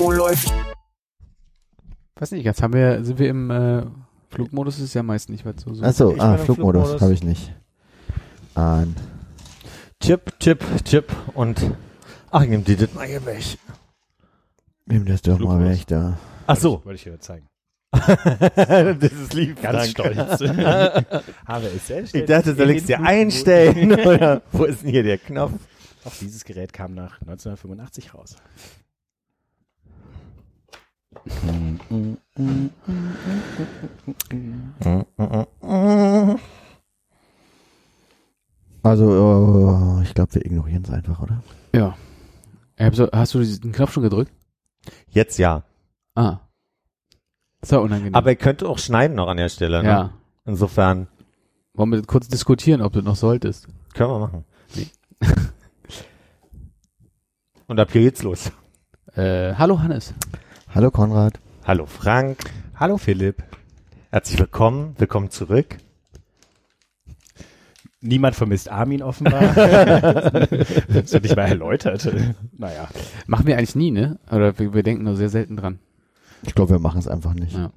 Oh, läuft. Weiß nicht, jetzt haben wir, sind wir im äh, Flugmodus, ist ja meist nicht was so. so. Achso, ah, Flugmodus Flugmodus. habe ich nicht. An. Chip, Chip, Chip und ach, nehme die das mal hier weg. Nimm das doch mal Flugmodus. weg da. Ach so. Wollte ich dir zeigen. das ist lieb. Ganz danke. stolz. Habe es selbst. Ich dachte, soll ich es dir einstellen? Oder wo ist denn hier der Knopf? Auch dieses Gerät kam nach 1985 raus. Also, äh, ich glaube, wir ignorieren es einfach, oder? Ja. So, hast du den Knopf schon gedrückt? Jetzt ja. Ah. Das war unangenehm. Aber ihr könnt auch schneiden noch an der Stelle. Ne? ja. Insofern Wollen wir kurz diskutieren, ob du noch solltest? können wir machen. Und ab hier geht's los. Äh, hallo Hannes. Hallo Konrad. Hallo Frank. Hallo Philipp. Herzlich willkommen. Willkommen zurück. Niemand vermisst Armin offenbar. das wird nicht mal erläutert. Naja. Machen wir eigentlich nie, ne? Oder wir, wir denken nur sehr selten dran. Ich glaube, wir machen es einfach nicht. Ja.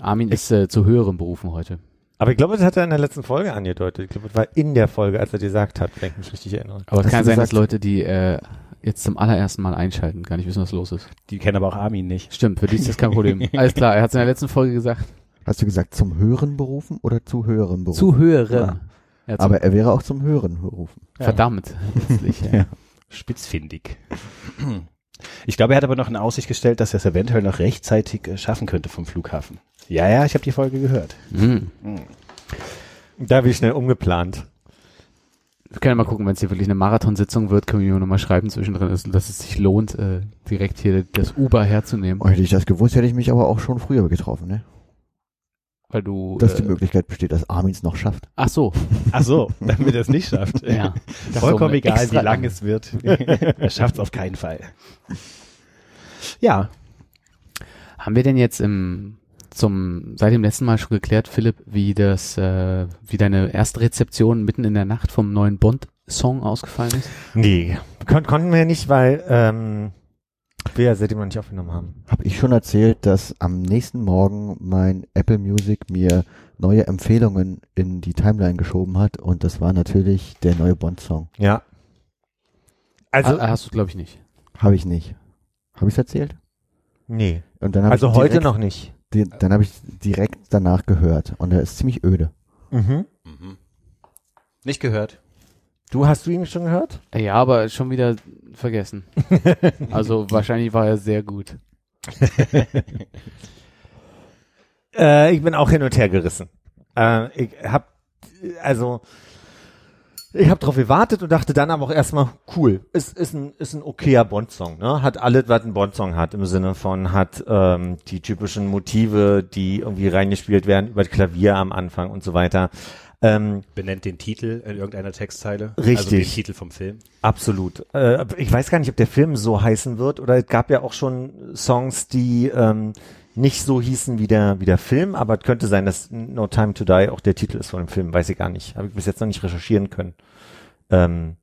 Armin ist äh, zu höheren Berufen heute. Aber ich glaube, das hat er in der letzten Folge angedeutet. Ich glaube, das war in der Folge, als er gesagt hat, wenn ich mich richtig erinnere. Aber es kann sein, dass Leute, die äh, jetzt zum allerersten Mal einschalten, gar nicht wissen, was los ist. Die kennen aber auch Armin nicht. Stimmt, für die ist das kein Problem. Alles klar, er hat es in der letzten Folge gesagt. Hast du gesagt, zum höheren berufen oder zu höheren berufen? Zu höheren. Ja. Ja, Aber er wäre auch zum höheren berufen. verdammt. Letztlich, ja. Ja. Spitzfindig. Ich glaube, er hat aber noch in Aussicht gestellt, dass er es eventuell noch rechtzeitig äh, schaffen könnte vom Flughafen. Ja, ja, ich habe die Folge gehört. Hm. Da habe ich schnell umgeplant. Wir können ja mal gucken, wenn es hier wirklich eine Marathonsitzung wird, können wir nochmal schreiben zwischendrin, dass, dass es sich lohnt, äh, direkt hier das Uber herzunehmen. Oh, hätte ich das gewusst, hätte ich mich aber auch schon früher getroffen, ne? Weil du. Dass die äh, Möglichkeit besteht, dass Armin's noch schafft. ach so. Ach so, damit er es nicht schafft. Ja. Vollkommen egal, wie lang lang. es wird. er schafft es auf keinen Fall. Ja, Haben wir denn jetzt im zum seit dem letzten Mal schon geklärt, Philipp, wie das, äh, wie deine erste Rezeption mitten in der Nacht vom neuen Bond-Song ausgefallen ist? Nee, kon konnten wir nicht, weil ähm, wir ja seitdem noch nicht aufgenommen haben. Habe ich schon erzählt, dass am nächsten Morgen mein Apple Music mir neue Empfehlungen in die Timeline geschoben hat und das war natürlich der neue Bond-Song. Ja. Also, ah, hast du, glaube ich, nicht. Habe ich nicht. Habe ich es erzählt? nee. Und dann hab Also heute direkt, noch nicht. Die, dann habe ich direkt danach gehört und er ist ziemlich öde. Mhm. nicht gehört. Du hast du ihn schon gehört? Ja, aber schon wieder vergessen. Also wahrscheinlich war er sehr gut. Äh, ich bin auch hin und her gerissen. Äh, ich hab, also, ich habe drauf gewartet und dachte dann aber auch erstmal, cool, ist, ist ein, ist ein okayer Bond-Song, ne? Hat alles, was ein Bond-Song hat, im Sinne von, hat ähm, die typischen Motive, die irgendwie reingespielt werden über das Klavier am Anfang und so weiter. Ähm, Benennt den Titel in irgendeiner Textzeile. Richtig. Also den Titel vom Film. Absolut. Äh, ich weiß gar nicht, ob der Film so heißen wird oder es gab ja auch schon Songs, die ähm, nicht so hießen wie der, wie der Film, aber es könnte sein, dass No Time to Die auch der Titel ist von dem Film, weiß ich gar nicht. Habe ich bis jetzt noch nicht recherchieren können. Ähm,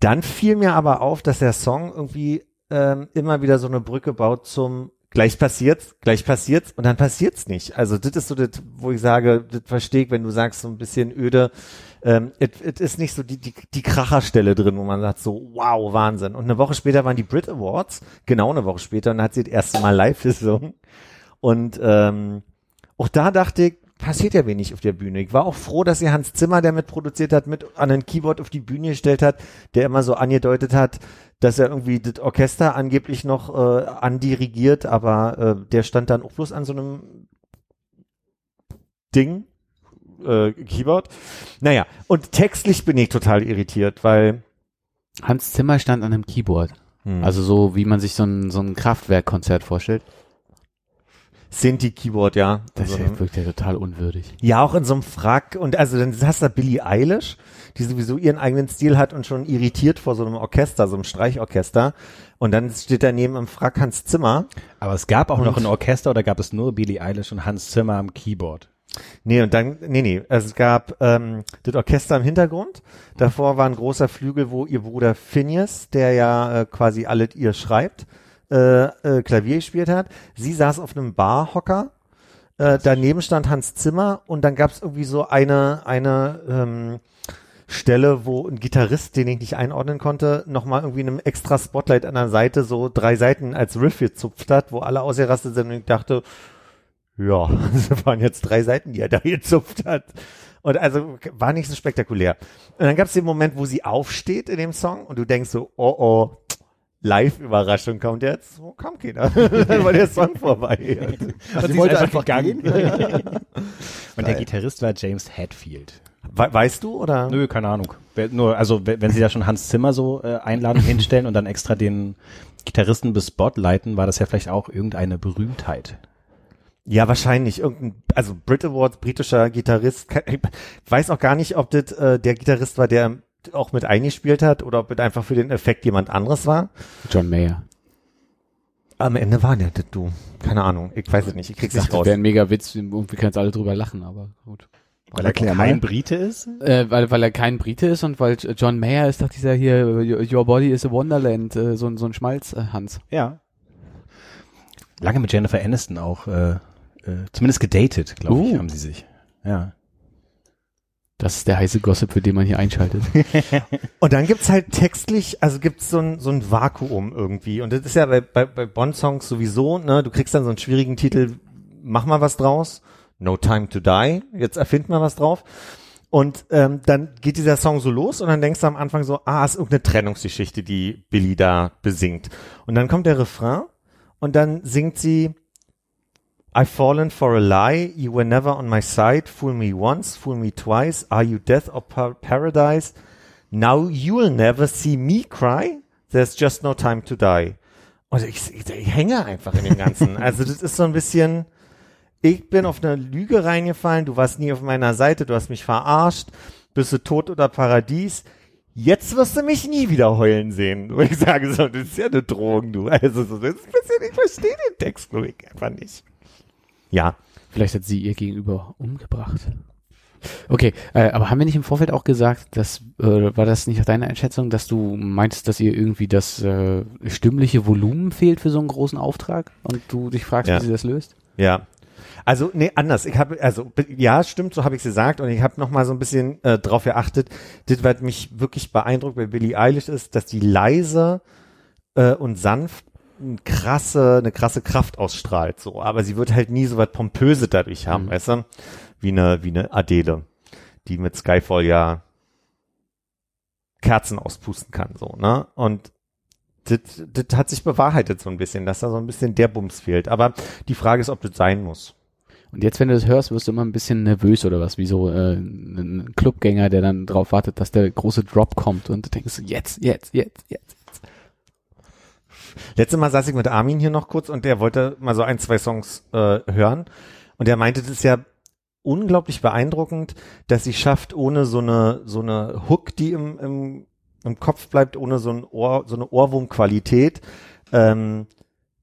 dann fiel mir aber auf, dass der Song irgendwie ähm, immer wieder so eine Brücke baut zum gleich passiert's, gleich passiert's und dann passiert's nicht. Also das ist so das, wo ich sage, das verstehe ich, wenn du sagst, so ein bisschen öde, ähm, es ist nicht so die, die, die Kracherstelle drin, wo man sagt so, wow, Wahnsinn. Und eine Woche später waren die Brit Awards, genau eine Woche später, und dann hat sie das erste Mal live gesungen. Und ähm, auch da dachte ich, passiert ja wenig auf der Bühne. Ich war auch froh, dass sie Hans Zimmer, der mit produziert hat, mit an ein Keyboard auf die Bühne gestellt hat, der immer so angedeutet hat, dass er irgendwie das Orchester angeblich noch äh, andirigiert, aber äh, der stand dann auch bloß an so einem Ding, äh, Keyboard. Naja, und textlich bin ich total irritiert, weil Hans Zimmer stand an einem Keyboard. Hm. Also so, wie man sich so ein, so ein Kraftwerkkonzert vorstellt. Sinti-Keyboard, ja. Das Also, ist wirkt ja total unwürdig. ja, auch in so einem Frack. Und also dann hast du da Billie Eilish, die sowieso ihren eigenen Stil hat und schon irritiert vor so einem Orchester, so einem Streichorchester. Und dann steht daneben im Frack Hans Zimmer. Aber es gab auch noch Und- ein Orchester oder gab es nur Billie Eilish und Hans Zimmer am Keyboard? Nee, und dann, nee, nee, also es gab ähm, das Orchester im Hintergrund. Davor war ein großer Flügel, wo ihr Bruder Phineas, der ja äh, quasi alles ihr schreibt, äh, äh, Klavier gespielt hat. Sie saß auf einem Barhocker. Äh, daneben stand Hans Zimmer und dann gab es irgendwie so eine, eine ähm, Stelle, wo ein Gitarrist, den ich nicht einordnen konnte, nochmal irgendwie in einem extra Spotlight an der Seite so drei Seiten als Riff gezupft hat, wo alle ausgerastet sind und ich dachte, ja, das waren jetzt drei Seiten, die er da gezupft hat. Und also war nicht so spektakulär. Und dann gab es den Moment, wo sie aufsteht in dem Song und du denkst so, oh oh, Live-Überraschung kommt jetzt. Wo kam keiner? Dann war der Song vorbei. Also sie wollte ist einfach einfach gehen. Und der Gitarrist war James Hetfield. We weißt du oder? Nö, keine Ahnung. Nur, also we- wenn sie da schon Hans Zimmer so äh, einladen, hinstellen und dann extra den Gitarristen bis war das ja vielleicht auch irgendeine Berühmtheit. Ja, wahrscheinlich. Irgendein, also Brit Awards, britischer Gitarrist. Ich weiß auch gar nicht, ob das äh, der Gitarrist war, der auch mit eingespielt hat oder ob es einfach für den Effekt jemand anderes war. John Mayer. Am Ende war der das du. Keine Ahnung. Ich weiß es nicht. Ich krieg's Ich nicht dachte, das raus. wäre ein mega Witz, irgendwie können jetzt alle drüber lachen, aber gut. Weil Erklär er mal. kein Brite ist? Äh, weil, weil er kein Brite ist und weil John Mayer ist doch dieser hier, Your Body is a Wonderland, äh, so, ein- so ein Schmalz, äh, Hans. Ja. Lange mit Jennifer Aniston auch, äh, äh, zumindest gedatet, glaube ich, Uh. haben sie sich. Ja. Das ist der heiße Gossip, für den man hier einschaltet. Und dann gibt's halt textlich, also gibt's so ein, so ein Vakuum irgendwie. Und das ist ja bei, bei, bei Bond-Songs sowieso, ne? Du kriegst dann so einen schwierigen Titel, mach mal was draus. No Time to Die. Jetzt erfind mal was drauf. Und ähm, dann geht dieser Song so los und dann denkst du am Anfang so, ah, ist irgendeine Trennungsgeschichte, die Billy da besingt. Und dann kommt der Refrain und dann singt sie I've fallen for a lie, you were never on my side, fool me once, fool me twice, are you death or par paradise? Now you'll never see me cry, there's just no time to die. Und ich, ich, ich hänge einfach in dem Ganzen. Also das ist so ein bisschen, ich bin auf eine Lüge reingefallen, du warst nie auf meiner Seite, du hast mich verarscht, bist du tot oder Paradies. Jetzt wirst du mich nie wieder heulen sehen. Und ich sage so, das ist ja eine Drohung, du. Also so, das ist ein bisschen, ich verstehe den Text, glaube ich, einfach nicht. Ja. Vielleicht hat sie ihr Gegenüber umgebracht. Okay, äh, aber haben wir nicht im Vorfeld auch gesagt, dass äh, war das nicht auch deine Einschätzung, dass du meintest, dass ihr irgendwie das äh, stimmliche Volumen fehlt für so einen großen Auftrag und du dich fragst, Ja. wie sie das löst? Ja. Also, nee, anders. Ich habe, also, ja, stimmt, so habe ich es gesagt und ich habe noch mal so ein bisschen äh, drauf geachtet. Das, was mich wirklich beeindruckt bei Billie Eilish ist, dass die leise äh, und sanft eine krasse, eine krasse Kraft ausstrahlt, so. Aber sie wird halt nie so was Pompöse dadurch haben, Mhm. weißt du? Wie eine, wie eine Adele, die mit Skyfall ja Kerzen auspusten kann, so, ne? Und das, das hat sich bewahrheitet so ein bisschen, dass da so ein bisschen der Bums fehlt. Aber die Frage ist, ob das sein muss. Und jetzt, wenn du das hörst, wirst du immer ein bisschen nervös oder was, wie so äh, ein Clubgänger, der dann drauf wartet, dass der große Drop kommt und du denkst, jetzt, jetzt, jetzt, jetzt. Letztes Mal saß ich mit Armin hier noch kurz und der wollte mal so ein, zwei Songs äh, hören. Und er meinte, das ist ja unglaublich beeindruckend, dass sie schafft, ohne so eine, so eine Hook, die im, im, im Kopf bleibt, ohne so, ein Ohr, so eine Ohrwurmqualität, ähm,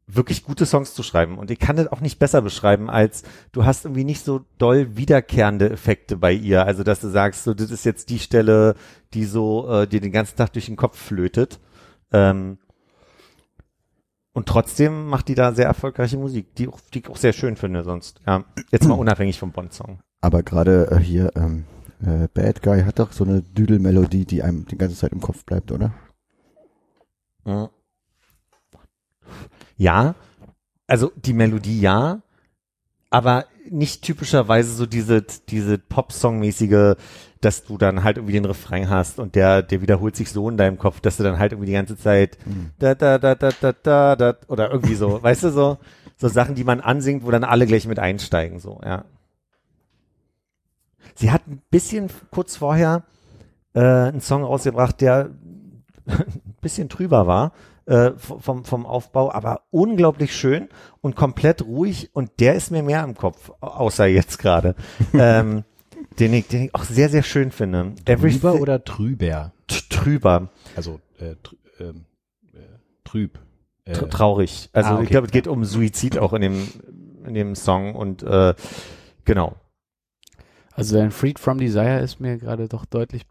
wirklich gute Songs zu schreiben. Und ich kann das auch nicht besser beschreiben, als du hast irgendwie nicht so doll wiederkehrende Effekte bei ihr. Also, dass du sagst, so, das ist jetzt die Stelle, die so äh, dir den ganzen Tag durch den Kopf flötet. Ähm, und trotzdem macht die da sehr erfolgreiche Musik, die, auch, die ich auch sehr schön finde sonst. Ja, jetzt mal unabhängig vom Bond-Song. Aber gerade äh, hier, ähm, äh, Bad Guy hat doch so eine Düdelmelodie, die einem die ganze Zeit im Kopf bleibt, oder? Ja, also die Melodie ja, aber nicht typischerweise so diese, diese Pop-Song-mäßige, dass du dann halt irgendwie den Refrain hast und der, der wiederholt sich so in deinem Kopf, dass du dann halt irgendwie die ganze Zeit da, da, da, da, da, da, da, oder irgendwie so, weißt du, so, so Sachen, die man ansingt, wo dann alle gleich mit einsteigen, so, ja. Sie hat ein bisschen kurz vorher äh, einen Song rausgebracht, der ein bisschen trüber war. Äh, vom, vom Aufbau, aber unglaublich schön und komplett ruhig und der ist mir mehr im Kopf, außer jetzt gerade. ähm, den ich, den ich auch sehr, sehr schön finde. Trüber Everything- oder trüber? T- trüber, Also äh, trü ähm, äh, trüb. Äh, tr traurig. Also ah, okay. ich glaube, es geht um Suizid auch in dem, in dem Song und äh, genau. Also dein Freed from Desire ist mir gerade doch deutlich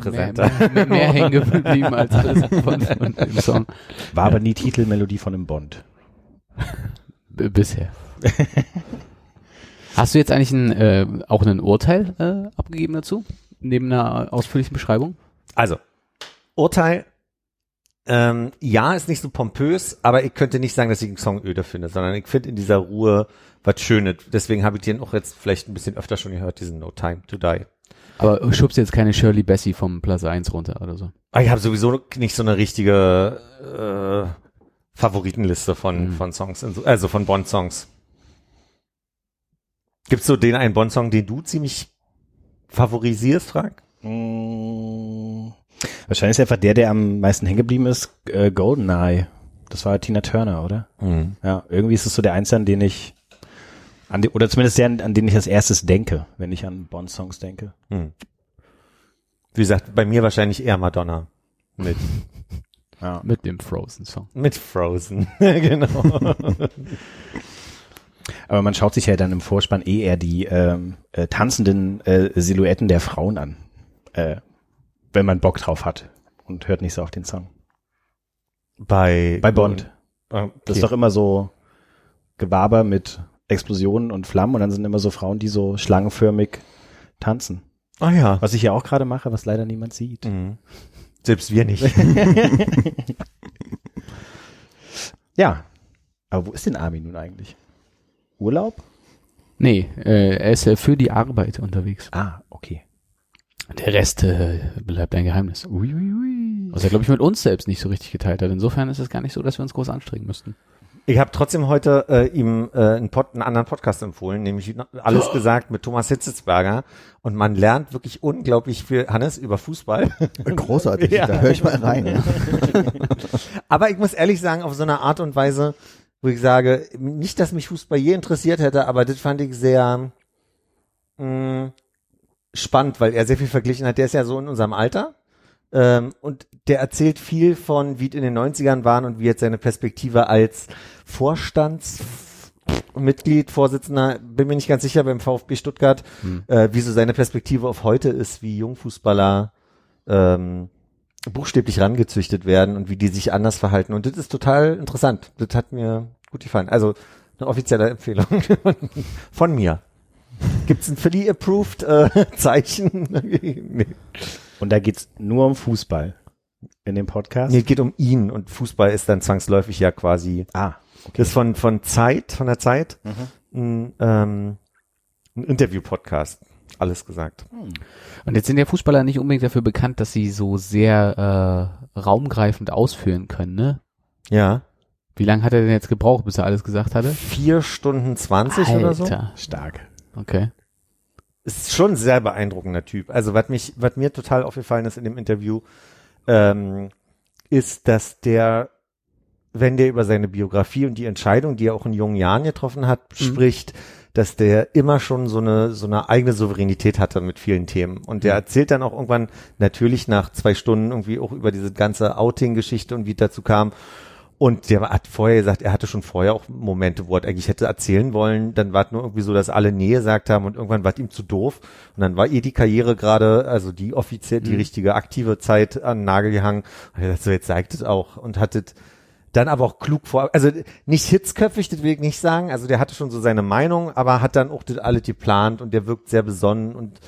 Präsenter. mehr, mehr, mehr hängen geblieben als alles von, von dem Song war aber nie Titelmelodie von einem Bond. B bisher. Hast du jetzt eigentlich ein, äh, auch ein Urteil äh, abgegeben dazu? Neben einer ausführlichen Beschreibung? Also, Urteil, ähm, ja, ist nicht so pompös, aber ich könnte nicht sagen, dass ich den Song öde finde, sondern ich finde in dieser Ruhe was Schönes. Deswegen habe ich den auch jetzt vielleicht ein bisschen öfter schon gehört, diesen No Time to Die. Aber schubst jetzt keine Shirley Bassey vom Platz 1 runter oder so? Aber ich habe sowieso nicht so eine richtige äh, Favoritenliste von, Mhm. von Songs, also von Bond-Songs. Gibt's so den einen Bond-Song, den du ziemlich favorisierst, Frank? Mm, wahrscheinlich ist einfach der, der am meisten hängen geblieben ist, äh, Goldeneye. Das war Tina Turner, oder? Ja, irgendwie ist es so der Einzige, an den ich, an den, oder zumindest der, an den ich als erstes denke, wenn ich an Bond-Songs denke. Hm. Wie gesagt, bei mir wahrscheinlich eher Madonna. Mit, Ja. Mit dem Frozen-Song. mit Frozen. genau. Aber man schaut sich ja dann im Vorspann eh eher die ähm, äh, tanzenden äh, Silhouetten der Frauen an, äh, wenn man Bock drauf hat und hört nicht so auf den Song. Bei, Bei Bond. Okay. Das ist doch immer so Gewaber mit Explosionen und Flammen und dann sind immer so Frauen, die so schlangenförmig tanzen. Ah ja. Was ich ja auch gerade mache, was leider niemand sieht. Mhm. Selbst wir nicht. Ja. Aber wo ist denn Armin nun eigentlich? Urlaub? Nee, äh, er ist äh, für die Arbeit unterwegs. Ah, okay. Der Rest äh, bleibt ein Geheimnis. Ui, ui, ui. Was er, glaube ich, mit uns selbst nicht so richtig geteilt hat. Insofern ist es gar nicht so, dass wir uns groß anstrengen müssten. Ich habe trotzdem heute äh, ihm äh, einen, Pod, einen anderen Podcast empfohlen, nämlich alles gesagt mit Thomas Hitzelsberger. Und man lernt wirklich unglaublich viel, Hannes, über Fußball. Großartig, Ja. da höre ich mal rein. Aber ich muss ehrlich sagen, auf so eine Art und Weise, wo ich sage, nicht, dass mich Fußball je interessiert hätte, aber das fand ich sehr mh, spannend, weil er sehr viel verglichen hat. Der ist ja so in unserem Alter. Ähm, und der erzählt viel von, wie es in den 90ern waren und wie jetzt seine Perspektive als Vorstandsmitglied, Vorsitzender, bin mir nicht ganz sicher beim VfB Stuttgart, äh, wie so seine Perspektive auf heute ist, wie Jungfußballer ähm, buchstäblich rangezüchtet werden und wie die sich anders verhalten. Und das ist total interessant. Das hat mir gut gefallen. Also eine offizielle Empfehlung von mir. Gibt's ein Philly-approved äh, Zeichen? nee. Und da geht's nur um Fußball in dem Podcast? nee, es geht um ihn und Fußball ist dann zwangsläufig ja quasi. Ah, Das ist von, von Zeit, von der Zeit, Mhm. ein, ähm, ein Interview-Podcast. Alles gesagt. Und jetzt sind ja Fußballer nicht unbedingt dafür bekannt, dass sie so sehr äh, raumgreifend ausführen können, ne? Ja. Wie lange hat er denn jetzt gebraucht, bis er alles gesagt hatte? Vier Stunden zwanzig oder so. Alter. stark. Okay. Ist schon ein sehr beeindruckender Typ. Also was mich, was mir total aufgefallen ist in dem Interview, ähm, ist, dass der, wenn der über seine Biografie und die Entscheidung, die er auch in jungen Jahren getroffen hat, spricht, dass der immer schon so eine so eine eigene Souveränität hatte mit vielen Themen. Und der erzählt dann auch irgendwann natürlich nach zwei Stunden irgendwie auch über diese ganze Outing-Geschichte und wie dazu kam. Und der hat vorher gesagt, er hatte schon vorher auch Momente, wo er eigentlich hätte erzählen wollen. Dann war es nur irgendwie so, dass alle Nähe gesagt haben und irgendwann war es ihm zu doof. Und dann war eh die Karriere gerade, also die offiziell, die richtige aktive Zeit an den Nagel gehangen. Und er hat so, jetzt zeigt es auch und hat es dann aber auch klug vor, also nicht hitzköpfig, das will ich nicht sagen. Also der hatte schon so seine Meinung, aber hat dann auch das alles geplant und der wirkt sehr besonnen und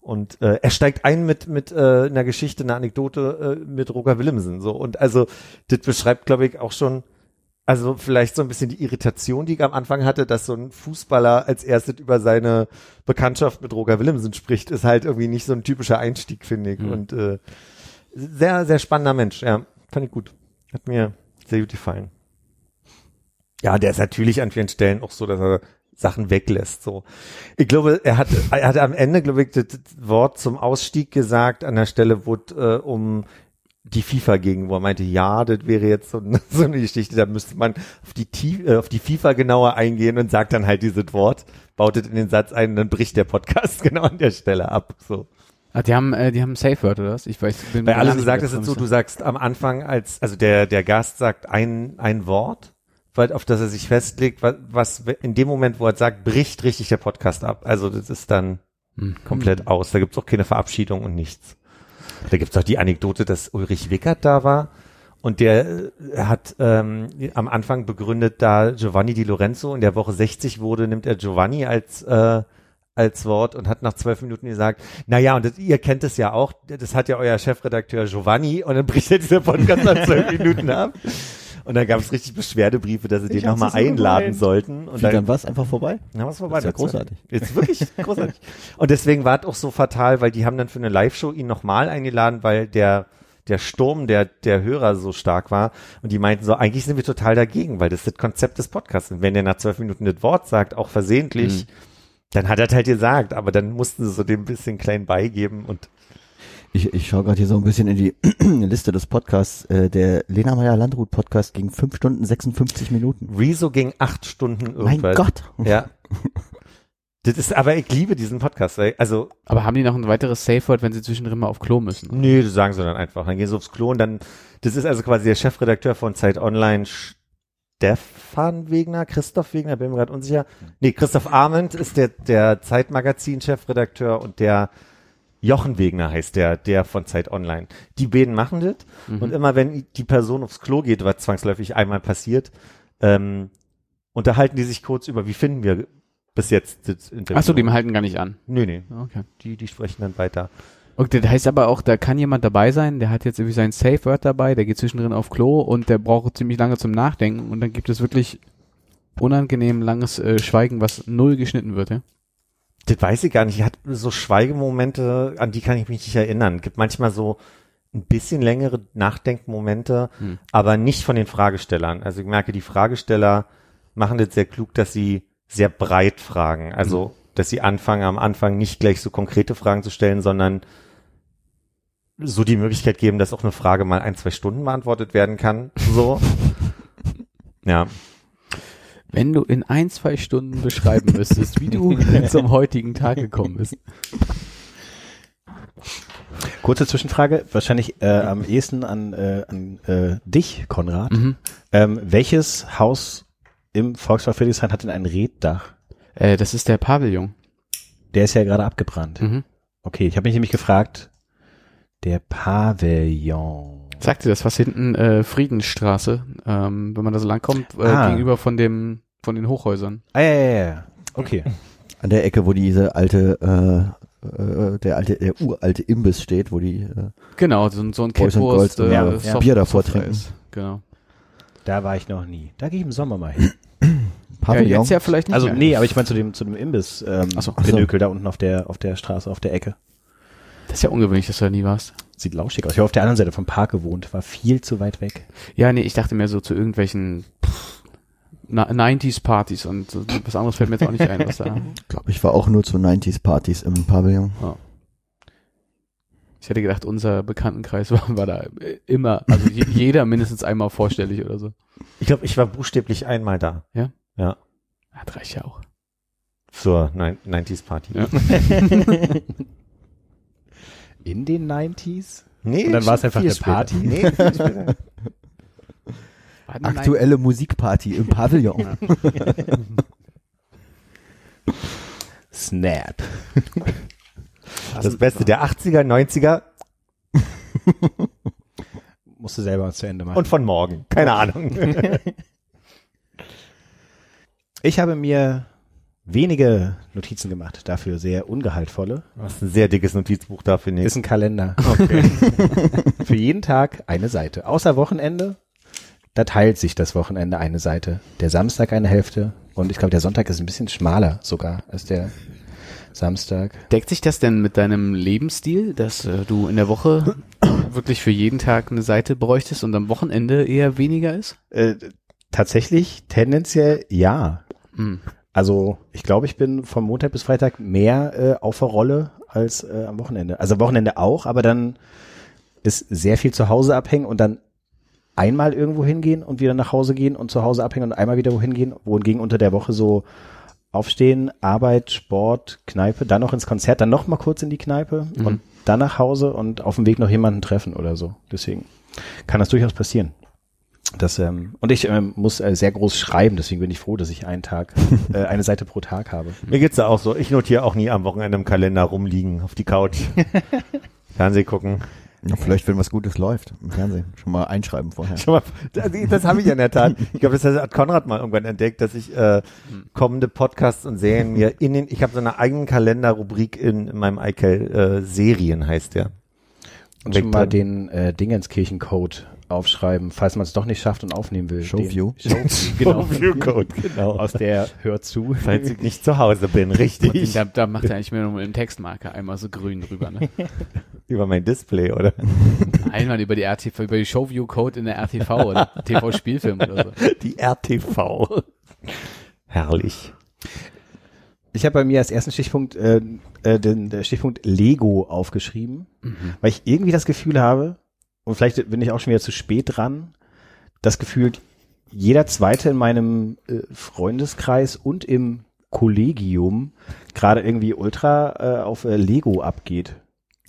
und äh, er steigt ein mit mit äh, einer Geschichte, einer Anekdote äh, mit Roger Willemsen so und also das beschreibt glaube ich auch schon also vielleicht so ein bisschen die Irritation, die ich am Anfang hatte, dass so ein Fußballer als erstes über seine Bekanntschaft mit Roger Willemsen spricht, ist halt irgendwie nicht so ein typischer Einstieg, finde ich. Mhm. Und äh, sehr, sehr spannender Mensch, ja, fand ich gut. Hat mir sehr gut gefallen. Ja, der ist natürlich an vielen Stellen auch so, dass er Sachen weglässt. So, ich glaube, er hat, er hat am Ende, glaube ich, das Wort zum Ausstieg gesagt an der Stelle, wo äh, um die FIFA ging, wo er meinte, ja, das wäre jetzt so, eine- so eine Geschichte, da müsste man auf die, Ti- äh, auf die FIFA genauer eingehen und sagt dann halt dieses Wort, baut es in den Satz ein und dann bricht der Podcast genau an der Stelle ab. So. Ah, die haben, äh, die haben ein Safe Word, oder was? Ich weiß, bin Weil alles gesagt ist so, du sagst am Anfang als, also der, der Gast sagt ein, ein Wort, weil, auf das er sich festlegt, was, was in dem Moment, wo er sagt, bricht richtig der Podcast ab. Also das ist dann Hm. komplett aus. Da gibt's auch keine Verabschiedung und nichts. Da gibt's auch die Anekdote, dass Ulrich Wickert da war und der äh, hat ähm, am Anfang begründet, da Giovanni Di Lorenzo in der Woche 60 wurde, nimmt er Giovanni als äh, als Wort und hat nach zwölf Minuten gesagt, na ja, und das, ihr kennt es ja auch, das hat ja euer Chefredakteur Giovanni und dann bricht er dieser Podcast nach zwölf Minuten ab. Und dann gab es richtig Beschwerdebriefe, dass sie den hab's nochmal einladen gemeint. sollten. Und Wie, dann war es einfach vorbei? na, was vorbei. Das ist ja großartig. Jetzt wirklich großartig. Und deswegen war es auch so fatal, weil die haben dann für eine Live-Show ihn nochmal eingeladen, weil der, der Sturm der, der Hörer so stark war. Und die meinten so, eigentlich sind wir total dagegen, weil das ist das Konzept des Podcasts. Und wenn der nach zwölf Minuten das Wort sagt, auch versehentlich, dann hat er es halt gesagt. Aber dann mussten sie so dem bisschen klein beigeben und Ich, ich schaue gerade hier so ein bisschen in die Liste des Podcasts. Äh, der Lena Meyer Landrut Podcast ging 5 Stunden 56 Minuten. Rezo ging acht Stunden irgendwas. Mein Gott. Ja. Das ist, aber ich liebe diesen Podcast. Also, Aber haben die noch ein weiteres Safe Word, wenn sie zwischendrin mal auf Klo müssen? Nee, das sagen sie dann einfach. Dann gehen sie aufs Klo und dann, das ist also quasi der Chefredakteur von Zeit Online, Stefan Wegner, Christoph Wegner, bin mir gerade unsicher. Nee, Christoph Arment ist der, der Zeitmagazin-Chefredakteur und der Jochen Wegner heißt der, der von Zeit Online. Die beiden machen das und immer wenn die Person aufs Klo geht, was zwangsläufig einmal passiert, ähm, unterhalten die sich kurz über, wie finden wir bis jetzt das Interview. Achso, die halten gar nicht an. Nee, nee, Okay. die, die sprechen dann weiter. Okay, das heißt aber auch, da kann jemand dabei sein, der hat jetzt irgendwie sein Safe Word dabei, der geht zwischendrin auf Klo und der braucht ziemlich lange zum Nachdenken und dann gibt es wirklich unangenehm langes äh, Schweigen, was null geschnitten wird, ja? Das weiß ich gar nicht. Ich hatte so Schweigemomente, an die kann ich mich nicht erinnern. Es gibt manchmal so ein bisschen längere Nachdenkmomente, Hm. aber nicht von den Fragestellern. Also ich merke, die Fragesteller machen das sehr klug, dass sie sehr breit fragen. Also, dass sie anfangen, am Anfang nicht gleich so konkrete Fragen zu stellen, sondern so die Möglichkeit geben, dass auch eine Frage mal ein, zwei Stunden beantwortet werden kann. So. ja. Wenn du in ein, zwei Stunden beschreiben müsstest, wie du zum heutigen Tag gekommen bist. Kurze Zwischenfrage, wahrscheinlich äh, am ehesten an, äh, an äh, dich, Konrad. Mhm. Ähm, welches Haus im Volkspark Friedrichshain hat denn ein Reddach? Äh, das ist der Pavillon. Der ist ja gerade abgebrannt. Mhm. Okay, ich habe mich nämlich gefragt, der Pavillon. Sagt dir das, was hinten äh, Friedensstraße, ähm, wenn man da so lang kommt, äh, Ah. gegenüber von dem, von den Hochhäusern. Ah, ja, ja, ja. Okay. An der Ecke, wo diese alte, äh, äh, der alte, der uralte Imbiss steht, wo die äh, Genau, so, ein- so ein Catwurst, äh, ja, ja. Soft- Bier davor Software trinken. ist. Genau. Da war ich noch nie. Da gehe ich im Sommer mal hin. Ja, Pavillon. jetzt ja vielleicht nicht Also mehr. nee, aber ich meine zu dem zu dem Imbiss ähm, Ach so. Ach so. Pinökel da unten auf der auf der Straße auf der Ecke. Das ist ja ungewöhnlich, dass du da nie warst. Sieht lauschig aus. Ich habe auf der anderen Seite vom Park gewohnt, war viel zu weit weg. Ja, nee, ich dachte mir so zu irgendwelchen pff, na- 90s-Partys und was anderes fällt mir jetzt auch nicht ein, was da. Ich glaube, ich war auch nur zu 90s Partys im Pavillon. Ich hätte gedacht, unser Bekanntenkreis war, war da immer, also je, jeder mindestens einmal vorstellig oder so. Ich glaube, ich war buchstäblich einmal da. Ja? Ja. Das reicht ja auch. Zur 90s Party. Ja. In den 90s? Nee, Und dann war es einfach eine später. Party? Nee, viel später. War das Aktuelle Musikparty im Pavillon. Snap. Das Beste der 80er, 90er Musste selber was zu Ende machen. und von morgen. Keine Ahnung. ich habe mir wenige Notizen gemacht, dafür sehr ungehaltvolle. Du hast ein sehr dickes Notizbuch dafür nicht. Ist ein Kalender. Okay. Für jeden Tag eine Seite. Außer Wochenende, da teilt sich das Wochenende eine Seite. Der Samstag eine Hälfte und ich glaube, der Sonntag ist ein bisschen schmaler sogar als der Samstag. Deckt sich das denn mit deinem Lebensstil, dass äh, du in der Woche wirklich für jeden Tag eine Seite bräuchtest und am Wochenende eher weniger ist? Äh, tatsächlich tendenziell ja. Hm. Also ich glaube, ich bin vom Montag bis Freitag mehr äh, auf der Rolle als äh, am Wochenende. Also am Wochenende auch, aber dann ist sehr viel zu Hause abhängen und dann einmal irgendwo hingehen und wieder nach Hause gehen und zu Hause abhängen und einmal wieder wohin gehen, wohingegen unter der Woche so aufstehen, Arbeit, Sport, Kneipe, dann noch ins Konzert, dann noch mal kurz in die Kneipe Mhm. und dann nach Hause und auf dem Weg noch jemanden treffen oder so. Deswegen kann das durchaus passieren. Das, ähm, und ich ähm, muss äh, sehr groß schreiben, deswegen bin ich froh, dass ich einen Tag, äh, eine Seite pro Tag habe. Mir geht's da auch so. Ich notiere auch nie am Wochenende im Kalender rumliegen auf die Couch. Fernseh gucken. Ja, vielleicht, wenn was Gutes läuft im Fernsehen. Schon mal einschreiben vorher. Schon mal, das, das habe ich in der Tat. Ich glaube, das hat Konrad mal irgendwann entdeckt, dass ich äh, kommende Podcasts und Serien mir in den, ich habe so eine eigene Kalenderrubrik in, in meinem iCal äh, Serien heißt der. Und schon mal den äh, Dingenskirchen-Code aufschreiben, falls man es doch nicht schafft und aufnehmen will. Showview. Den, Showview, genau. Code, genau. Aus der Hör zu. Falls ich nicht zu Hause bin, richtig. Da, da macht er eigentlich mir nur mit dem Textmarker einmal so grün drüber. Ne? Über mein Display, oder? Einmal über die RTV, über die Showview-Code in der RTV oder TV-Spielfilm oder so. Die RTV. Herrlich. Ich habe bei mir als ersten Stichpunkt äh, äh, den der Stichpunkt Lego aufgeschrieben, weil ich irgendwie das Gefühl habe, und vielleicht bin ich auch schon wieder zu spät dran, das Gefühl, jeder Zweite in meinem äh, Freundeskreis und im Kollegium gerade irgendwie ultra äh, auf äh, Lego abgeht.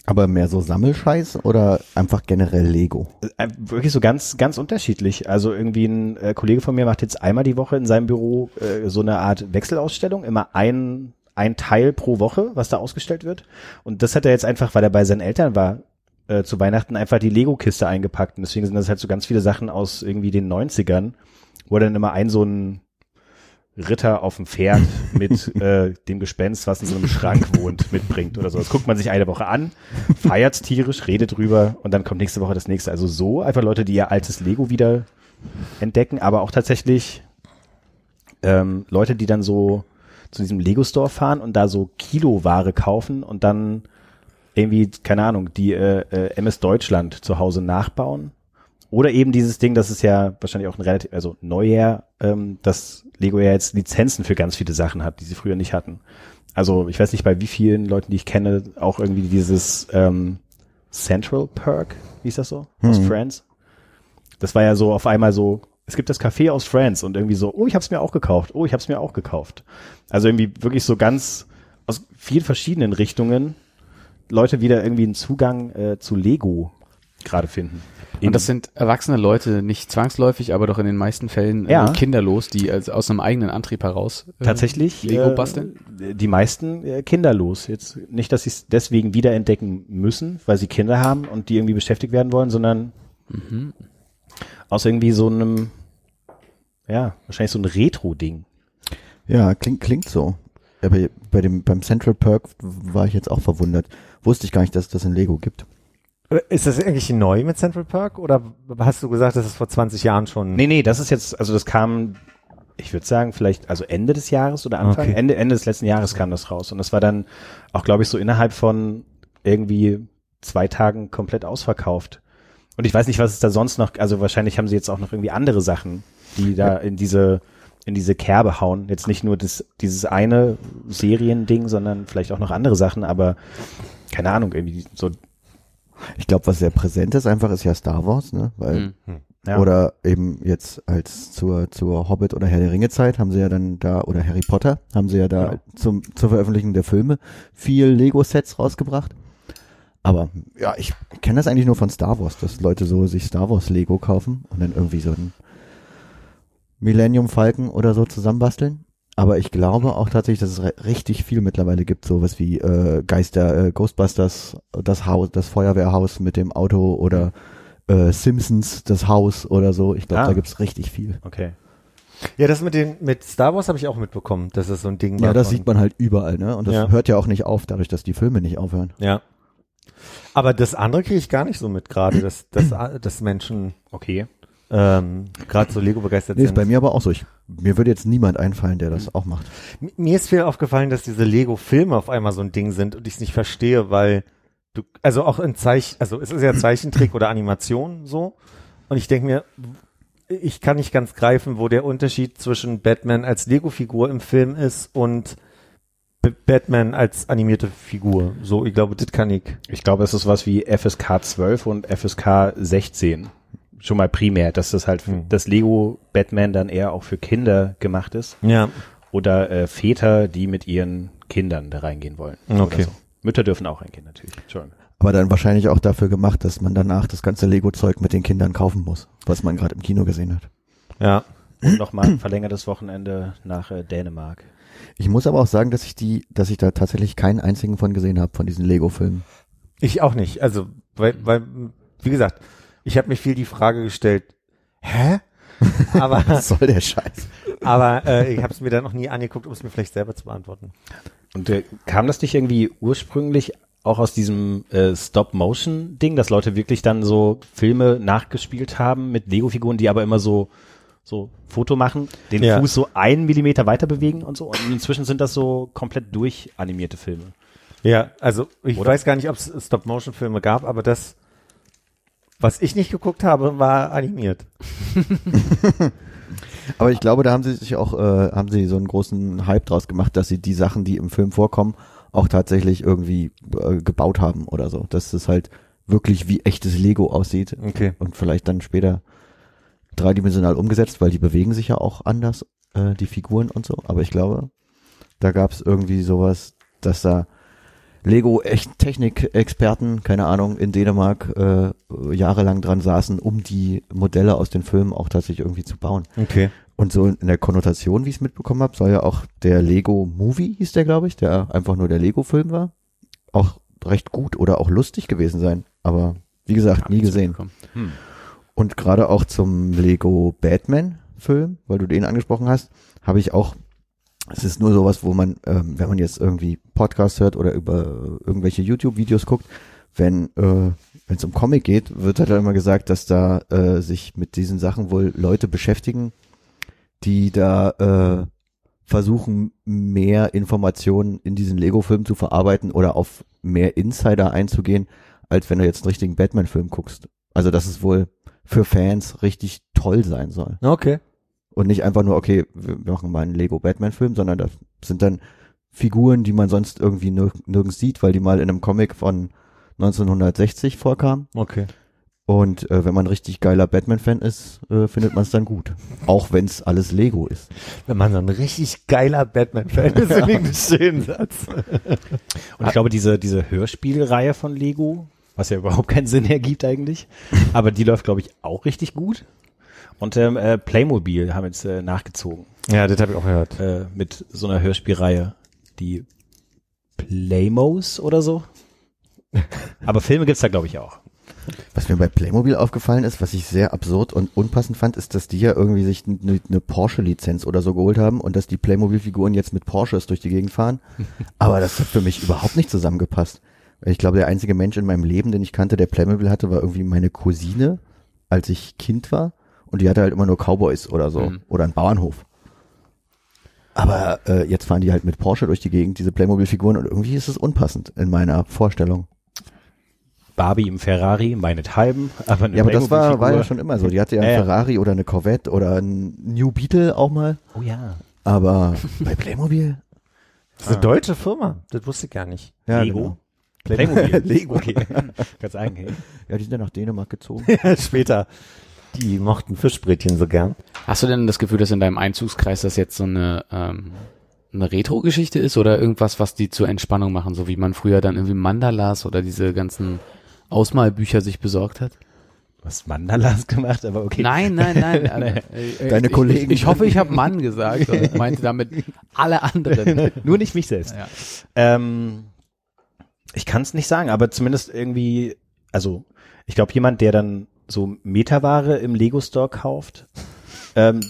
Aber mehr so Sammelscheiß oder einfach generell Lego? Äh, wirklich so ganz, ganz unterschiedlich. Also irgendwie ein äh, Kollege von mir macht jetzt einmal die Woche in seinem Büro äh, so eine Art Wechselausstellung, immer ein, ein Teil pro Woche, was da ausgestellt wird. Und das hat er jetzt einfach, weil er bei seinen Eltern war, äh, zu Weihnachten einfach die Lego-Kiste eingepackt. Und deswegen sind das halt so ganz viele Sachen aus irgendwie den 90ern, wo dann immer ein so ein Ritter auf dem Pferd mit äh, dem Gespenst, was in so einem Schrank wohnt, mitbringt oder so. Das guckt man sich eine Woche an, feiert's tierisch, redet drüber und dann kommt nächste Woche das nächste. Also so einfach Leute, die ihr altes Lego wieder entdecken, aber auch tatsächlich ähm, Leute, die dann so zu diesem Lego-Store fahren und da so Kiloware kaufen und dann irgendwie, keine Ahnung, die äh, äh, MS Deutschland zu Hause nachbauen. Oder eben dieses Ding, das ist ja wahrscheinlich auch ein relativ, also Neujahr, ähm, dass Lego ja jetzt Lizenzen für ganz viele Sachen hat, die sie früher nicht hatten. Also ich weiß nicht, bei wie vielen Leuten, die ich kenne, auch irgendwie dieses ähm, Central Perk, wie ist das so? Aus Mhm. Friends. Das war ja so auf einmal so, es gibt das Café aus Friends und irgendwie so, oh, ich hab's mir auch gekauft, oh, ich hab's mir auch gekauft. Also irgendwie wirklich so ganz aus vielen verschiedenen Richtungen Leute wieder irgendwie einen Zugang äh, zu Lego gerade finden. Und das sind erwachsene Leute, nicht zwangsläufig, aber doch in den meisten Fällen äh, Ja. kinderlos, die also aus einem eigenen Antrieb heraus äh, tatsächlich Lego äh, basteln? Die meisten äh, kinderlos. Jetzt nicht, dass sie es deswegen wiederentdecken müssen, weil sie Kinder haben und die irgendwie beschäftigt werden wollen, sondern Mhm. aus irgendwie so einem, ja, wahrscheinlich so ein Retro-Ding. Ja, klingt, klingt so. Aber bei dem, beim Central Perk war ich jetzt auch verwundert. Wusste ich gar nicht, dass es das in Lego gibt. Ist das eigentlich neu mit Central Park oder hast du gesagt, das ist vor 20 Jahren schon? Nee, nee, das ist jetzt, also das kam, ich würde sagen, vielleicht, also Ende des Jahres oder Anfang, Okay. Ende, Ende des letzten Jahres kam das raus. Und das war dann auch, glaube ich, so innerhalb von irgendwie zwei Tagen komplett ausverkauft. Und ich weiß nicht, was es da sonst noch, also wahrscheinlich haben sie jetzt auch noch irgendwie andere Sachen, die da in diese, in diese Kerbe hauen. Jetzt nicht nur das, dieses eine Seriending, sondern vielleicht auch noch andere Sachen, aber keine Ahnung, irgendwie so, Ich glaube, was sehr präsent ist einfach, ist ja Star Wars, ne? Weil, Mhm. ja. Oder eben jetzt als zur, zur Hobbit oder Herr der Ringe Zeit haben sie ja dann da, oder Harry Potter, haben sie ja da Genau. zum, zur Veröffentlichung der Filme viel Lego-Sets rausgebracht. Aber ja, ich kenne das eigentlich nur von Star Wars, dass Leute so sich Star Wars Lego kaufen und dann irgendwie so ein Millennium Falcon oder so zusammenbasteln. Aber ich glaube auch tatsächlich, dass es richtig viel mittlerweile gibt, sowas wie äh, Geister, äh, Ghostbusters, das Haus, das Feuerwehrhaus mit dem Auto oder äh, Simpsons, das Haus oder so. Ich glaube, Ah. da gibt's richtig viel. okay. Ja, das mit den mit Star Wars habe ich auch mitbekommen, dass es so ein Ding Ja, das sieht man halt überall, ne? Und das Ja. hört ja auch nicht auf, dadurch, dass die Filme nicht aufhören. Ja. Aber das andere kriege ich gar nicht so mit gerade, dass, dass, dass Menschen Okay. Ähm, gerade so Lego begeistert Nee, ist sind. bei mir aber auch so. Ich, mir würde jetzt niemand einfallen, der das auch macht. Mir ist viel aufgefallen, dass diese Lego-Filme auf einmal so ein Ding sind und ich es nicht verstehe, weil du, also auch in Zeich, also es ist ja Zeichentrick oder Animation so. Und ich denke mir, ich kann nicht ganz greifen, wo der Unterschied zwischen Batman als Lego-Figur im Film ist und B Batman als animierte Figur. So, ich glaube, das kann ich. Ich glaube, es ist was wie FSK 12 und FSK 16. Schon mal primär, dass das halt, Hm. das Lego Batman dann eher auch für Kinder gemacht ist. Ja. Oder äh, Väter, die mit ihren Kindern da reingehen wollen. Okay. So. Mütter dürfen auch reingehen, natürlich. Entschuldigung. Aber dann wahrscheinlich auch dafür gemacht, dass man danach das ganze Lego-Zeug mit den Kindern kaufen muss, was man gerade im Kino gesehen hat. Ja. Und nochmal ein verlängertes Wochenende nach äh, Dänemark. Ich muss aber auch sagen, dass ich die, dass ich da tatsächlich keinen einzigen von gesehen habe, von diesen Lego-Filmen. Ich auch nicht. Also, weil, weil, wie gesagt, ich habe mir viel die Frage gestellt, hä? Aber, Was soll der Scheiß? aber äh, ich habe es mir dann noch nie angeguckt, um es mir vielleicht selber zu beantworten. Und äh, kam das nicht irgendwie ursprünglich auch aus diesem äh, Stop-Motion-Ding, dass Leute wirklich dann so Filme nachgespielt haben mit Lego-Figuren, die aber immer so so Foto machen, den Ja. Fuß so einen Millimeter weiter bewegen und so. Und inzwischen sind das so komplett durchanimierte Filme. Ja, also ich Oder? weiß gar nicht, ob es Stop-Motion-Filme gab, aber das, was ich nicht geguckt habe, war animiert. Aber ich glaube, da haben sie sich auch, äh, haben sie so einen großen Hype draus gemacht, dass sie die Sachen, die im Film vorkommen, auch tatsächlich irgendwie äh, gebaut haben oder so. Dass es halt wirklich wie echtes Lego aussieht Okay. und vielleicht dann später dreidimensional umgesetzt, weil die bewegen sich ja auch anders, äh, die Figuren und so. Aber ich glaube, da gab es irgendwie sowas, dass da Lego echt Technikexperten, keine Ahnung, in Dänemark äh, jahrelang dran saßen, um die Modelle aus den Filmen auch tatsächlich irgendwie zu bauen. Okay. Und so in der Konnotation, wie ich es mitbekommen habe, soll ja auch der Lego Movie, hieß der, glaube ich, der einfach nur der Lego-Film war, auch recht gut oder auch lustig gewesen sein. Aber wie gesagt, Hab nie gesehen. Hm. Und gerade auch zum Lego Batman-Film, weil du den angesprochen hast, habe ich auch, es ist nur sowas, wo man, ähm, wenn man jetzt irgendwie Podcast hört oder über irgendwelche YouTube-Videos guckt, wenn äh, wenn es um Comic geht, wird halt immer gesagt, dass da äh, sich mit diesen Sachen wohl Leute beschäftigen, die da äh, versuchen, mehr Informationen in diesen Lego-Film zu verarbeiten oder auf mehr Insider einzugehen, als wenn du jetzt einen richtigen Batman-Film guckst. Also dass es wohl für Fans richtig toll sein soll. Okay. Und nicht einfach nur, okay, wir machen mal einen Lego Batman-Film, sondern das sind dann Figuren, die man sonst irgendwie nirg nirgends sieht, weil die mal in einem Comic von 1960 vorkamen. Okay. Und äh, wenn man richtig geiler Batman-Fan ist, äh, findet man es dann gut. Auch wenn es alles Lego ist. Wenn man so ein richtig geiler Batman-Fan ist, finde ich einen schönen Satz. Und ich glaube, diese, diese Hörspielreihe von Lego, was ja überhaupt keinen Sinn ergibt eigentlich, aber die läuft, glaube ich, auch richtig gut. Und ähm, äh, Playmobil haben jetzt äh, nachgezogen Ja, das habe ich auch gehört. äh, mit so einer Hörspielreihe, die Playmos oder so. Aber Filme gibt's da, glaube ich, auch. Was mir bei Playmobil aufgefallen ist, was ich sehr absurd und unpassend fand, ist, dass die ja irgendwie sich eine eine Porsche-Lizenz oder so geholt haben und dass die Playmobil-Figuren jetzt mit Porsches durch die Gegend fahren. Aber das hat für mich überhaupt nicht zusammengepasst. Weil Ich glaube, der einzige Mensch in meinem Leben, den ich kannte, der Playmobil hatte, war irgendwie meine Cousine, als ich Kind war. Und die hatte halt immer nur Cowboys oder so. Mhm. Oder einen Bauernhof. Aber äh, jetzt fahren die halt mit Porsche durch die Gegend, diese Playmobil-Figuren. Und irgendwie ist es unpassend in meiner Vorstellung. Barbie im Ferrari, meinethalben, aber eine Ja, aber das war, war ja schon immer so. Die hatte ja einen ja. Ferrari oder eine Corvette oder ein New Beetle auch mal. Oh ja. Aber bei Playmobil? Das ist eine deutsche Firma. Das wusste ich gar nicht. Ja, Lego? genau. Playmobil. Lego. Okay. Ganz eigen, hey. Ja, die sind ja nach Dänemark gezogen. Später. Die mochten Fischbrötchen so gern. Hast du denn das Gefühl, dass in deinem Einzugskreis das jetzt so eine, ähm, eine Retro-Geschichte ist oder irgendwas, was die zur Entspannung machen, so wie man früher dann irgendwie Mandalas oder diese ganzen Ausmalbücher sich besorgt hat? Du hast Mandalas gemacht, aber okay. Nein, nein, nein. äh, äh, Deine ich, Kollegen. Ich, ich hoffe, ich habe Mann gesagt und meinte damit alle anderen. Nur nicht mich selbst. Ja. Ähm, ich kann es nicht sagen, aber zumindest irgendwie, also ich glaube, jemand, der dann so Metaware im Lego Store kauft, ähm,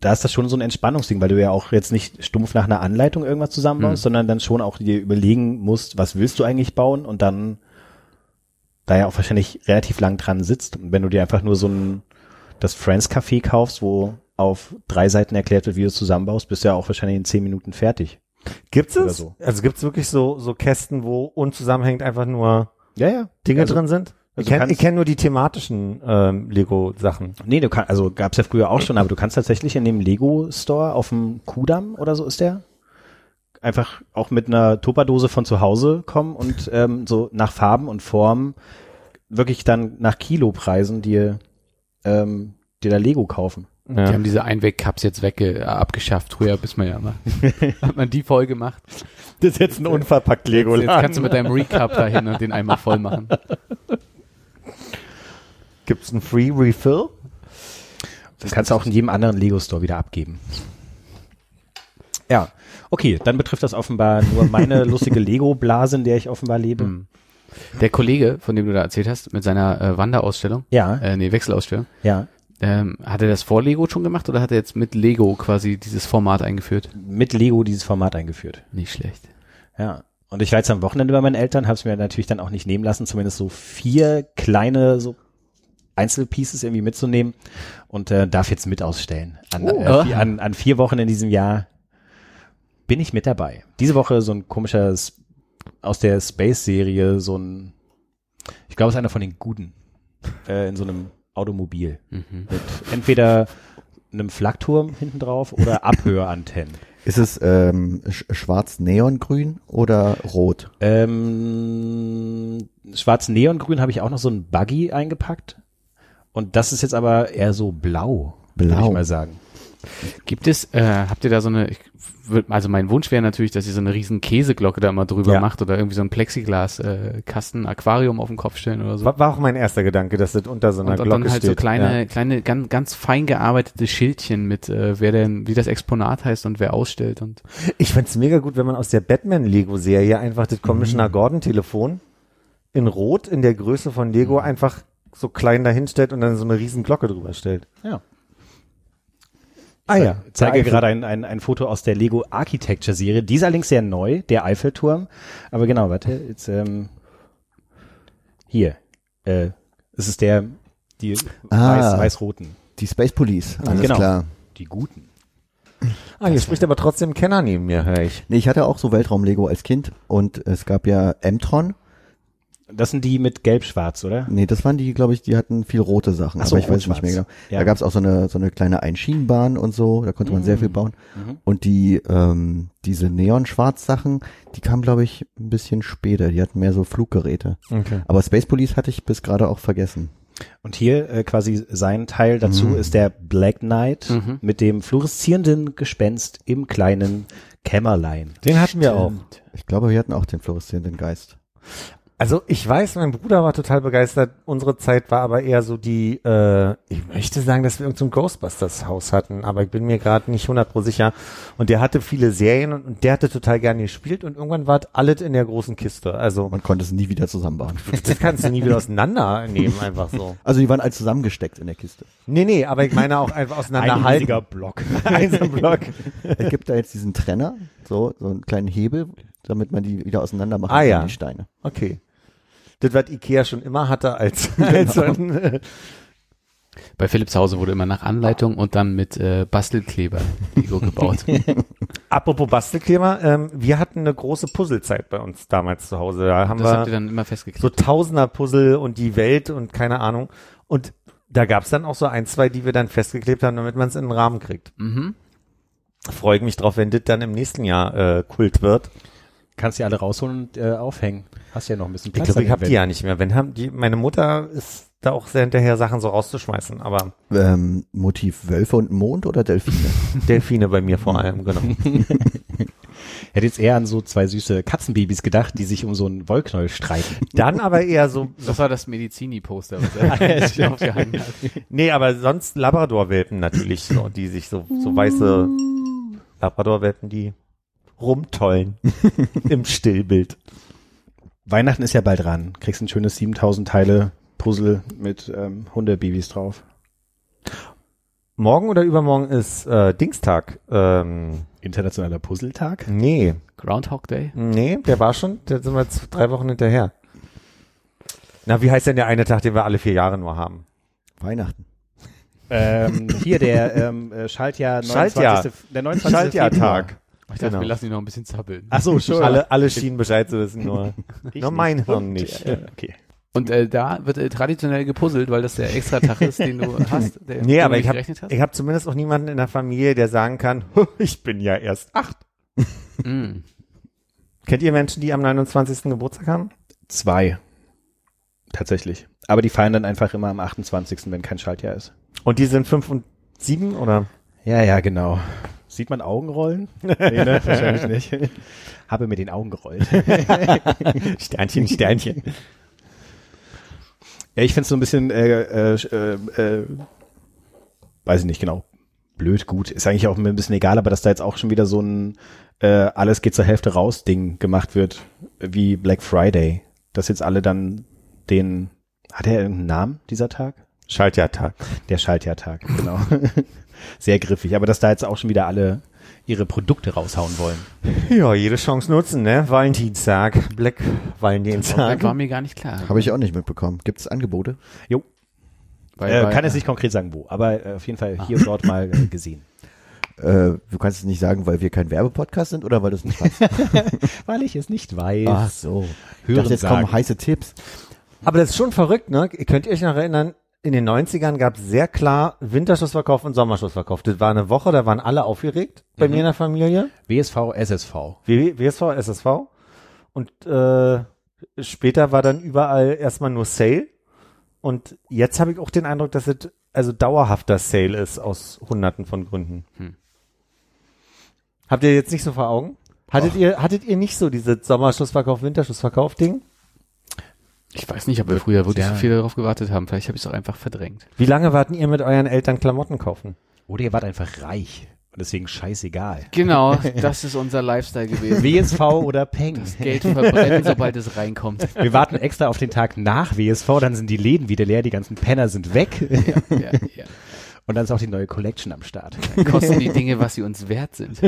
da ist das schon so ein Entspannungsding, weil du ja auch jetzt nicht stumpf nach einer Anleitung irgendwas zusammenbaust, Mhm. sondern dann schon auch dir überlegen musst, was willst du eigentlich bauen und dann da ja auch wahrscheinlich relativ lang dran sitzt. Und wenn du dir einfach nur so ein das Friends Café kaufst, wo auf drei Seiten erklärt wird, wie du es zusammenbaust, bist du ja auch wahrscheinlich in zehn Minuten fertig. Oder es? so. Also gibt's wirklich so, so Kästen, wo unzusammenhängend einfach nur Ja, ja. Dinge Also- drin sind? Also ich kenne kenn nur die thematischen ähm, Lego-Sachen. Nee, du kannst, also gab's ja früher auch schon, aber du kannst tatsächlich in dem Lego Store auf dem Kudamm oder so ist der, einfach auch mit einer Tupperdose von zu Hause kommen und ähm, so nach Farben und Formen wirklich dann nach Kilopreisen dir, ähm, dir da Lego kaufen. Die haben diese Einweg-Cups jetzt wegge äh, abgeschafft. Früher bis man ja mal. hat man die voll gemacht. Das ist jetzt ein unverpackt Jetzt, jetzt kannst du mit deinem Recap dahin und den einmal voll machen. Gibt's ein Free Refill? Das kannst du auch in jedem anderen Lego-Store wieder abgeben. Ja, okay, dann betrifft das offenbar nur meine lustige Lego-Blase, in der ich offenbar lebe. Hm. Der Kollege, von dem du da erzählt hast, mit seiner äh, Wanderausstellung, Ja, äh, nee, Wechselausstellung, ja. ähm, hat er das vor Lego schon gemacht oder hat er jetzt mit Lego quasi dieses Format eingeführt? Mit Lego dieses Format eingeführt. Nicht schlecht. Ja. Und ich war jetzt am Wochenende bei meinen Eltern, habe es mir natürlich dann auch nicht nehmen lassen, zumindest so vier kleine so Einzelpieces irgendwie mitzunehmen und äh, darf jetzt mit ausstellen. An, Oh. äh, vier, an, an vier Wochen in diesem Jahr bin ich mit dabei. Diese Woche so ein komischer aus der Space-Serie, so ein, ich glaube, es ist einer von den Guten, äh, in so einem Automobil Mhm. mit entweder einem Flakturm hinten drauf oder Abhörantennen. Ist es ähm, sch schwarz neongrün oder rot? Ähm, schwarz Neongrün habe ich auch noch so ein Buggy eingepackt. Und das ist jetzt aber eher so blau, würde Blau. ich mal sagen. Gibt es, äh, habt ihr da so eine, ich würd, also mein Wunsch wäre natürlich, dass ihr so eine riesen Käseglocke da mal drüber Ja. macht oder irgendwie so ein Plexiglas-Kasten, äh, Kasten, Aquarium auf den Kopf stellen oder so. War, war auch mein erster Gedanke, dass das unter so einer und, und Glocke dann halt steht. so kleine, Ja. kleine, ganz, ganz fein gearbeitete Schildchen mit, äh, wer denn, wie das Exponat heißt und wer ausstellt und Ich find's mega gut, wenn man aus der Batman-Lego-Serie einfach das Commissioner Mhm. Gordon-Telefon in Rot in der Größe von Lego Mhm. einfach so klein dahinstellt und dann so eine riesen Glocke drüber stellt. Ja. Ah ja. Ich zeige gerade ein, ein, ein Foto aus der Lego Architecture Serie. Die ist allerdings sehr neu, der Eiffelturm. Aber genau, warte, jetzt, ähm, hier, äh, es ist der, die Ah. weiß, weiß-roten. Die Space Police, alles Genau. klar. Die guten. Ah, hier spricht aber trotzdem Kenner neben mir, höre ich. Nee, ich hatte auch so Weltraum-Lego als Kind und es gab ja M-Tron. Das sind die mit gelb-schwarz, oder? Nee, das waren die, glaube ich, die hatten viel rote Sachen, Ach so, aber ich weiß nicht mehr genau. Ja. Da gab es auch so eine, so eine kleine Einschienenbahn und so, da konnte man sehr viel bauen. Mhm. Und die, ähm, diese Neon-Schwarz-Sachen, die kamen, glaube ich, ein bisschen später. Die hatten mehr so Fluggeräte. Okay. Aber Space Police hatte ich bis gerade auch vergessen. Und hier äh, quasi sein Teil dazu Mhm. ist der Black Knight Mhm. mit dem fluoreszierenden Gespenst im kleinen Kämmerlein. Den hatten wir auch. Ich glaube, wir hatten auch den fluoreszierenden Geist. Also ich weiß, mein Bruder war total begeistert. Unsere Zeit war aber eher so die, äh, ich möchte sagen, dass wir irgendein so Ghostbusters-Haus hatten, aber ich bin mir gerade nicht 100 pro sicher. Und der hatte viele Serien und, und der hatte total gerne gespielt und irgendwann war das alles in der großen Kiste. Also Man konnte es nie wieder zusammenbauen. das kannst du nie wieder auseinandernehmen, einfach so. Also die waren alle zusammengesteckt in der Kiste. Nee, nee, aber ich meine auch einfach auseinanderhalten. Block. Ein Block. Es gibt da jetzt diesen Trenner, so, so einen kleinen Hebel, damit man die wieder auseinander machen Ah, kann, ja. die Steine. Okay. Das, was Ikea schon immer hatte als, als so ein, äh, bei Philips Hause wurde immer nach Anleitung und dann mit äh, Bastelkleber Lego gebaut. Apropos Bastelkleber, ähm, wir hatten eine große Puzzlezeit bei uns damals zu Hause. Da haben das habt ihr wir dann immer so festgeklebt. Tausender-Puzzle und die Welt und keine Ahnung. Und da gab's dann auch so ein, zwei, die wir dann festgeklebt haben, damit man es in den Rahmen kriegt. Mhm. Freue ich mich drauf, wenn das dann im nächsten Jahr äh, Kult wird. Kannst die alle rausholen und äh, aufhängen. Hast ja noch ein bisschen Ich Platz. glaube, an ich habe die ja nicht mehr. Wenn haben die, meine Mutter ist da auch sehr hinterher, Sachen so rauszuschmeißen. Aber Ähm, Motiv Wölfe und Mond oder Delfine? Delfine bei mir vor allem, genau. Ich hätte jetzt eher an so zwei süße Katzenbabys gedacht, die sich um so einen Wollknäuel streiten. Dann aber eher so, Das war das Medizini-Poster, was er aufgehangen hat. nee, aber sonst Labrador-Welpen natürlich, so, die sich so, so weiße Labrador-Welpen, die rumtollen im Stillbild. Weihnachten ist ja bald dran. Kriegst ein schönes 7000 Teile Puzzle mit ähm, Hundebabys drauf. Morgen oder übermorgen ist äh, Dingstag. Ähm, Internationaler Puzzletag. nee, Groundhog Day? nee, der war schon, der sind wir jetzt drei Wochen hinterher. Na, wie heißt denn der eine Tag, den wir alle vier Jahre nur haben? Weihnachten. Ähm, hier der ähm, äh, Schaltjahr 29. Schaltjahr. Der 29. Schaltjahrtag. Ich dachte, Genau. wir lassen ihn noch ein bisschen zappeln. Ach so, schon. Alle, alle schienen Bescheid zu wissen, nur, nur nicht. mein Hirn nicht. Ja, okay. Und äh, da wird äh, traditionell gepuzzelt, weil das der extra Tag ist, den du hast. Der Nee, aber ich habe hab zumindest auch niemanden in der Familie, der sagen kann, ich bin ja erst acht. Mm. Kennt ihr Menschen, die am 29. Geburtstag haben? Zwei. Tatsächlich. Aber die feiern dann einfach immer am 28., wenn kein Schaltjahr ist. Und die sind fünf und sieben oder? Ja, ja, genau. Sieht man Augenrollen? Nee, ne? Wahrscheinlich nicht. Habe mir den Augen gerollt. Sternchen, Sternchen. Ja, ich finde es so ein bisschen, äh, äh, äh, äh, weiß ich nicht genau, blöd, gut. Ist eigentlich auch mir ein bisschen egal, aber dass da jetzt auch schon wieder so ein äh, alles geht zur Hälfte raus Ding gemacht wird, wie Black Friday. Dass jetzt alle dann den, hat er irgendeinen Namen, dieser Tag? Schaltjahrtag. Der Schaltjahrtag, genau. Sehr griffig. Aber dass da jetzt auch schon wieder alle ihre Produkte raushauen wollen. Ja, jede Chance nutzen, ne? Valentinstag, Black Valentinstag. war mir gar nicht klar. Habe ich auch nicht mitbekommen. Gibt es Angebote? Weil, Äh, weil- kann jetzt nicht konkret sagen, wo, aber äh, auf jeden Fall hier und dort mal äh, gesehen. Äh, du kannst es nicht sagen, weil wir kein Werbepodcast sind oder weil du es nicht weißt? Weil ich es nicht weiß. Ach so. Ich Hören dachte, jetzt sagen. kommen heiße Tipps. Aber das ist schon verrückt, ne? Könnt ihr euch noch erinnern, in den 90ern gab es sehr klar Winterschlussverkauf und Sommerschlussverkauf. Das war eine Woche, da waren alle aufgeregt bei mir in der Familie. WSV, SSV. W- WSV, SSV. Und äh, später war dann überall erstmal nur Sale. Und jetzt habe ich auch den Eindruck, dass es also dauerhafter Sale ist aus hunderten von Gründen. Hm. Habt ihr jetzt nicht so vor Augen? Hattet ihr, hattet ihr nicht so dieses Sommerschlussverkauf, Winterschlussverkauf Ding? Ich weiß nicht, ob wir früher wirklich Ja. so viel darauf gewartet haben. Vielleicht habe ich es auch einfach verdrängt. Wie lange warten ihr mit euren Eltern Klamotten kaufen? Oder ihr wart einfach reich und deswegen scheißegal. Genau, das ist unser Lifestyle gewesen. WSV oder Peng. Geld verbrennen, sobald es reinkommt. Wir warten extra auf den Tag nach WSV, dann sind die Läden wieder leer, die ganzen Penner sind weg Ja, ja. und dann ist auch die neue Collection am Start. Dann kosten die Dinge, was sie uns wert sind.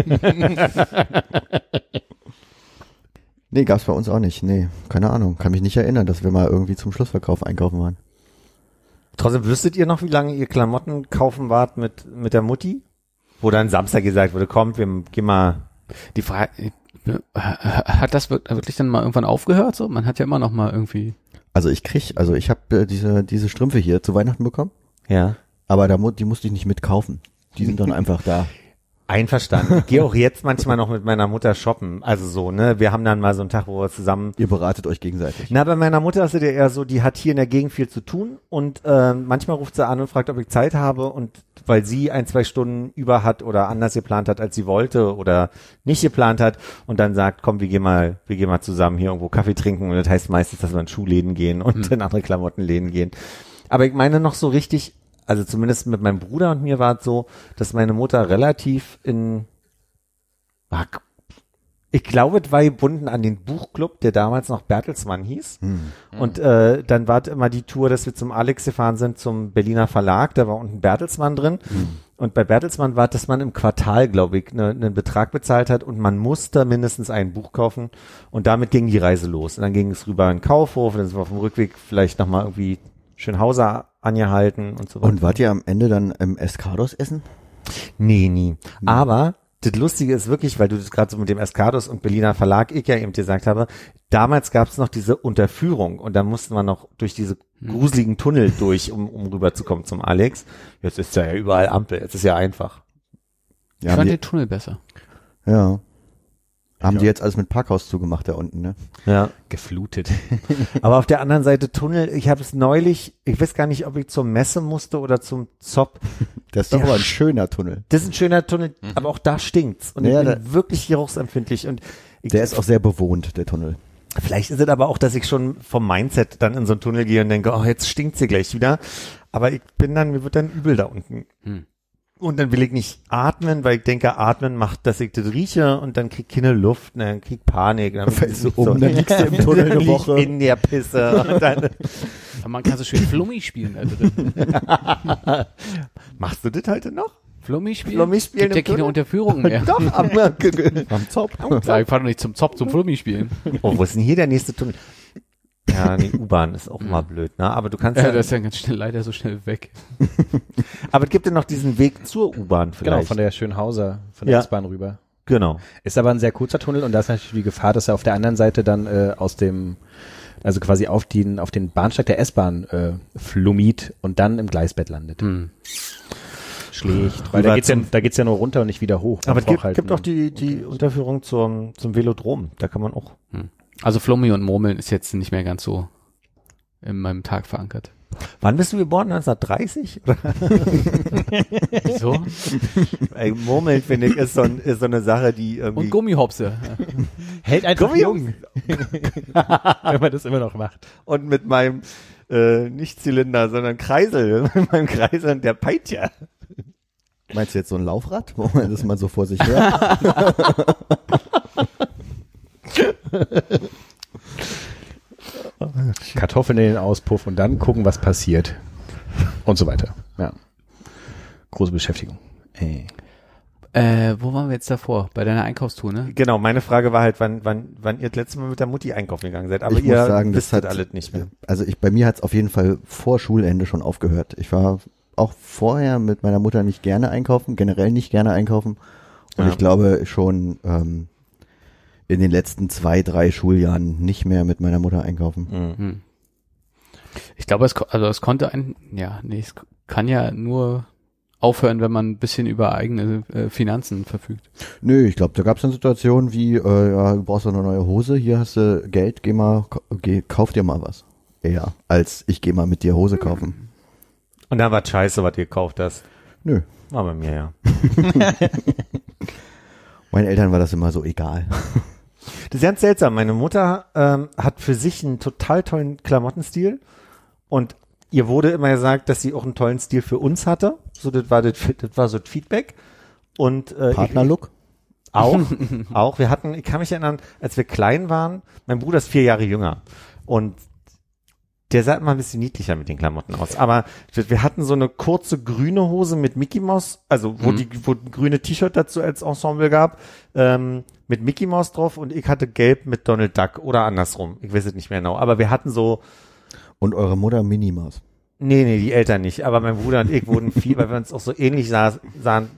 Nee, gab's bei uns auch nicht. Nee, keine Ahnung. Kann mich nicht erinnern, dass wir mal irgendwie zum Schlussverkauf einkaufen waren. Trotzdem wüsstet ihr noch, wie lange ihr Klamotten kaufen wart mit, mit der Mutti? Wo dann Samstag gesagt wurde, kommt, wir gehen mal. Die Frage, hat das wir- wirklich dann mal irgendwann aufgehört? So, man hat ja immer noch mal irgendwie. Also ich krieg, also ich habe äh, diese diese Strümpfe hier zu Weihnachten bekommen, Ja. aber da mu die musste ich nicht mitkaufen. Die sind dann einfach da. Einverstanden. Ich gehe auch jetzt manchmal noch mit meiner Mutter shoppen. Also so, ne? Wir haben dann mal so einen Tag, wo wir zusammen. Ihr beratet euch gegenseitig. Na, bei meiner Mutter ist es ja eher so, die hat hier in der Gegend viel zu tun und äh, manchmal ruft sie an und fragt, ob ich Zeit habe und weil sie ein, zwei Stunden über hat oder anders geplant hat, als sie wollte oder nicht geplant hat und dann sagt, komm, wir gehen mal, wir gehen mal zusammen hier irgendwo Kaffee trinken und das heißt meistens, dass wir in Schuhläden gehen und in andere Klamottenläden gehen. Aber ich meine noch so richtig, also zumindest mit meinem Bruder und mir war es so, dass meine Mutter relativ in, ah, ich glaube, es war gebunden an den Buchclub, der damals noch Bertelsmann hieß. Und äh, dann war es immer die Tour, dass wir zum Alex gefahren sind, zum Berliner Verlag, da war unten Bertelsmann drin. Und bei Bertelsmann war, es, dass man im Quartal, glaube ich, ne, einen Betrag bezahlt hat und man musste mindestens ein Buch kaufen. Und damit ging die Reise los. Und dann ging es rüber in den Kaufhof, und dann sind wir auf dem Rückweg vielleicht nochmal irgendwie Schönhauser angehalten und so weiter. Und wart ihr am Ende dann im Escados essen? Nee, nie. Aber das Lustige ist wirklich, weil du das gerade so mit dem Escados und Berliner Verlag, ich ja eben gesagt habe, damals gab es noch diese Unterführung und da mussten wir noch durch diese gruseligen Tunnel durch, um, um rüberzukommen zum Alex. Jetzt ist ja überall Ampel, jetzt ist ja einfach. Ich Ja, fand die, den Tunnel besser. ja. Haben die jetzt alles mit Parkhaus zugemacht da unten, ne? Ja. Geflutet. Aber auf der anderen Seite Tunnel, ich habe es neulich, ich weiß gar nicht, ob ich zur Messe musste oder zum Zopp. Das ist doch Ja. aber ein schöner Tunnel. Das ist ein schöner Tunnel, aber auch da stinkt's. Und Ja, ich bin da- wirklich geruchsempfindlich. Und ich, Der ist auch sehr bewohnt, der Tunnel. Vielleicht ist es aber auch, dass ich schon vom Mindset dann in so einen Tunnel gehe und denke, oh, jetzt stinkt's hier gleich wieder. Aber ich bin dann, mir wird dann übel da unten. Hm. Und dann will ich nicht atmen, weil ich denke, atmen macht, dass ich das rieche und dann krieg ich keine Luft, ne, dann krieg ich Panik. Dann fällst du um, dann liegst du im Tunnel eine Woche. In der Pisse. Und dann, Aber man kann so schön Flummi spielen da drin. machst du das heute noch? Flummi spielen? Flummi spielen Gibt ja keine Tunnel? Unterführung mehr. Doch, am, Am Zopf. Ja, ich fahr doch nicht zum Zopf zum Flummi spielen. Oh, wo ist denn hier der nächste Tunnel? Ja, die U-Bahn ist auch immer blöd, ne? Aber du kannst Ja, ja, das ist ja ganz schnell, leider so schnell weg. aber es gibt ja noch diesen Weg zur U-Bahn vielleicht. Genau, von der Schönhauser, von der Ja. S-Bahn rüber. genau. Ist aber ein sehr kurzer Tunnel und da ist natürlich die Gefahr, dass er auf der anderen Seite dann äh, aus dem, also quasi auf den, auf den Bahnsteig der S-Bahn äh, flummiert und dann im Gleisbett landet. Hm. schlägt. Weil da Rüber geht's, ja, zum- da geht's ja nur runter und nicht wieder hoch. Aber es gibt, halt gibt auch die, die Unterführung zum, zum Velodrom. Da kann man auch. Also Flummi und Murmeln ist jetzt nicht mehr ganz so in meinem Tag verankert. Wann bist du geboren? 1930? Wieso? Ey, Murmeln, finde ich, ist so, ein, ist so eine Sache, die irgendwie. Und Gummihopse. hält einfach Gummi- jung. Wenn man das immer noch macht. und mit meinem äh, nicht Zylinder, sondern Kreisel, mit meinem Kreisel der Peitsche. Meinst du jetzt so ein Laufrad, wo man das mal so vor sich hört? Kartoffeln in den Auspuff und dann gucken, was passiert. Und so weiter. Ja. Große Beschäftigung. Ey. Äh, wo waren wir jetzt davor? Bei deiner Einkaufstour, ne? Genau, meine Frage war halt, wann, wann, wann ihr das letzte Mal mit der Mutti einkaufen gegangen seid. Aber ich ihr muss sagen, das wisst hat das alles nicht mehr. Also ich, bei mir hat es auf jeden Fall vor Schulende schon aufgehört. Ich war auch vorher mit meiner Mutter nicht gerne einkaufen, generell nicht gerne einkaufen. Und Ja. ich glaube schon ähm, in den letzten zwei, drei Schuljahren nicht mehr mit meiner Mutter einkaufen. Mhm. Hm. Ich glaube, es, also es konnte ein, ja, nee, es kann ja nur aufhören, wenn man ein bisschen über eigene äh, Finanzen verfügt. Nö, ich glaube, da gab es dann Situationen wie, äh, ja, du brauchst doch eine neue Hose, hier hast du Geld, geh mal, geh, kauf dir mal was. Eher, als ich geh mal mit dir Hose kaufen. Und dann war scheiße, was ihr gekauft hast. Nö, War bei mir, ja. meinen Eltern war das immer so egal. Das ist ganz seltsam. Meine Mutter ähm, hat für sich einen total tollen Klamottenstil und ihr wurde immer gesagt, dass sie auch einen tollen Stil für uns hatte. So, das war das, das war so das Feedback. Und äh, Partnerlook? Auch, auch. Wir hatten, ich kann mich erinnern, als wir klein waren, mein Bruder ist vier Jahre jünger und der sah immer ein bisschen niedlicher mit den Klamotten aus. Aber wir wir hatten so eine kurze grüne Hose mit Mickey Mouse, also wo die, wo ein grüne T-Shirt dazu als Ensemble gab, ähm, mit Mickey Mouse drauf und ich hatte gelb mit Donald Duck oder andersrum. Ich weiß es nicht mehr genau. Aber wir hatten so, Und eure Mutter Minimaus. Nee, nee, die Eltern nicht. Aber mein Bruder und ich wurden viel, weil wir uns auch so ähnlich sah, sahen,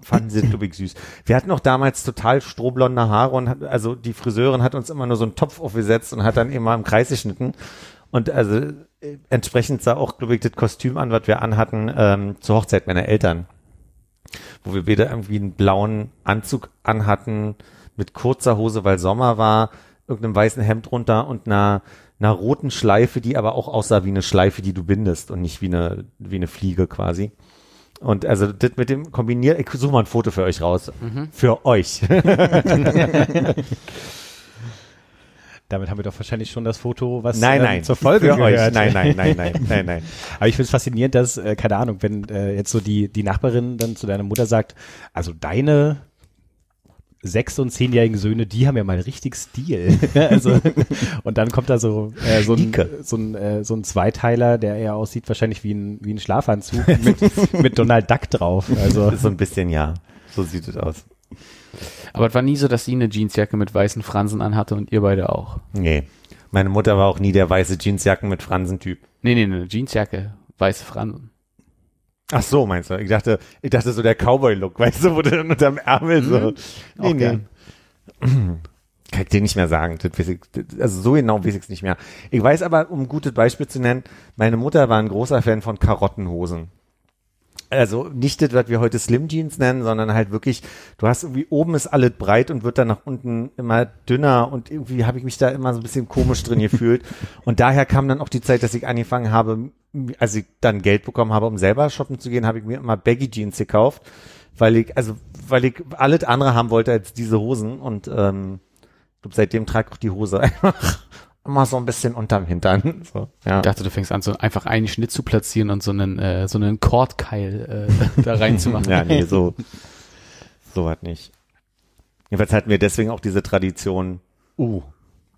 fanden sie, ich, süß. Wir hatten auch damals total strohblonde Haare und hat, also die Friseurin hat uns immer nur so einen Topf aufgesetzt und hat dann immer im Kreis geschnitten. Und also äh, entsprechend sah auch, glaube ich, das Kostüm an, was wir anhatten, ähm, zur Hochzeit meiner Eltern. Wo wir wieder irgendwie einen blauen Anzug anhatten mit kurzer Hose, weil Sommer war, irgendeinem weißen Hemd runter und einer, einer roten Schleife, die aber auch aussah wie eine Schleife, die du bindest und nicht wie eine, wie eine Fliege quasi. Und also das mit dem kombiniert, ich suche mal ein Foto für euch raus. Für euch. Damit haben wir doch wahrscheinlich schon das Foto, was nein, ähm, nein. zur Folge für gehört. euch. Nein, nein, nein, nein, nein, nein. Aber ich finde es faszinierend, dass, äh, keine Ahnung, wenn äh, jetzt so die, die Nachbarin dann zu deiner Mutter sagt, also deine sechs- und zehnjährigen Söhne, die haben ja mal richtig Stil. also, und dann kommt da so, äh, so, ein, so, ein, äh, so ein Zweiteiler, der eher aussieht wahrscheinlich wie ein, wie ein Schlafanzug mit, mit Donald Duck drauf. Also So ein bisschen ja. So sieht es aus. Aber es war nie so, dass sie eine Jeansjacke mit weißen Fransen anhatte und ihr beide auch. Nee. Meine Mutter war auch nie der weiße Jeansjacken mit Fransentyp. Nee, nee, eine Jeansjacke, weiße Fransen. Ach so, meinst du? Ich dachte, ich dachte so der Cowboy-Look, weißt du, wo du dann unterm Ärmel so. Nee, Auch nee. gern. Kann ich dir nicht mehr sagen. Ich, also so genau weiß ich es nicht mehr. Ich weiß aber, um ein gutes Beispiel zu nennen, meine Mutter war ein großer Fan von Karottenhosen. Also nicht das, was wir heute Slim Jeans nennen, sondern halt wirklich, du hast irgendwie oben ist alles breit und wird dann nach unten immer dünner und irgendwie habe ich mich da immer so ein bisschen komisch drin gefühlt. Und daher kam dann auch die Zeit, dass ich angefangen habe, als ich dann Geld bekommen habe, um selber shoppen zu gehen, habe ich mir immer Baggy Jeans gekauft, weil ich, also weil ich alles andere haben wollte als diese Hosen und ähm, ich seitdem trage ich auch die Hose einfach immer so ein bisschen unterm Hintern. So, ja. Ich dachte, du fängst an, so einfach einen Schnitt zu platzieren und so einen, äh, so einen Kordkeil äh, da reinzumachen. Ja, nee, so, so was nicht. Jedenfalls hatten wir deswegen auch diese Tradition, uh,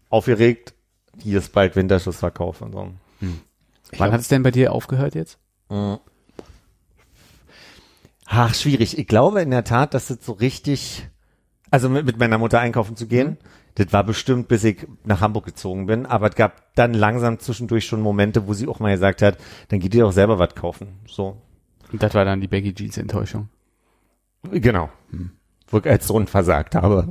aufgeregt, hier ist bald Winterschussverkauf und so. Wann hat es denn bei dir aufgehört jetzt? Ach, schwierig. Ich glaube in der Tat, dass das so richtig, also mit, mit meiner Mutter einkaufen zu gehen, das war bestimmt, bis ich nach Hamburg gezogen bin, aber es gab dann langsam zwischendurch schon Momente, wo sie auch mal gesagt hat, dann geht ihr doch selber was kaufen. So. Und das war dann die Baggy Jeans Enttäuschung. Genau. Wo ich als Sohn versagt habe.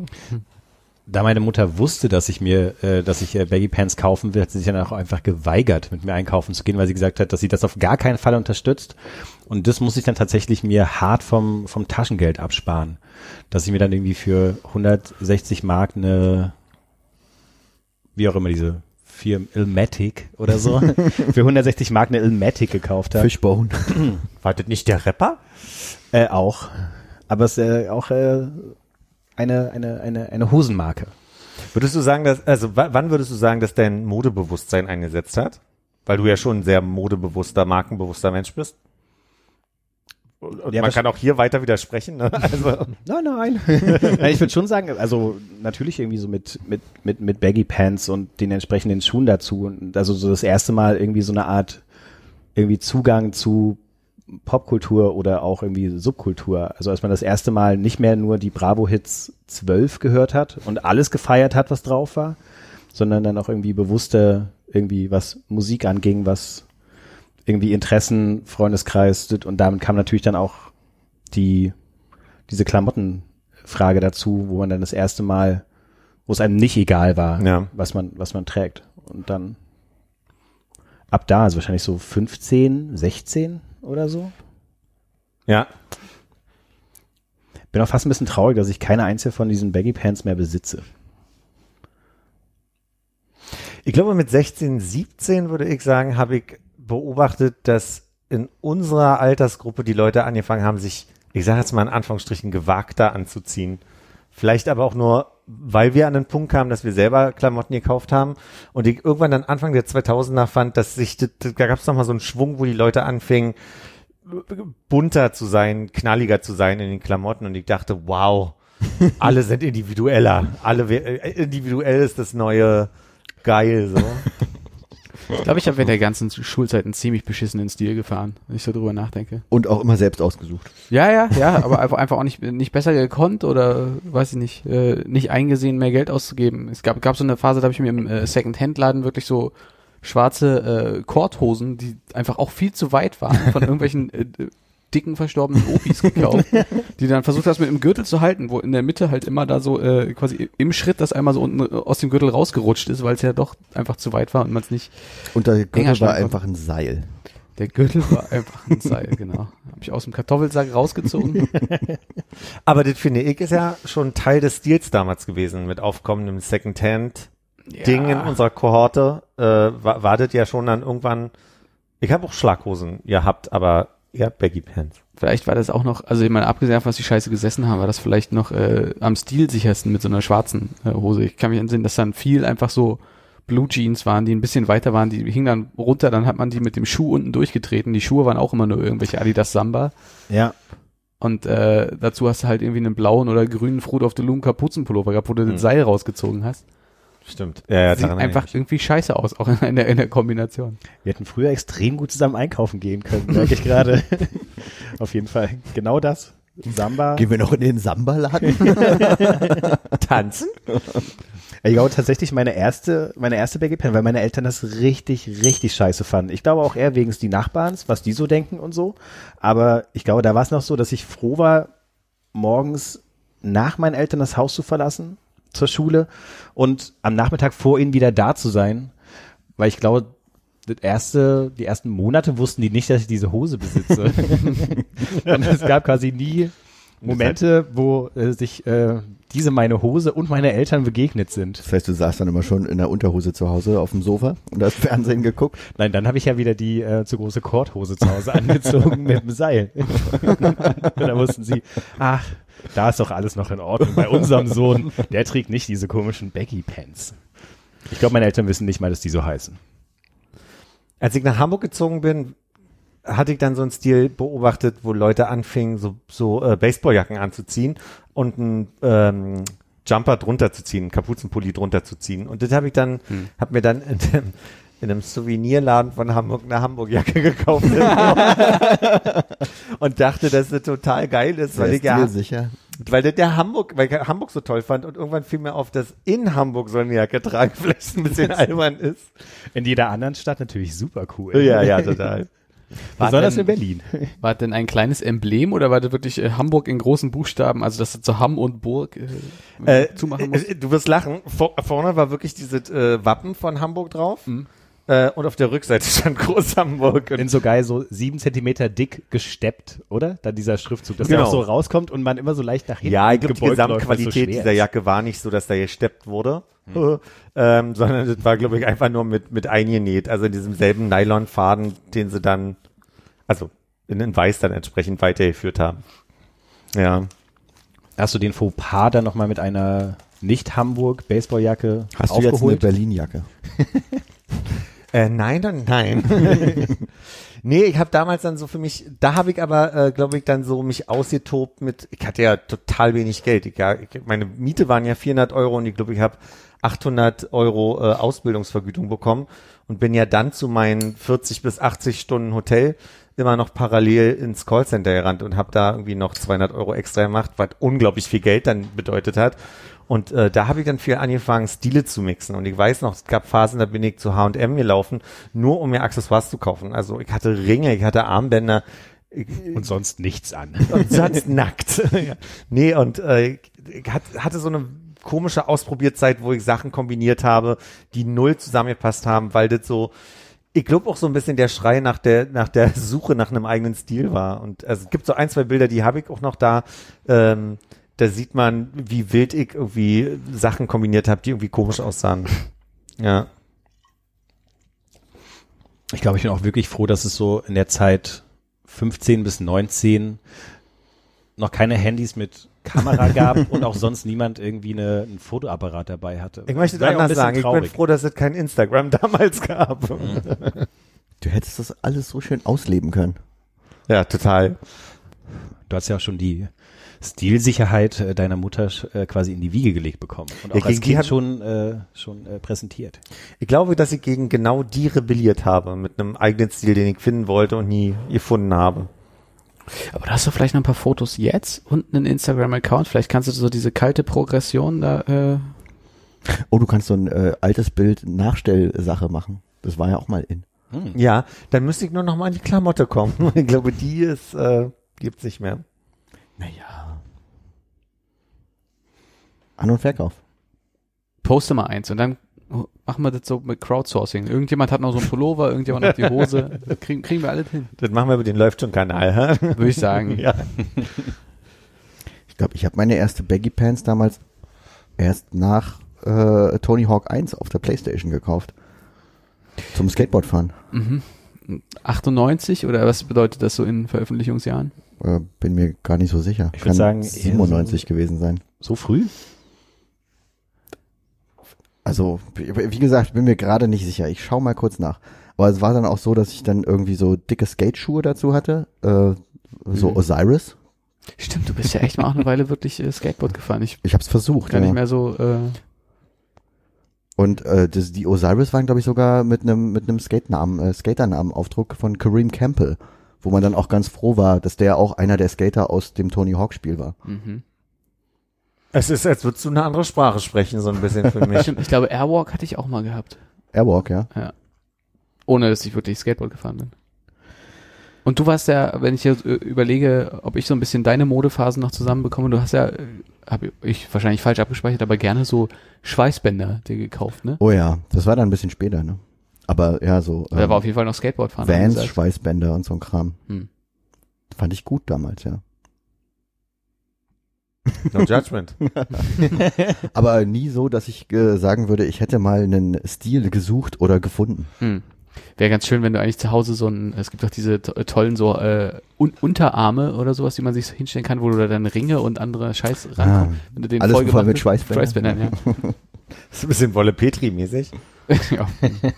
da meine Mutter wusste, dass ich mir, äh, dass ich äh, Baggy Pants kaufen will, hat sie sich dann auch einfach geweigert, mit mir einkaufen zu gehen, weil sie gesagt hat, dass sie das auf gar keinen Fall unterstützt. Und das muss ich dann tatsächlich mir hart vom, vom Taschengeld absparen. Dass ich mir dann irgendwie für 160 Mark eine, wie auch immer diese Firma, Ilmatic oder so, für 160 Mark eine Ilmatic gekauft habe. Fishbone. Wartet nicht der Rapper? Äh, auch. Aber es ist äh, auch äh, eine, eine, eine, eine Hosenmarke. Würdest du sagen, dass, also wa- wann würdest du sagen, dass dein Modebewusstsein eingesetzt hat? Weil du ja schon ein sehr modebewusster, markenbewusster Mensch bist. Ja, man kann auch hier weiter widersprechen. Ne? Also, Nein, nein. ich würde schon sagen, also natürlich irgendwie so mit, mit, mit, mit Baggy Pants und den entsprechenden Schuhen dazu. Und also so das erste Mal irgendwie so eine Art irgendwie Zugang zu Popkultur oder auch irgendwie Subkultur. Also als man das erste Mal nicht mehr nur die Bravo-Hits 12 gehört hat und alles gefeiert hat, was drauf war, sondern dann auch irgendwie bewusster irgendwie was Musik anging, was irgendwie Interessen, Freundeskreis und damit kam natürlich dann auch die diese Klamottenfrage dazu, wo man dann das erste Mal, wo es einem nicht egal war, Ja. was man was man trägt und dann ab da, also wahrscheinlich so 15, 16 oder so. ja. Bin auch fast ein bisschen traurig, dass ich keine einzige von diesen Baggy Pants mehr besitze. Ich glaube, mit 16, 17 würde ich sagen, habe ich beobachtet, dass in unserer Altersgruppe die Leute angefangen haben, sich, ich sage jetzt mal in Anführungsstrichen, gewagter anzuziehen. Vielleicht aber auch nur, weil wir an den Punkt kamen, dass wir selber Klamotten gekauft haben und ich irgendwann dann Anfang der 2000er fand, dass sich, da gab es nochmal so einen Schwung, wo die Leute anfingen, bunter zu sein, knalliger zu sein in den Klamotten und ich dachte, wow, alle sind individueller. Alle, äh, individuell ist das neue geil, so. Ich glaube, ich habe während der ganzen Schulzeit einen ziemlich beschissenen Stil gefahren, wenn ich so drüber nachdenke. Und auch immer selbst ausgesucht. Ja, ja, ja, aber einfach, einfach auch nicht, nicht besser gekonnt oder, weiß ich nicht, äh, nicht eingesehen, mehr Geld auszugeben. Es gab, gab so eine Phase, da habe ich mir im äh, Second-Hand-Laden wirklich so schwarze äh, Korthosen, die einfach auch viel zu weit waren, von irgendwelchen äh, dicken verstorbenen Opis gekauft, die dann versucht hast mit dem Gürtel zu halten, wo in der Mitte halt immer da so äh, quasi im Schritt das einmal so unten äh, aus dem Gürtel rausgerutscht ist, weil es ja doch einfach zu weit war und man es nicht. Und der Enger Gürtel war einfach ein Seil. Der Gürtel war einfach ein Seil, genau. Habe ich aus dem Kartoffelsack rausgezogen. Aber das finde ich ist ja schon Teil des Stils damals gewesen, mit aufkommendem Secondhand-Ding in unserer Kohorte. Äh, war, war das ja schon dann irgendwann, ich habe auch Schlaghosen gehabt, aber eher Baggy Pants. Vielleicht war das auch noch, also ich meine, abgesehen davon, was die Scheiße gesessen haben, war das vielleicht noch äh, am stilsichersten mit so einer schwarzen äh, Hose. Ich kann mich entsinnen, dass dann viel einfach so Blue Jeans waren, die ein bisschen weiter waren, die hingen dann runter, dann hat man die mit dem Schuh unten durchgetreten. Die Schuhe waren auch immer nur irgendwelche Adidas Samba. Ja. Und äh, dazu hast du halt irgendwie einen blauen oder grünen Fruit of the Loom Kapuzenpullover gehabt, wo du das Seil rausgezogen hast. Stimmt. Ja, ja, Sieht einfach ich irgendwie scheiße aus, auch in der, in der Kombination. Wir hätten früher extrem gut zusammen einkaufen gehen können, merke ich gerade. Auf jeden Fall. Genau das. Samba. Gehen wir noch in den Samba-Laden? Tanzen? Ich glaube tatsächlich meine erste, meine erste Baggy Pen, weil meine Eltern das richtig, richtig scheiße fanden. Ich glaube auch eher wegen die Nachbarns, was die so denken und so. Aber ich glaube, da war es noch so, dass ich froh war, morgens nach meinen Eltern das Haus zu verlassen zur Schule und am Nachmittag vor ihnen wieder da zu sein, weil ich glaube, das erste, die ersten Monate wussten die nicht, dass ich diese Hose besitze. und es gab quasi nie Momente, wo äh, sich äh, diese meine Hose und meine Eltern begegnet sind. Das heißt, du saßt dann immer schon in der Unterhose zu Hause auf dem Sofa und hast Fernsehen geguckt. Nein, dann habe ich ja wieder die äh, zu große Korthose zu Hause angezogen mit dem Seil. da wussten sie, ach, da ist doch alles noch in Ordnung. Bei unserem Sohn, der trägt nicht diese komischen Baggy Pants. Ich glaube, meine Eltern wissen nicht mal, dass die so heißen. Als ich nach Hamburg gezogen bin, hatte ich dann so einen Stil beobachtet, wo Leute anfingen, so, so äh, Baseballjacken anzuziehen und einen ähm, Jumper drunter zu ziehen, einen Kapuzenpulli drunter zu ziehen. Und das habe ich dann, hab mir dann in, dem, in einem Souvenirladen von Hamburg eine Hamburg-Jacke gekauft und dachte, dass das total geil ist, weil ich ja, sicher. weil das der Hamburg, weil ich Hamburg so toll fand und irgendwann fiel mir auf, dass in Hamburg so eine Jacke tragen vielleicht ein bisschen albern ist. In jeder anderen Stadt natürlich super cool. Ja, ja, total. War Besonders denn- in Berlin. War das denn ein kleines Emblem oder war das wirklich äh, Hamburg in großen Buchstaben, also dass du zu Hamm und Burg äh, Äh, zumachen musst? äh, du wirst lachen. Vor, vorne war wirklich dieses äh, Wappen von Hamburg drauf. Mhm. Äh, und auf der Rückseite stand Groß Hamburg. Und In so geil so sieben Zentimeter dick gesteppt, oder? Dann dieser Schriftzug, dass Genau. der auch so rauskommt und man immer so leicht nach hinten ja, ich glaube, die gebeugt läuft, weil es so Gesamtqualität schwer dieser ist. Jacke war nicht so, dass da gesteppt wurde, ähm, sondern das war, glaube ich, einfach nur mit, mit eingenäht. Also in diesem selben Nylonfaden, den sie dann, also in den Weiß dann entsprechend weitergeführt haben. Ja. Hast du den Fauxpas dann nochmal mit einer Nicht-Hamburg-Baseballjacke Hast du jetzt eine aufgeholt? Berlin-Jacke? Äh, nein, dann nein. nee, ich habe damals dann so für mich, da habe ich aber, äh, glaube ich, dann so mich ausgetobt mit, ich hatte ja total wenig Geld. Ich, ja, ich, meine Miete waren ja 400 Euro und ich glaube, ich habe 800 Euro äh, Ausbildungsvergütung bekommen und bin ja dann zu meinen 40 bis 80 Stunden Hotel immer noch parallel ins Callcenter gerannt und habe da irgendwie noch 200 Euro extra gemacht, was unglaublich viel Geld dann bedeutet hat. Und äh, da habe ich dann viel angefangen, Stile zu mixen. Und ich weiß noch, es gab Phasen, da bin ich zu H&M gelaufen, nur um mir Accessoires zu kaufen. Also ich hatte Ringe, ich hatte Armbänder, ich, und sonst nichts an. und sonst nackt. ja. Nee, und äh, ich ich hat, hatte so eine komische Ausprobierzeit, wo ich Sachen kombiniert habe, die null zusammengepasst haben, weil das so, ich glaube auch so ein bisschen der Schrei nach der, nach der Suche nach einem eigenen Stil war. Und also, es gibt so ein, zwei Bilder, die habe ich auch noch da. Ähm, da sieht man, wie wild ich irgendwie Sachen kombiniert habe, die irgendwie komisch aussahen. Ja. Ich glaube, ich bin auch wirklich froh, dass es so in der Zeit 15 bis 19 noch keine Handys mit Kamera gab und auch sonst niemand irgendwie eine, einen Fotoapparat dabei hatte. Ich möchte ein anders sagen, ich bin traurig. froh, dass es kein Instagram damals gab. Du hättest das alles so schön ausleben können. Ja, total. Du hast ja auch schon die Stilsicherheit äh, deiner Mutter äh, quasi in die Wiege gelegt bekommen und Ja, auch als gegen die Kind hat- schon, äh, schon äh, präsentiert. Ich glaube, dass ich gegen genau die rebelliert habe, mit einem eigenen Stil, den ich finden wollte und nie gefunden habe. Aber da hast du vielleicht noch ein paar Fotos jetzt und einen Instagram-Account. Vielleicht kannst du so diese kalte Progression da, äh, Oh, du kannst so ein äh, altes Bild Nachstellsache machen. Das war ja auch mal in. Ja, dann müsste ich nur noch mal an die Klamotte kommen. Ich glaube, die ist, äh, gibt's nicht mehr. Naja. An- und Verkauf. poste mal eins und dann machen wir das so mit Crowdsourcing. Irgendjemand hat noch so einen Pullover, irgendjemand noch die Hose. Das kriegen, kriegen wir alles hin, Das machen wir über den Läuft schon Kanal, hä? würde ich sagen. Ja. Ich glaube, ich habe meine erste Baggy Pants damals erst nach äh, Tony Hawk 1 auf der Playstation gekauft. Zum Skateboardfahren. Mhm. 98 oder was bedeutet das so in Veröffentlichungsjahren? Äh, bin mir gar nicht so sicher. Ich würd sagen, eher 97 gewesen sein. So früh? Also, wie gesagt, bin mir gerade nicht sicher. Ich schau mal kurz nach. Aber es war dann auch so, dass ich dann irgendwie so dicke Skateschuhe dazu hatte. Äh, so Mhm. Osiris. Stimmt, du bist ja echt mal auch eine Weile wirklich äh, Skateboard gefahren. Ich Ich habe es versucht. gar ja. nicht mehr so, äh, Und äh, das, die Osiris waren, glaube ich, sogar mit einem mit einem Skate-Namen, äh, Skaternamen-Aufdruck von Kareem Campbell, wo man dann auch ganz froh war, dass der auch einer der Skater aus dem Tony Hawk-Spiel war. mhm. Es ist, als würdest du eine andere Sprache sprechen, so ein bisschen für mich. Stimmt, ich glaube Airwalk hatte ich auch mal gehabt. Airwalk, ja. Ohne, dass ich wirklich Skateboard gefahren bin. Und du warst ja, wenn ich jetzt äh, überlege, ob ich so ein bisschen deine Modephasen noch zusammenbekomme, du hast ja, habe ich wahrscheinlich falsch abgespeichert, aber gerne so Schweißbänder dir gekauft, ne? Oh ja, das war dann ein bisschen später, ne? Aber ja, so da ähm, war auf jeden Fall noch Skateboard fahren. Vans. Schweißbänder und so ein Kram. Hm. Fand ich gut damals, ja. No judgment. Aber nie so, dass ich äh, sagen würde, ich hätte mal einen Stil gesucht oder gefunden. Hm. Wäre ganz schön, wenn du eigentlich zu Hause so ein, es gibt doch diese to tollen so äh, Un Unterarme oder sowas, die man sich so hinstellen kann, wo du da dann Ringe und andere Scheiß rankommst. wenn du den Ah, alles voll mit Schweißbändern. Schweißbändern, Das ist ein bisschen Wolle Petri-mäßig. ja. ja.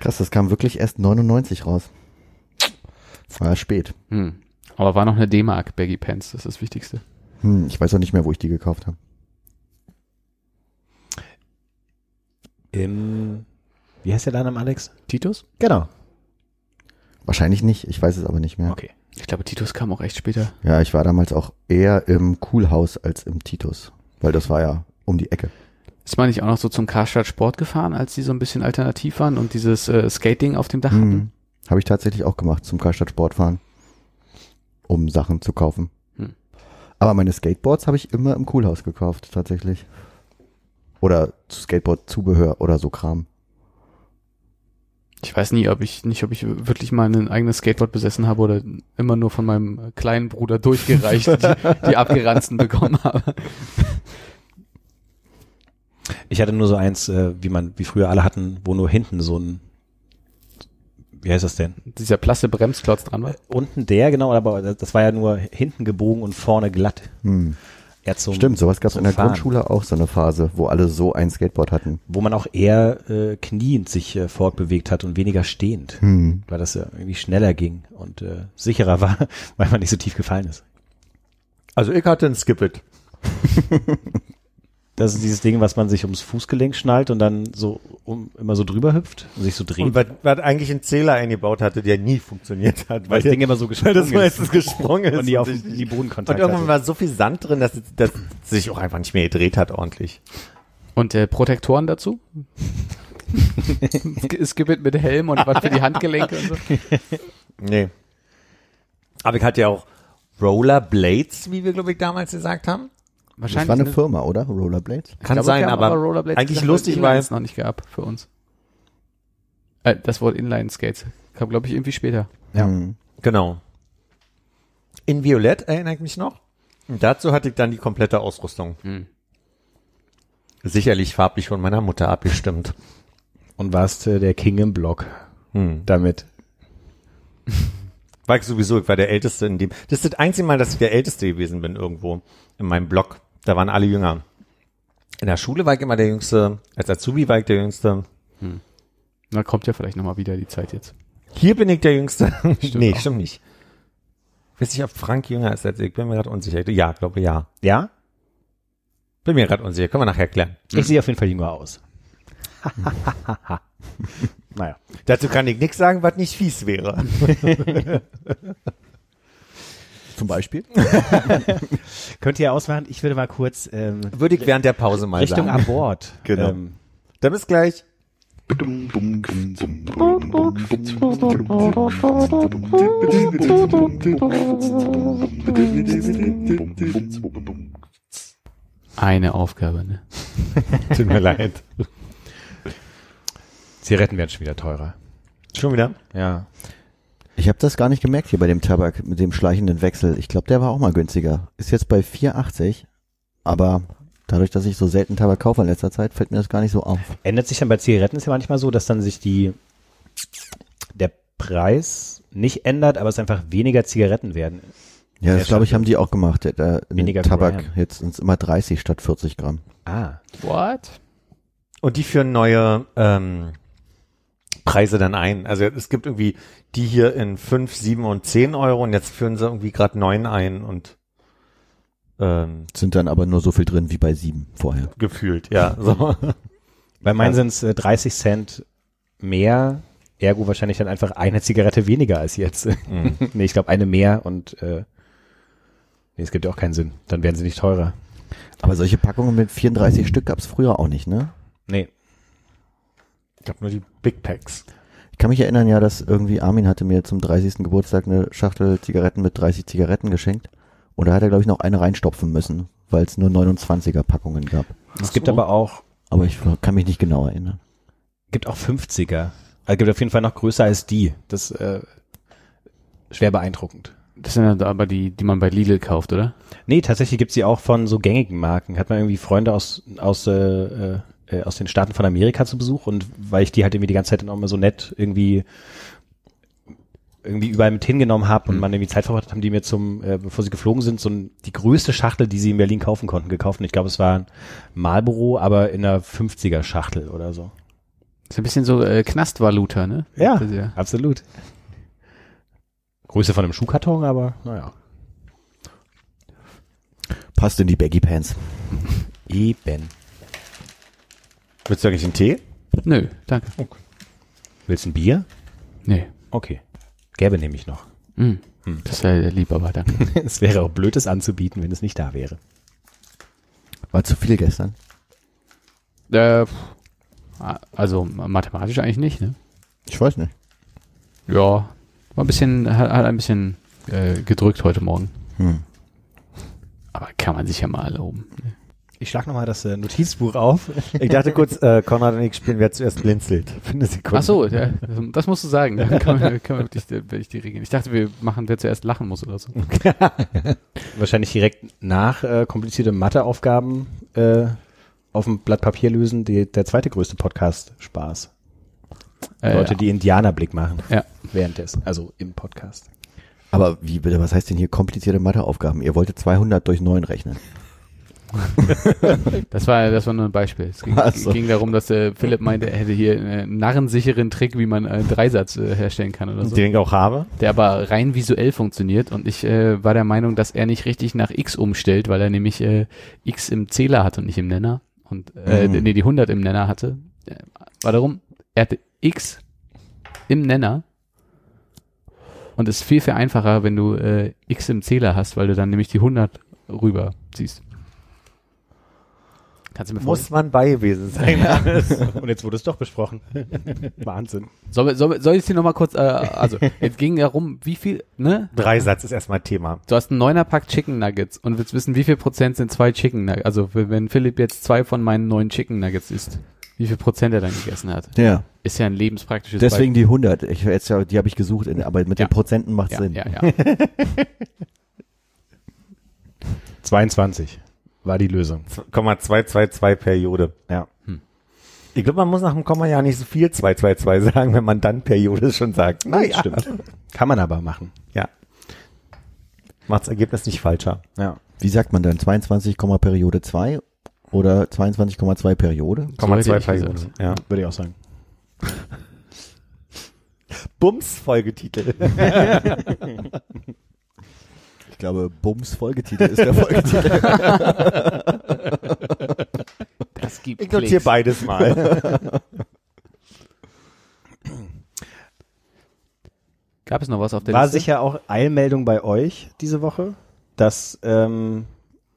Krass, das kam wirklich erst 99 raus. War spät. Hm. Aber war noch eine D-Mark Baggy Pants, das ist das Wichtigste. Hm, ich weiß auch nicht mehr, wo ich die gekauft habe. Im, wie heißt der Laden Alex? Titus? Genau. Wahrscheinlich nicht, ich weiß es aber nicht mehr. Okay. Ich glaube, Titus kam auch echt später. Ja, ich war damals auch eher im Coolhaus als im Titus, weil das war ja um die Ecke. Ist man nicht auch noch so zum Karstadt Sport gefahren, als die so ein bisschen alternativ waren und dieses äh, Skating auf dem Dach hatten? Hm. Habe ich tatsächlich auch gemacht zum Karstadt Sportfahren, um Sachen zu kaufen. Aber meine Skateboards habe ich immer im Coolhaus gekauft, tatsächlich. Oder Skateboard-Zubehör oder so Kram. Ich weiß nie, ob ich nicht, ob ich wirklich mal ein eigenes Skateboard besessen habe oder immer nur von meinem kleinen Bruder durchgereicht die, die abgeranzten bekommen habe. Ich hatte nur so eins, äh, wie man, wie früher alle hatten, wo nur hinten so ein, wie heißt das denn? Dieser plasse Bremsklotz dran war. Unten der, genau, aber das war ja nur hinten gebogen und vorne glatt. Hm. Eher zum, Stimmt, sowas gab es in der Fahren. Grundschule auch so eine Phase, wo alle so ein Skateboard hatten. Wo man auch eher äh, kniend sich äh, fortbewegt hat und weniger stehend, Hm. weil das ja irgendwie schneller ging und äh, sicherer war, weil man nicht so tief gefallen ist. Also ich hatte ein Skip-It. Das ist dieses Ding, was man sich ums Fußgelenk schnallt und dann so um, immer so drüber hüpft und sich so dreht. Und was, was eigentlich ein Zähler eingebaut hatte, der nie funktioniert hat. weil das Ding immer so weil gesprungen das ist meistens gesprungen ist. und nie auf ich- die und Bodenkontakt irgendwann hatte. war so viel Sand drin, dass, es- dass es sich auch einfach nicht mehr gedreht hat ordentlich. Und äh, Protektoren dazu? es gibt mit Helm und was für die Handgelenke und so. Nee. Aber ich hatte ja auch Rollerblades, wie wir, glaube ich, damals gesagt haben. Wahrscheinlich. Das war eine ne? Firma, oder? Rollerblades? Kann glaube, sein, aber Rollerblades eigentlich gesagt, lustig, weil Inline es noch nicht gab für uns. Äh, das Wort Inline Skates kam, glaube ich, irgendwie später. Ja. Hm. Genau. In Violett erinnere ich mich noch. Und dazu hatte ich dann die komplette Ausrüstung. Hm. Sicherlich farblich von meiner Mutter abgestimmt. Und warst äh, der King im Block Hm. damit. War ich sowieso, ich war der Älteste in dem. Das ist das einzige Mal, dass ich der Älteste gewesen bin irgendwo in meinem Blog. Da waren alle jünger. In der Schule war ich immer der Jüngste. Als Azubi war ich der Jüngste. Na, kommt ja vielleicht nochmal wieder die Zeit jetzt. Hier bin ich der Jüngste. nee, auch. stimmt nicht. Ich weiß nicht, ob Frank jünger ist als ich. Bin mir gerade unsicher. Ja, glaube ja. Ja? Bin mir gerade unsicher. Können wir nachher klären. Ich sehe auf jeden Fall jünger aus. naja. Dazu kann ich nichts sagen, was nicht fies wäre. Zum Beispiel? Könnt ihr ausmachen? Ich würde mal kurz ähm, Würde ich während der Pause mal Richtung sagen. Abort. Genau. Ähm, Dann bis gleich. Eine Aufgabe, ne? Tut mir leid. Zigaretten werden schon wieder teurer. Schon wieder? Ja. Ich habe das gar nicht gemerkt hier bei dem Tabak mit dem schleichenden Wechsel. Ich glaube, der war auch mal günstiger. Ist jetzt bei 4,80, aber dadurch, dass ich so selten Tabak kaufe in letzter Zeit, fällt mir das gar nicht so auf. Ändert sich dann bei Zigaretten ist ja manchmal so, dass dann sich die der Preis nicht ändert, aber es einfach weniger Zigaretten werden. Ja, das glaube ich, haben die auch gemacht. Der, Weniger Tabak, Gramm. jetzt sind es immer 30 statt 40 Gramm. Ah. What? Und die führen neue ähm, Preise dann ein. Also es gibt irgendwie die hier in 5, 7 und 10 Euro und jetzt führen sie irgendwie gerade 9 ein und ähm, Sind dann aber nur so viel drin wie bei 7 vorher. gefühlt, ja. So. Bei meinen Also- sind es äh, 30 Cent mehr, ergo wahrscheinlich dann einfach eine Zigarette weniger als jetzt. Mhm. nee, ich glaube eine mehr und äh, nee, es gibt ja auch keinen Sinn. Dann werden sie nicht teurer. Aber solche Packungen mit 34 Stück gab es früher auch nicht, ne? Nee. Ich habe nur die Big Packs. Ich kann mich erinnern ja, dass irgendwie Armin hatte mir zum 30. Geburtstag eine Schachtel Zigaretten mit 30 Zigaretten geschenkt. Und da hat er, glaube ich, noch eine reinstopfen müssen, weil es nur 29er Packungen gab. Es gibt aber auch Aber ich kann mich nicht genau erinnern. gibt auch 50er. Also gibt auf jeden Fall noch größer als die. Das äh, schwer beeindruckend. Das sind ja aber die, die man bei Lidl kauft, oder? Nee, tatsächlich gibt's die auch von so gängigen Marken. Hat man irgendwie Freunde aus, aus, äh, äh, aus den Staaten von Amerika zu Besuch und weil ich die halt irgendwie die ganze Zeit dann auch immer so nett irgendwie irgendwie überall mit hingenommen habe und man irgendwie Zeit verbracht hat, haben die mir zum, äh, bevor sie geflogen sind, so ein, die größte Schachtel, die sie in Berlin kaufen konnten, gekauft. Und ich glaube, es war ein Marlboro, aber in einer 50er Schachtel oder so. ist ein bisschen so äh, Knastvaluta, ne? Ja. Ja. Absolut. Größe von einem Schuhkarton, aber naja. Passt in die Baggy Pants. Eben. Willst du eigentlich einen Tee? Nö, danke. Willst du ein Bier? Nee. Okay. Gäbe nämlich noch. Hm. Das wäre lieb, aber danke. es wäre auch blöd, es anzubieten, wenn es nicht da wäre. War zu viel gestern. äh, also mathematisch eigentlich nicht, ne? Ich weiß nicht. Ja, war ein bisschen, hat, hat ein bisschen äh, gedrückt heute Morgen. Hm. Aber kann man sich ja mal erlauben. Ich schlag nochmal das äh, Notizbuch auf. Ich dachte kurz, äh, Konrad und ich spielen, wer zuerst blinzelt. Für eine Sekunde. Ach so, ja, das musst du sagen. Dann kann man, kann man wirklich, werde ich die regeln. Ich dachte, wir machen, wer zuerst lachen muss oder so. Wahrscheinlich direkt nach äh, komplizierte Matheaufgaben äh, auf dem Blatt Papier lösen, die, der zweite größte Podcast Spaß. Äh, Leute, die Indianerblick machen. Ja. Währenddessen, also im Podcast. Aber wie bitte, was heißt denn hier komplizierte Matheaufgaben? Ihr wolltet 200 durch 9 rechnen. Das war, das war nur ein Beispiel. Es ging, Ach so. ging darum, dass äh, Philipp meinte, er hätte hier einen narrensicheren Trick, wie man einen Dreisatz äh, herstellen kann oder so. Den ich auch habe. Der aber rein visuell funktioniert und ich äh, war der Meinung, dass er nicht richtig nach X umstellt, weil er nämlich äh, X im Zähler hatte und nicht im Nenner. Und äh, Mhm. nee, die 100 im Nenner hatte. Äh, War darum, er hatte X im Nenner und es ist viel, viel einfacher, wenn du äh, X im Zähler hast, weil du dann nämlich die 100 rüber ziehst. Kannst du mir Muss man bei gewesen sein. Und jetzt wurde es doch besprochen. Wahnsinn. Soll, soll, soll ich dir nochmal kurz, äh, also, jetzt ging ja rum, wie viel, ne? Dreisatz ist erstmal Thema. Du hast einen neuner Pack Chicken Nuggets und willst wissen, wie viel Prozent sind zwei Chicken Nuggets. Also, wenn Philipp jetzt zwei von meinen neuen Chicken Nuggets isst, wie viel Prozent er dann gegessen hat. Ja. Ist ja ein lebenspraktisches Deswegen die 100. Ich, jetzt, ja, die habe ich gesucht, in, aber mit Ja. den Prozenten macht ja, Sinn. ja, ja. 22 war die Lösung. 2,222 Periode. Ja. Ich glaube, man muss nach dem Komma ja nicht so viel 222 sagen, wenn man dann Periode schon sagt. Naja. Stimmt. Kann man aber machen. Ja. Macht das Ergebnis nicht falscher. Ja. Wie sagt man dann? 22, Periode 2 oder 22,2 Periode? Komma hätte zwei ich Periode. gesagt. Ja. Würde ich auch sagen. Bums Folgetitel. Ich glaube, Bums Folgetitel ist der Folgetitel. Das gibt Ich notiere beides mal. Gab es noch was auf der War Liste? sicher auch Eilmeldung bei euch diese Woche, dass ähm,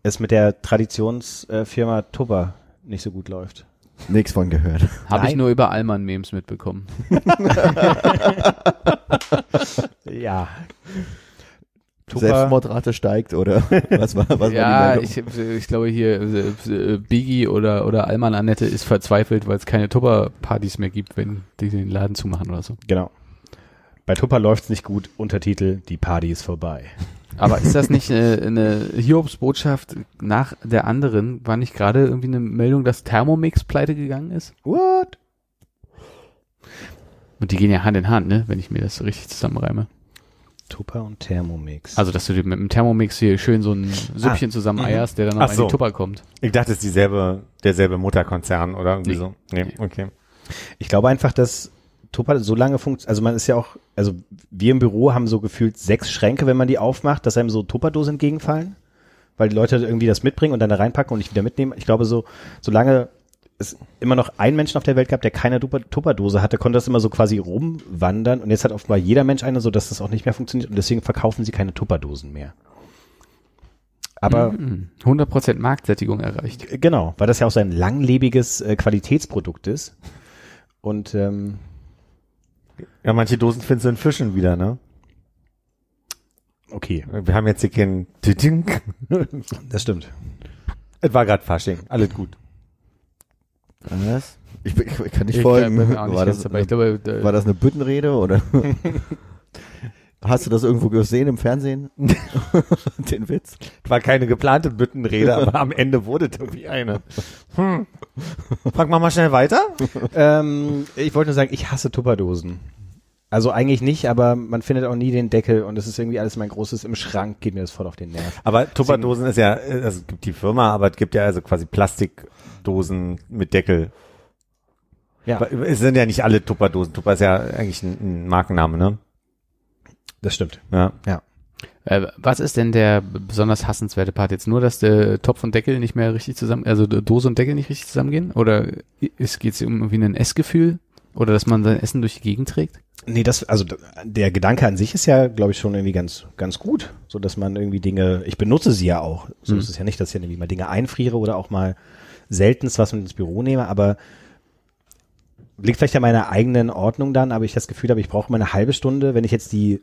es mit der Traditionsfirma Tupper nicht so gut läuft. Nichts von gehört. Habe ich nur über Allmann-Memes mitbekommen. Ja. Selbstmordrate steigt oder was war, was ja, war die ich, Meldung? ich glaube hier, äh, äh, Biggie oder, oder Alman Annette ist verzweifelt, weil es keine Tupper-Partys mehr gibt, wenn die den Laden zumachen oder so. Genau. Bei Tupper läuft's nicht gut. Untertitel: Die Party ist vorbei. Aber ist das nicht äh, eine Hiobs-Botschaft nach der anderen? War nicht gerade irgendwie eine Meldung, dass Thermomix pleite gegangen ist? What? Und die gehen ja Hand in Hand, ne? Wenn ich mir das so richtig zusammenreime. Tupper und Thermomix. Also, dass du dir mit dem Thermomix hier schön so ein Süppchen zusammen eierst, der dann in so. die Tupper kommt. Ich dachte, es ist dieselbe, derselbe Mutterkonzern oder irgendwie Nee. so. Nee, Nee. okay. Ich glaube einfach, dass Tupper so lange funktioniert, also man ist ja auch, also wir im Büro haben so gefühlt sechs Schränke, wenn man die aufmacht, dass einem so Tupperdosen entgegenfallen, weil die Leute irgendwie das mitbringen und dann da reinpacken und nicht wieder mitnehmen. Ich glaube so, solange es immer noch einen Menschen auf der Welt gab, der keine Tupper- Tupperdose hatte, konnte das immer so quasi rumwandern und jetzt hat offenbar jeder Mensch eine, so dass das auch nicht mehr funktioniert und deswegen verkaufen sie keine Tupperdosen mehr. Aber Mhm. 100% Marktsättigung erreicht. G- Genau, weil das ja auch so ein langlebiges äh, Qualitätsprodukt ist. Und ähm, Ja, manche Dosen findest du in Fischen wieder, ne? okay, Wir haben jetzt hier keinen Titing. das stimmt. Es war gerade Fasching. Alles gut. Was? Ich, bin- ich kann nicht Ich folgen. auch nicht war, ganz das, dabei. Ich glaube, äh, war das eine Büttenrede oder? Hast du das irgendwo gesehen im Fernsehen? Den Witz? Es war keine geplante Büttenrede, aber am Ende wurde irgendwie eine. Hm. Frag mal mal schnell weiter. ähm, ich wollte nur sagen, ich hasse Tupperdosen. Also eigentlich nicht, aber man findet auch nie den Deckel und es ist irgendwie alles mein großes im Schrank, geht mir das voll auf den Nerv. Aber Tupperdosen ist ja, also es gibt die Firma, aber es gibt ja also quasi Plastikdosen mit Deckel. Ja, Aber Es sind ja nicht alle Tupperdosen. Tupper ist ja eigentlich ein, ein Markenname, ne? das stimmt. Ja. Äh, was ist denn der besonders hassenswerte Part jetzt? Nur, dass der Topf und Deckel nicht mehr richtig zusammen, also Dose und Deckel nicht richtig zusammengehen? Oder es geht um irgendwie ein Essgefühl? Oder dass man sein Essen durch die Gegend trägt? Nee, das, also der Gedanke an sich ist ja, glaube ich, schon irgendwie ganz, ganz gut. So dass man irgendwie Dinge, ich benutze sie ja auch. So Mhm. ist es ja nicht, dass ich irgendwie mal Dinge einfriere oder auch mal seltenst was mit ins Büro nehme, aber liegt vielleicht an meiner eigenen Ordnung dann, aber ich das Gefühl habe, ich brauche mal eine halbe Stunde, wenn ich jetzt die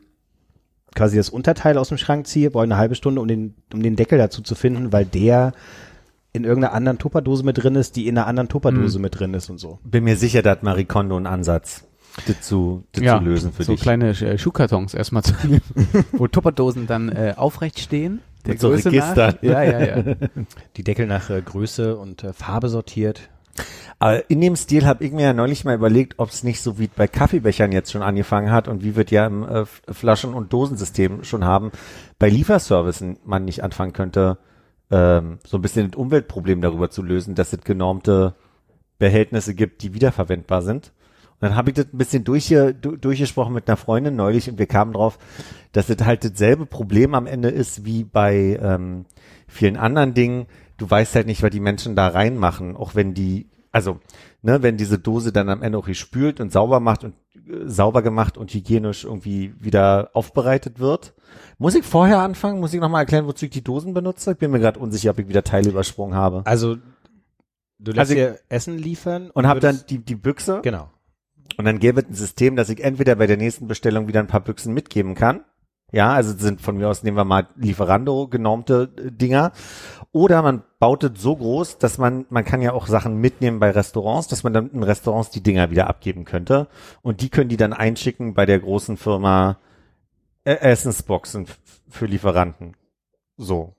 quasi das Unterteil aus dem Schrank ziehe, brauche ich eine halbe Stunde, um den, um den Deckel dazu zu finden, weil der in irgendeiner anderen Tupperdose mit drin ist, die in einer anderen Tupperdose mit drin ist und so. Bin mir sicher, da hat Marie Kondo einen Ansatz, das zu, das zu lösen für so dich. kleine äh, Schuhkartons erstmal zu nehmen, wo Tupperdosen dann äh, aufrecht stehen. Der Mit so Größe Registern. Nach. Ja, ja, ja. Die Deckel nach äh, Größe und äh, Farbe sortiert. Aber in dem Stil habe ich mir ja neulich mal überlegt, ob es nicht so wie bei Kaffeebechern jetzt schon angefangen hat und wie wir es ja im äh, Flaschen- und Dosensystem schon haben, bei Lieferservicen man nicht anfangen könnte, ähm, so ein bisschen das Umweltproblem darüber zu lösen, dass es genormte Behältnisse gibt, die wiederverwendbar sind. Und dann habe ich das ein bisschen durchge, du- durchgesprochen mit einer Freundin neulich und wir kamen drauf, dass das halt dasselbe Problem am Ende ist wie bei ähm, vielen anderen Dingen. Du weißt halt nicht, was die Menschen da reinmachen, auch wenn die, also, ne, wenn diese Dose dann am Ende auch gespült und sauber macht und äh, sauber gemacht und hygienisch irgendwie wieder aufbereitet wird. Muss ich vorher anfangen? Muss ich nochmal erklären, wozu ich die Dosen benutze? Ich bin mir gerade unsicher, ob ich wieder Teile übersprungen habe. Also du lässt Also dir Essen liefern Und habe dann würdest- die, die Büchse genau. Und dann gäbe es ein System, dass ich entweder bei der nächsten Bestellung wieder ein paar Büchsen mitgeben kann. Ja, also sind von mir aus, nehmen wir mal Lieferando genormte äh, Dinger. Oder man baut es so groß, dass man, man kann ja auch Sachen mitnehmen bei Restaurants, dass man dann in Restaurants die Dinger wieder abgeben könnte. Und die können die dann einschicken bei der großen Firma äh, Essensboxen für Lieferanten. So.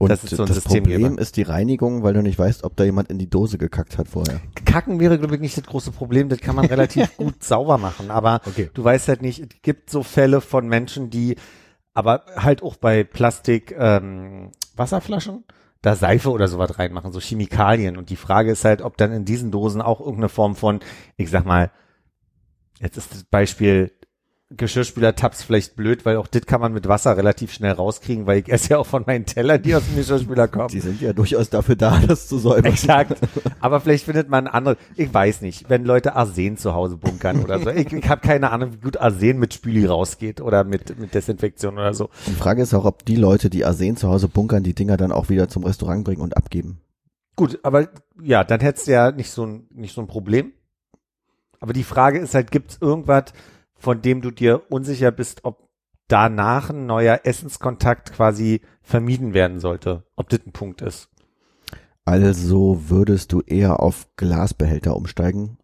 Und Das das, ist so ein System Problem ist die Reinigung, weil du nicht weißt, ob da jemand in die Dose gekackt hat vorher. Kacken wäre, glaube ich, nicht das große Problem. Das kann man relativ gut sauber machen. Aber Okay. du weißt halt nicht, es gibt so Fälle von Menschen, die, aber halt auch bei Plastik, ähm, Wasserflaschen, da Seife oder sowas reinmachen, so Chemikalien. Und die Frage ist halt, ob dann in diesen Dosen auch irgendeine Form von, ich sag mal, jetzt ist das Beispiel Geschirrspüler-Tabs vielleicht blöd, weil auch das kann man mit Wasser relativ schnell rauskriegen, weil ich esse ja auch von meinen Tellern, die aus dem Geschirrspüler kommen. Die sind ja durchaus dafür da, das zu säubern. Exakt. Aber vielleicht findet man andere, ich weiß nicht, wenn Leute Arsen zu Hause bunkern oder so. Ich, ich habe keine Ahnung, wie gut Arsen mit Spüli rausgeht oder mit, mit Desinfektion oder so. Die Frage ist auch, ob die Leute, die Arsen zu Hause bunkern, die Dinger dann auch wieder zum Restaurant bringen und abgeben. Gut, aber ja, dann hättest du ja nicht so ein, nicht so ein Problem. Aber die Frage ist halt, gibt's irgendwas, von dem du dir unsicher bist, ob danach ein neuer Essenskontakt quasi vermieden werden sollte? Ob das ein Punkt ist? Also würdest du eher auf Glasbehälter umsteigen?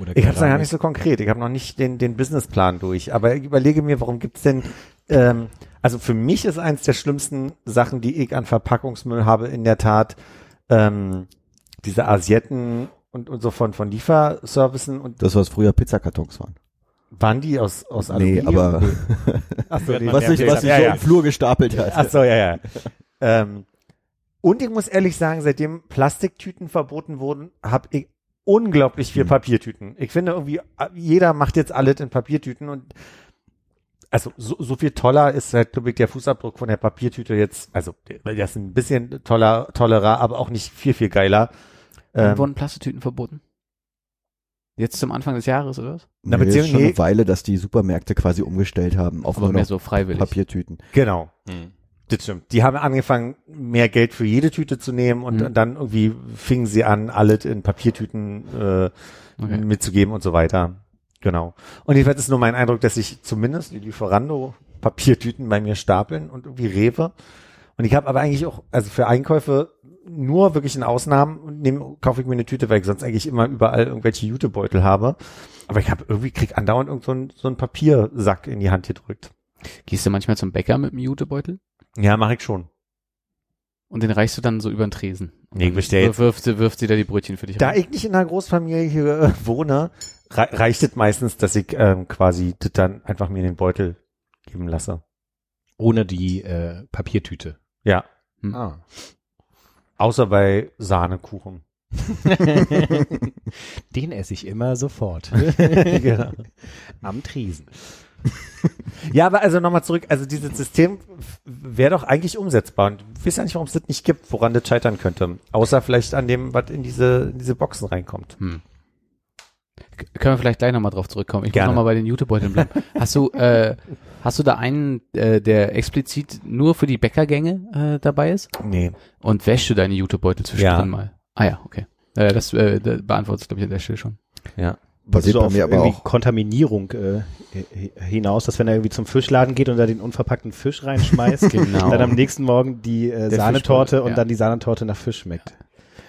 Oder Ich habe es gar nicht so konkret. Ich habe noch nicht den, den Businessplan durch. Aber ich überlege mir, warum gibt's denn, ähm, also für mich ist eins der schlimmsten Sachen, die ich an Verpackungsmüll habe, in der Tat ähm, diese Asietten und, und so von, von Lieferservicen und Das, was früher Pizzakartons waren. waren die aus, aus Nee, Aluminium? aber Ach so, Hört nee, man was sich, was sich ja, so ja. im Flur gestapelt hat. Ach so, ja, ja. ähm, und ich muss ehrlich sagen, seitdem Plastiktüten verboten wurden, habe ich unglaublich viel Papiertüten. Ich finde irgendwie, jeder macht jetzt alles in Papiertüten und also so, so viel toller ist halt, glaube ich, der Fußabdruck von der Papiertüte jetzt, also der der ist ein bisschen toller, tollerer, aber auch nicht viel, viel geiler. Wann Ähm, wurden Plastiktüten verboten? Jetzt zum Anfang des Jahres, oder was? Na, nee, ist beziehungsweise- schon nee. eine Weile, dass die Supermärkte quasi umgestellt haben auf Aber nur mehr noch so freiwillig. Papiertüten. genau. Hm. Das stimmt. Die haben angefangen, mehr Geld für jede Tüte zu nehmen und Mhm. dann irgendwie fingen sie an, alles in Papiertüten äh, Okay. mitzugeben und so weiter. Genau. Und jedenfalls ist nur mein Eindruck, dass sich zumindest die Lieferando Papiertüten bei mir stapeln und irgendwie Rewe. Und ich habe aber eigentlich auch, also für Einkäufe nur wirklich in Ausnahmen und nehme, kaufe ich mir eine Tüte, weil ich sonst eigentlich immer überall irgendwelche Jutebeutel habe. Aber ich habe irgendwie, krieg andauernd irgend so einen, so einen Papiersack in die Hand gedrückt. Gehst du manchmal zum Bäcker mit dem Jutebeutel? Ja, mache ich schon. Und den reichst du dann so über den Tresen. Nee, ich bestell jetzt- Wirft, sie- wirft sie da die Brötchen für dich Da rein. ich nicht in einer Großfamilie hier äh, wohne, rei reicht es meistens, dass ich ähm, quasi das dann einfach mir in den Beutel geben lasse. Ohne die äh, Papiertüte. Ja. Ah. Außer bei Sahnekuchen. Den esse ich immer sofort. genau. Am Tresen. Ja, aber also nochmal zurück, also dieses System wäre doch eigentlich umsetzbar. Und ich weiß ja nicht, warum es das nicht gibt, woran das scheitern könnte. Außer vielleicht an dem, was in diese, in diese Boxen reinkommt. Hm. Können wir vielleicht gleich nochmal drauf zurückkommen. Ich Gerne. muss nochmal bei den Jutebeuteln bleiben. hast du, äh, hast du da einen, äh, der explizit nur für die Bäckergänge äh, dabei ist? Nee. Und wäschst du deine Jutebeutel zwischendrin Ja. mal? Ah ja, okay. Äh, das, äh, das beantwortet, glaube ich, an der Stelle schon. Ja. Basiert auf mir aber auch. Kontaminierung äh, hi- hinaus, dass wenn er irgendwie zum Fischladen geht und da den unverpackten Fisch reinschmeißt, Genau. dann am nächsten Morgen die äh, Der Sahnetorte Fischbrot, und ja. dann die Sahnetorte nach Fisch schmeckt.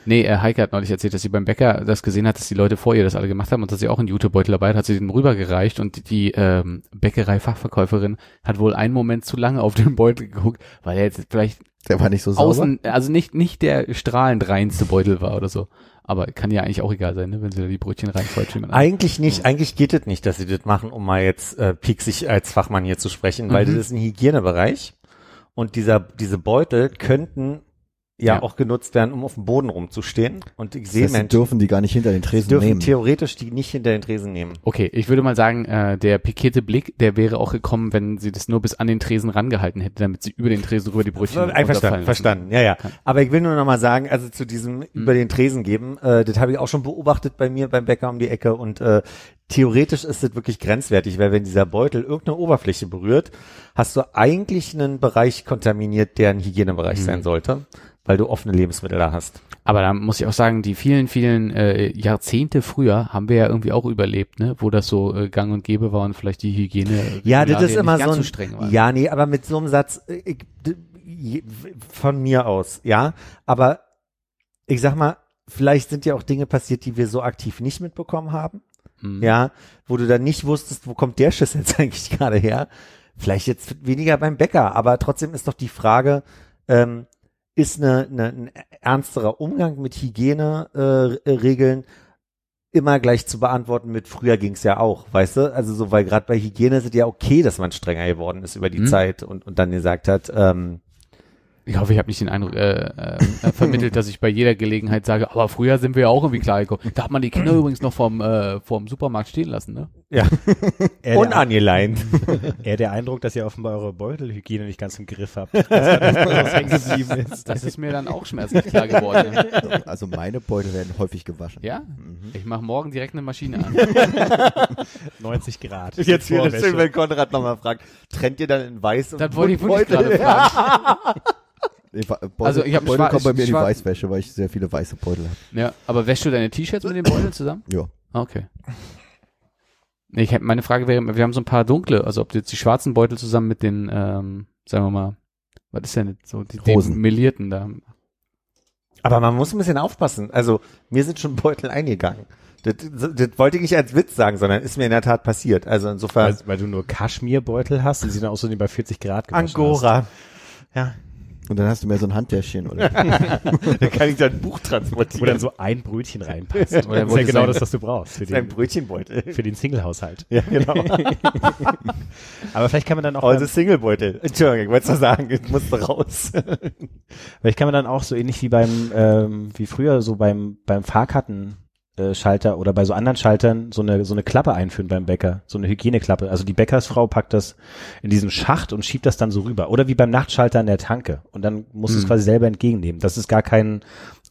Nee, äh, Heike hat neulich erzählt, dass sie beim Bäcker das gesehen hat, dass die Leute vor ihr das alle gemacht haben und dass sie auch einen Jutebeutel dabei hat, hat sie den rübergereicht und die ähm, Bäckerei-Fachverkäuferin hat wohl einen Moment zu lange auf den Beutel geguckt, weil er jetzt vielleicht Der war nicht so sauber. außen, also nicht, nicht der strahlend reinste Beutel war oder so. Aber kann ja eigentlich auch egal sein, ne, wenn sie da die Brötchen man Eigentlich nicht, eigentlich geht es nicht, dass sie das machen, um mal jetzt äh, pieksig als Fachmann hier zu sprechen, weil Mhm. das ist ein Hygienebereich und dieser, diese Beutel könnten ja, Ja. auch genutzt werden, um auf dem Boden rumzustehen. Und ich das sehe heißt, sie Menschen, dürfen die gar nicht hinter den die Tresen dürfen nehmen. theoretisch die nicht hinter den Tresen nehmen. Okay, ich würde mal sagen, äh, der pikierte Blick, der wäre auch gekommen, wenn sie das nur bis an den Tresen rangehalten hätte, damit sie über den Tresen rüber die Brötchen Einverstanden, runterfallen lassen. verstanden, ja, ja. Aber ich will nur noch mal sagen, also zu diesem über den Tresen geben, äh, das habe ich auch schon beobachtet bei mir beim Bäcker um die Ecke und äh, theoretisch ist das wirklich grenzwertig, weil wenn dieser Beutel irgendeine Oberfläche berührt, hast du eigentlich einen Bereich kontaminiert, der ein Hygienebereich Mhm. sein sollte, weil du offene Lebensmittel da hast. Aber da muss ich auch sagen, die vielen, vielen äh, Jahrzehnte früher haben wir ja irgendwie auch überlebt, ne, wo das so äh, gang und gäbe war und vielleicht die Hygiene Ja, das ist immer so ein, streng war. ja, nee, aber mit so einem Satz, äh, ich, von mir aus, ja, aber ich sag mal, vielleicht sind ja auch Dinge passiert, die wir so aktiv nicht mitbekommen haben. Mhm. ja, wo du dann nicht wusstest, wo kommt der Schiss jetzt eigentlich gerade her. Vielleicht jetzt weniger beim Bäcker, aber trotzdem ist doch die Frage, ähm, ist eine, eine, ein ernsterer Umgang mit Hygieneregeln äh, Regeln immer gleich zu beantworten mit früher ging's ja auch, weißt du? Also so, weil gerade bei Hygiene ist es ja okay, dass man strenger geworden ist über die Mhm. Zeit und, und dann gesagt hat, ähm, Ich hoffe, ich habe nicht den Eindruck äh, äh, äh, vermittelt, dass ich bei jeder Gelegenheit sage, aber früher sind wir ja auch irgendwie klar gekommen. Da hat man die Kinder übrigens noch vorm, äh, vorm Supermarkt stehen lassen, ne? ja, Eher der, unangeleint. eher der Eindruck, dass ihr offenbar eure Beutelhygiene nicht ganz im Griff habt. dass da was hängen geblieben ist. Das ist mir dann auch schmerzlich klar geworden. Ne? Also meine Beutel werden häufig gewaschen. Ja? Mhm. Ich mache morgen direkt eine Maschine an. 90 Grad. Jetzt wäre Vorwäsche. schön, wenn Konrad nochmal fragt, trennt ihr dann in weiß und Das wollte ich wirklich Beutel? gerade fragen. Beutel, Also ich hab Beutel kommt bei mir in die Weißwäsche, weil ich sehr viele weiße Beutel habe. Ja, aber wäschst du deine T-Shirts mit den Beuteln zusammen? Ja. Okay. Nee, Ich, hätt- meine Frage wäre, wir haben so ein paar dunkle, also ob du jetzt die schwarzen Beutel zusammen mit den, ähm, sagen wir mal, was ist denn jetzt so, die, die Hosen. melierten da. Aber man muss ein bisschen aufpassen. Also mir sind schon Beutel eingegangen. Das, das wollte ich nicht als Witz sagen, sondern ist mir in der Tat passiert. Also insofern Weil, weil du nur Kaschmirbeutel hast und sie dann auch so bei 40 Grad gewaschen Angora. Ja, Und dann hast du mehr so ein Handtäschchen, oder? da kann ich dann ein Buch hast. Wo transportieren. dann so ein Brötchen reinpasst. Oder das ist ja genau sein- das, was du brauchst für ein den, Brötchenbeutel. für den Single-Haushalt. Ja, genau. Aber vielleicht kann man dann auch Also Singlebeutel. Entschuldigung, ich wollte es nur sagen, ich musste raus. vielleicht kann man dann auch so ähnlich wie beim ähm, wie früher so beim beim Fahrkarten Schalter oder bei so anderen Schaltern so eine so eine Klappe einführen beim Bäcker, so eine Hygieneklappe. Also die Bäckersfrau packt das in diesen Schacht und schiebt das dann so rüber. Oder wie beim Nachtschalter an der Tanke. Und dann muss es Hm. quasi selber entgegennehmen, dass es gar keinen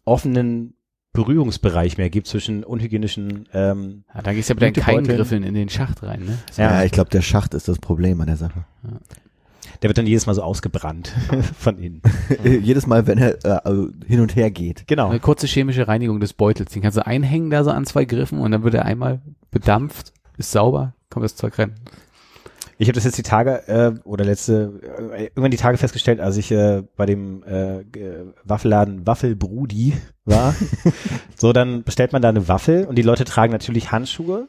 offenen Berührungsbereich mehr gibt zwischen unhygienischen ähm, Ja, da gehst du ja mit deinen. Keilengriffeln in den Schacht rein, ne? Ja, ich glaube, der Schacht ist das Problem an der Sache. Der wird dann jedes Mal so ausgebrannt von innen. Jedes Mal, wenn er äh, also hin und her geht. Genau. Eine kurze chemische Reinigung des Beutels. Den kannst du einhängen da so an zwei Griffen und dann wird er einmal bedampft, ist sauber, kommt das Zeug rein. Ich habe das jetzt die Tage äh, oder letzte äh, irgendwann die Tage festgestellt, als ich äh, bei dem äh, Waffelladen Waffelbrudi war. so dann bestellt man da eine Waffel und die Leute tragen natürlich Handschuhe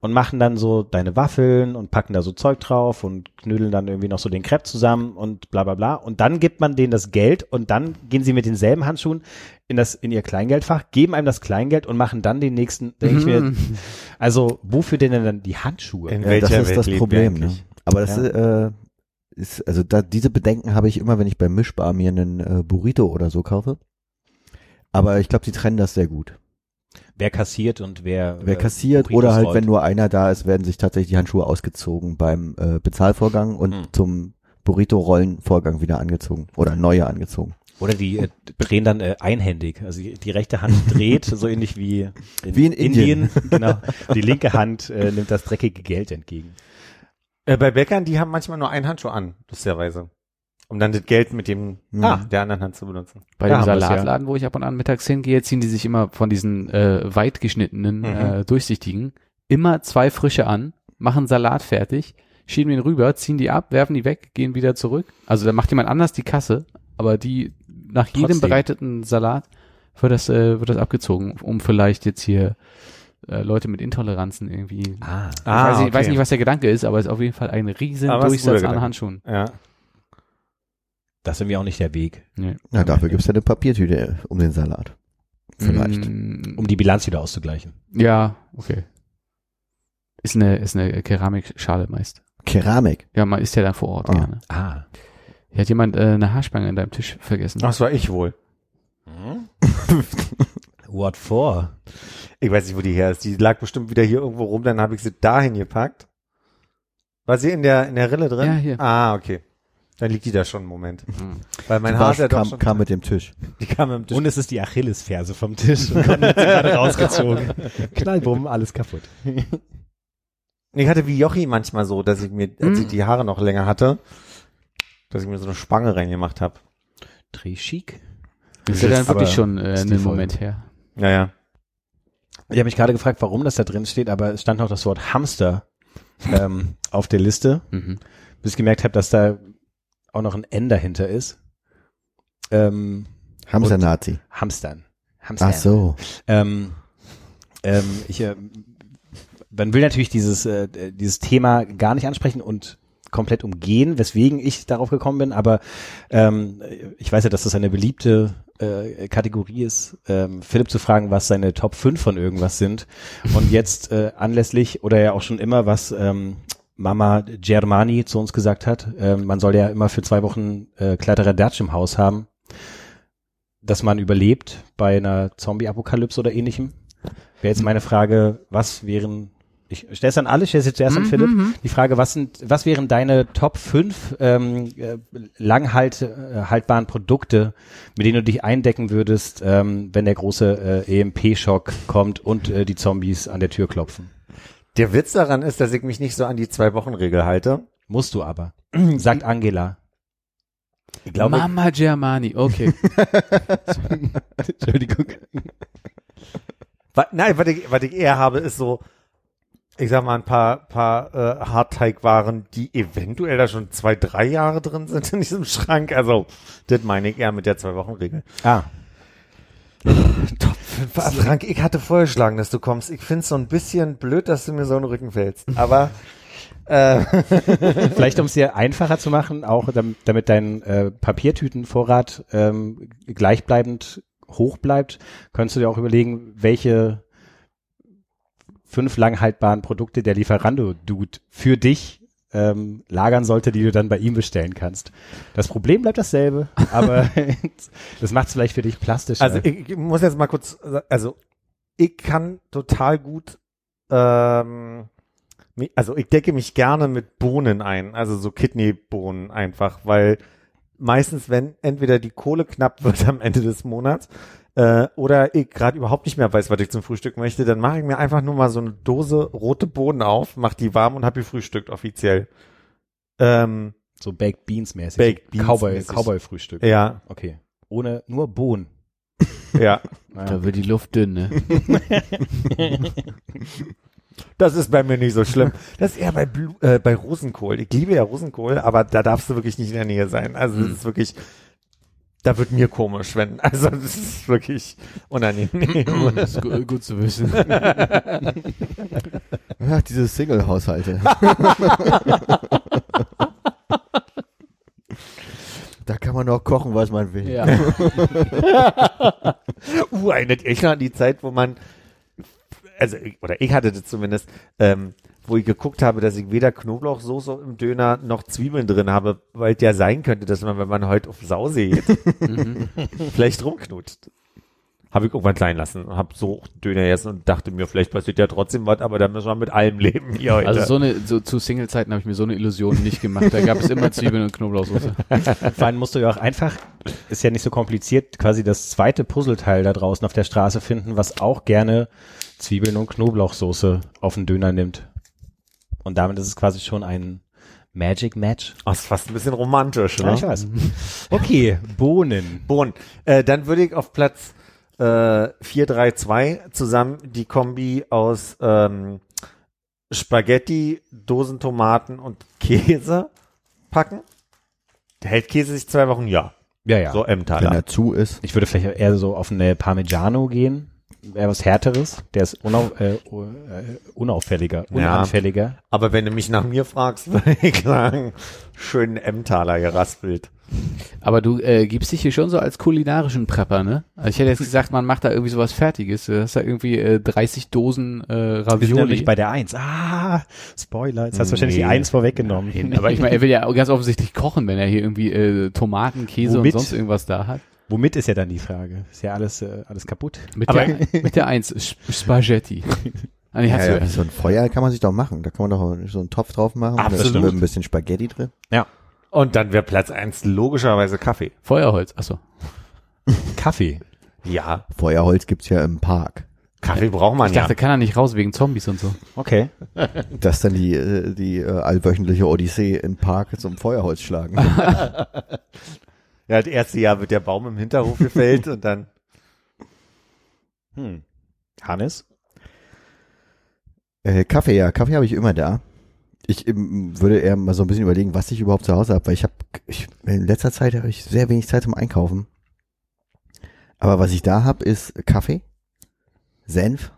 und machen dann so deine Waffeln und packen da so Zeug drauf und knüdeln dann irgendwie noch so den Crepe zusammen und bla bla bla. Und dann gibt man denen das Geld und dann gehen sie mit denselben Handschuhen in das in ihr Kleingeldfach, geben einem das Kleingeld und machen dann den nächsten. Denke ich mir, Mhm. also wofür denn dann die Handschuhe? In Ja, welcher das ist Welt das Problem. Ne? Aber das Ja. äh, ist, also da, diese Bedenken habe ich immer, wenn ich beim Mischbar mir einen äh, Burrito oder so kaufe. Aber ich glaube, die trennen das sehr gut. Wer kassiert und wer Wer äh, kassiert Burritos oder halt, rollt. wenn nur einer da ist, werden sich tatsächlich die Handschuhe ausgezogen beim äh, Bezahlvorgang und Hm. zum Burrito-Rollenvorgang wieder angezogen oder neue angezogen. oder die äh, drehen dann äh, einhändig, also die, die rechte Hand dreht so ähnlich wie in, Wie in Indien. genau. Und die linke Hand äh, nimmt das dreckige Geld entgegen. Äh, bei Bäckern, die haben manchmal nur einen Handschuh an, lustigerweise. Um dann das Geld mit dem Mhm. ah, der anderen Hand zu benutzen. Bei Da dem wir's, ja. Salatladen, wo ich ab und an mittags hingehe, ziehen die sich immer von diesen äh, weit geschnittenen, Mhm. äh, durchsichtigen, immer zwei frische an, machen Salat fertig, schieben ihn rüber, ziehen die ab, werfen die weg, gehen wieder zurück. Also da macht jemand anders die Kasse, aber die nach jedem Trotzdem. bereiteten Salat wird das, äh, wird das abgezogen, um vielleicht jetzt hier äh, Leute mit Intoleranzen irgendwie. Ah. ich weiß, nicht, weiß okay. nicht, was der Gedanke ist, aber es ist auf jeden Fall ein riesen Aber Durchsatz an. Handschuhen. Ja. Das ist irgendwie auch nicht der Weg. Nee. Na, dafür gibt's ja eine Papiertüte um den Salat. Vielleicht. Mm, Um die Bilanz wieder auszugleichen. Ja, okay. Ist eine, ist eine Keramikschale meist. Keramik. Ja, man isst ja dann vor Ort Ah. gerne. Ah. Hier hat jemand äh, eine Haarspange an deinem Tisch vergessen. Ach, das war ich wohl. What for? Ich weiß nicht, wo die her ist. Die lag bestimmt wieder hier irgendwo rum, dann habe ich sie dahin gepackt. War sie in der in der Rille drin? Ja, hier. Ah, okay. Dann liegt die da schon einen Moment. Hm. Weil mein Die Haar ja kam, kam mit dem Tisch. die kam im Tisch. Und es ist die Achillesferse vom Tisch. Und dann wird sie gerade rausgezogen. Knallbumm, alles kaputt. Ich hatte wie Jochi manchmal so, dass ich mir, als ich die Haare noch länger hatte, dass ich mir so eine Spange reingemacht habe. Dreh chic. Ist ja dann wirklich schon äh, einen. Moment her. Ja, ja. Ich habe mich gerade gefragt, warum das da drin steht, aber es stand noch das Wort Hamster ähm, auf der Liste, Mhm. bis ich gemerkt habe, dass da auch noch ein N dahinter ist. Ähm, Hamster Nazi. Hamstern. Hamster. Ach so. Ähm, ähm, ich, äh, man will natürlich dieses, äh, dieses Thema gar nicht ansprechen und komplett umgehen, weswegen ich darauf gekommen bin, aber ähm, ich weiß ja, dass das eine beliebte äh, Kategorie ist, ähm, Philipp zu fragen, was seine Top 5 von irgendwas sind und jetzt äh, anlässlich oder ja auch schon immer, was ähm, Mama Germani zu uns gesagt hat, ähm, man soll ja immer für zwei Wochen äh, Kladderadatsch im Haus haben, dass man überlebt bei einer Zombie-Apokalypse oder ähnlichem. Wäre jetzt meine Frage, was wären, ich stelle es an alle, ich stelle es jetzt zuerst an Philipp, die Frage, was sind, was wären deine Top 5 ähm, äh, langhalt, äh, haltbaren Produkte, mit denen du dich eindecken würdest, ähm, wenn der große äh, EMP-Schock kommt und äh, die Zombies an der Tür klopfen? Der Witz daran ist, dass ich mich nicht so an die Zwei-Wochen-Regel halte. Musst du aber, sagt Angela. Ich glaube, Mama Germani, okay. Entschuldigung. nein, was ich, was ich eher habe, ist so, ich sag mal, ein paar, paar äh, Hartteigwaren, die eventuell da schon zwei, drei Jahre drin sind in diesem Schrank. Also, das meine ich eher mit der Zwei-Wochen-Regel. Ah, Frank, ich hatte vorgeschlagen, dass du kommst. Ich find's so ein bisschen blöd, dass du mir so in den Rücken fällst. Aber äh, Vielleicht um es dir einfacher zu machen, auch damit, damit dein äh, Papiertütenvorrat ähm, gleichbleibend hoch bleibt, könntest du dir auch überlegen, welche fünf langhaltbaren Produkte der Lieferando-Dude für dich ähm, lagern sollte, die du dann bei ihm bestellen kannst. Das Problem bleibt dasselbe, aber das macht es vielleicht für dich plastischer. Also ich, ich muss jetzt mal kurz, also ich kann total gut, ähm, also ich decke mich gerne mit Bohnen ein, also so Kidneybohnen einfach, weil meistens, wenn entweder die Kohle knapp wird am Ende des Monats äh, oder ich gerade überhaupt nicht mehr weiß, was ich zum Frühstück möchte, dann mache ich mir einfach nur mal so eine Dose rote Bohnen auf, mach die warm und habe gefrühstückt offiziell. Ähm, so Baked Beans mäßig. Baked Beans Cowboy, mäßig. Cowboy Frühstück. ja, Okay. Ohne, nur Bohnen. ja. Da wird die Luft dünn, ne? Das ist bei mir nicht so schlimm. Das ist eher bei, Blu äh, bei Rosenkohl. Ich liebe ja Rosenkohl, aber da darfst du wirklich nicht in der Nähe sein. Also das ist wirklich, da wird mir komisch, wenn, also das ist wirklich unangenehm. Das ist gu gut zu wissen. Ja, diese Single-Haushalte. da kann man auch kochen, was man will. Ja. uh, erinnert noch an die Zeit, wo man, also ich, oder ich hatte das zumindest, ähm, wo ich geguckt habe, dass ich weder Knoblauchsoße im Döner noch Zwiebeln drin habe, weil es ja sein könnte, dass man, wenn man heute auf Sausee geht, vielleicht rumknutscht. Habe ich irgendwann klein lassen. Hab so Döner gegessen und dachte mir, vielleicht passiert ja trotzdem was, aber da müssen wir mit allem leben hier heute. Also so eine, so zu Single-Zeiten habe ich mir so eine Illusion nicht gemacht. Da gab es immer Zwiebeln und Knoblauchsoße. Vor allem musst du ja auch einfach, ist ja nicht so kompliziert, quasi das zweite Puzzleteil da draußen auf der Straße finden, was auch gerne Zwiebeln und Knoblauchsoße auf den Döner nimmt. Und damit ist es quasi schon ein Magic Match. Oh, ist fast ein bisschen romantisch, Ja, ne? ich weiß. Okay, Bohnen. Bohnen. Äh, dann würde ich auf Platz äh, 4, 3, 2 zusammen die Kombi aus ähm, Spaghetti, Dosentomaten und Käse packen. Hält Käse sich zwei Wochen? Ja. Ja, ja. So Wenn Emmentaler. er zu ist. Ich würde vielleicht eher so auf eine Parmigiano gehen. Wäre was härteres. Der ist unau äh, äh, unauffälliger, Ja. unanfälliger. Aber wenn du mich nach mir fragst, würde ich sagen, schönen Emmentaler geraspelt. Aber du äh, gibst dich hier schon so als kulinarischen Prepper, ne? Also ich hätte jetzt gesagt, man macht da irgendwie sowas Fertiges. Du hast da irgendwie äh, 30 Dosen äh, Wir sind Ravioli. nämlich bei der Eins. Ah, Spoiler. Jetzt hast du wahrscheinlich Nee. die Eins vorweggenommen. Nein, aber ich meine, er will ja ganz offensichtlich kochen, wenn er hier irgendwie äh, Tomaten, Käse Womit? und sonst irgendwas da hat. Womit ist ja dann die Frage? Ist ja alles, äh, alles kaputt. Mit, Aber- der, mit der Eins, Sp- Spaghetti. Ah, nee, Ja, ja, ja, so ein Feuer kann man sich doch machen. Da kann man doch so einen Topf drauf machen. Da ist Absolut. mit ein bisschen Spaghetti drin. Ja. Und dann wäre Platz 1 logischerweise Kaffee. Feuerholz, achso. Kaffee. Ja, Feuerholz gibt's ja im Park. Kaffee braucht man Ich dachte, kann er nicht raus wegen Zombies und so. Okay. Das ist dann die, äh, die äh, allwöchentliche Odyssee im Park zum Feuerholz schlagen. ja. Das erste Jahr wird der Baum im Hinterhof gefällt und dann Hm. Hannes? Äh, Kaffee, ja, Kaffee habe ich immer da. Ich ähm, würde eher mal so ein bisschen überlegen, was ich überhaupt zu Hause habe, weil ich habe, ich, in letzter Zeit habe ich sehr wenig Zeit zum Einkaufen. Aber was ich da habe, ist Kaffee, Senf.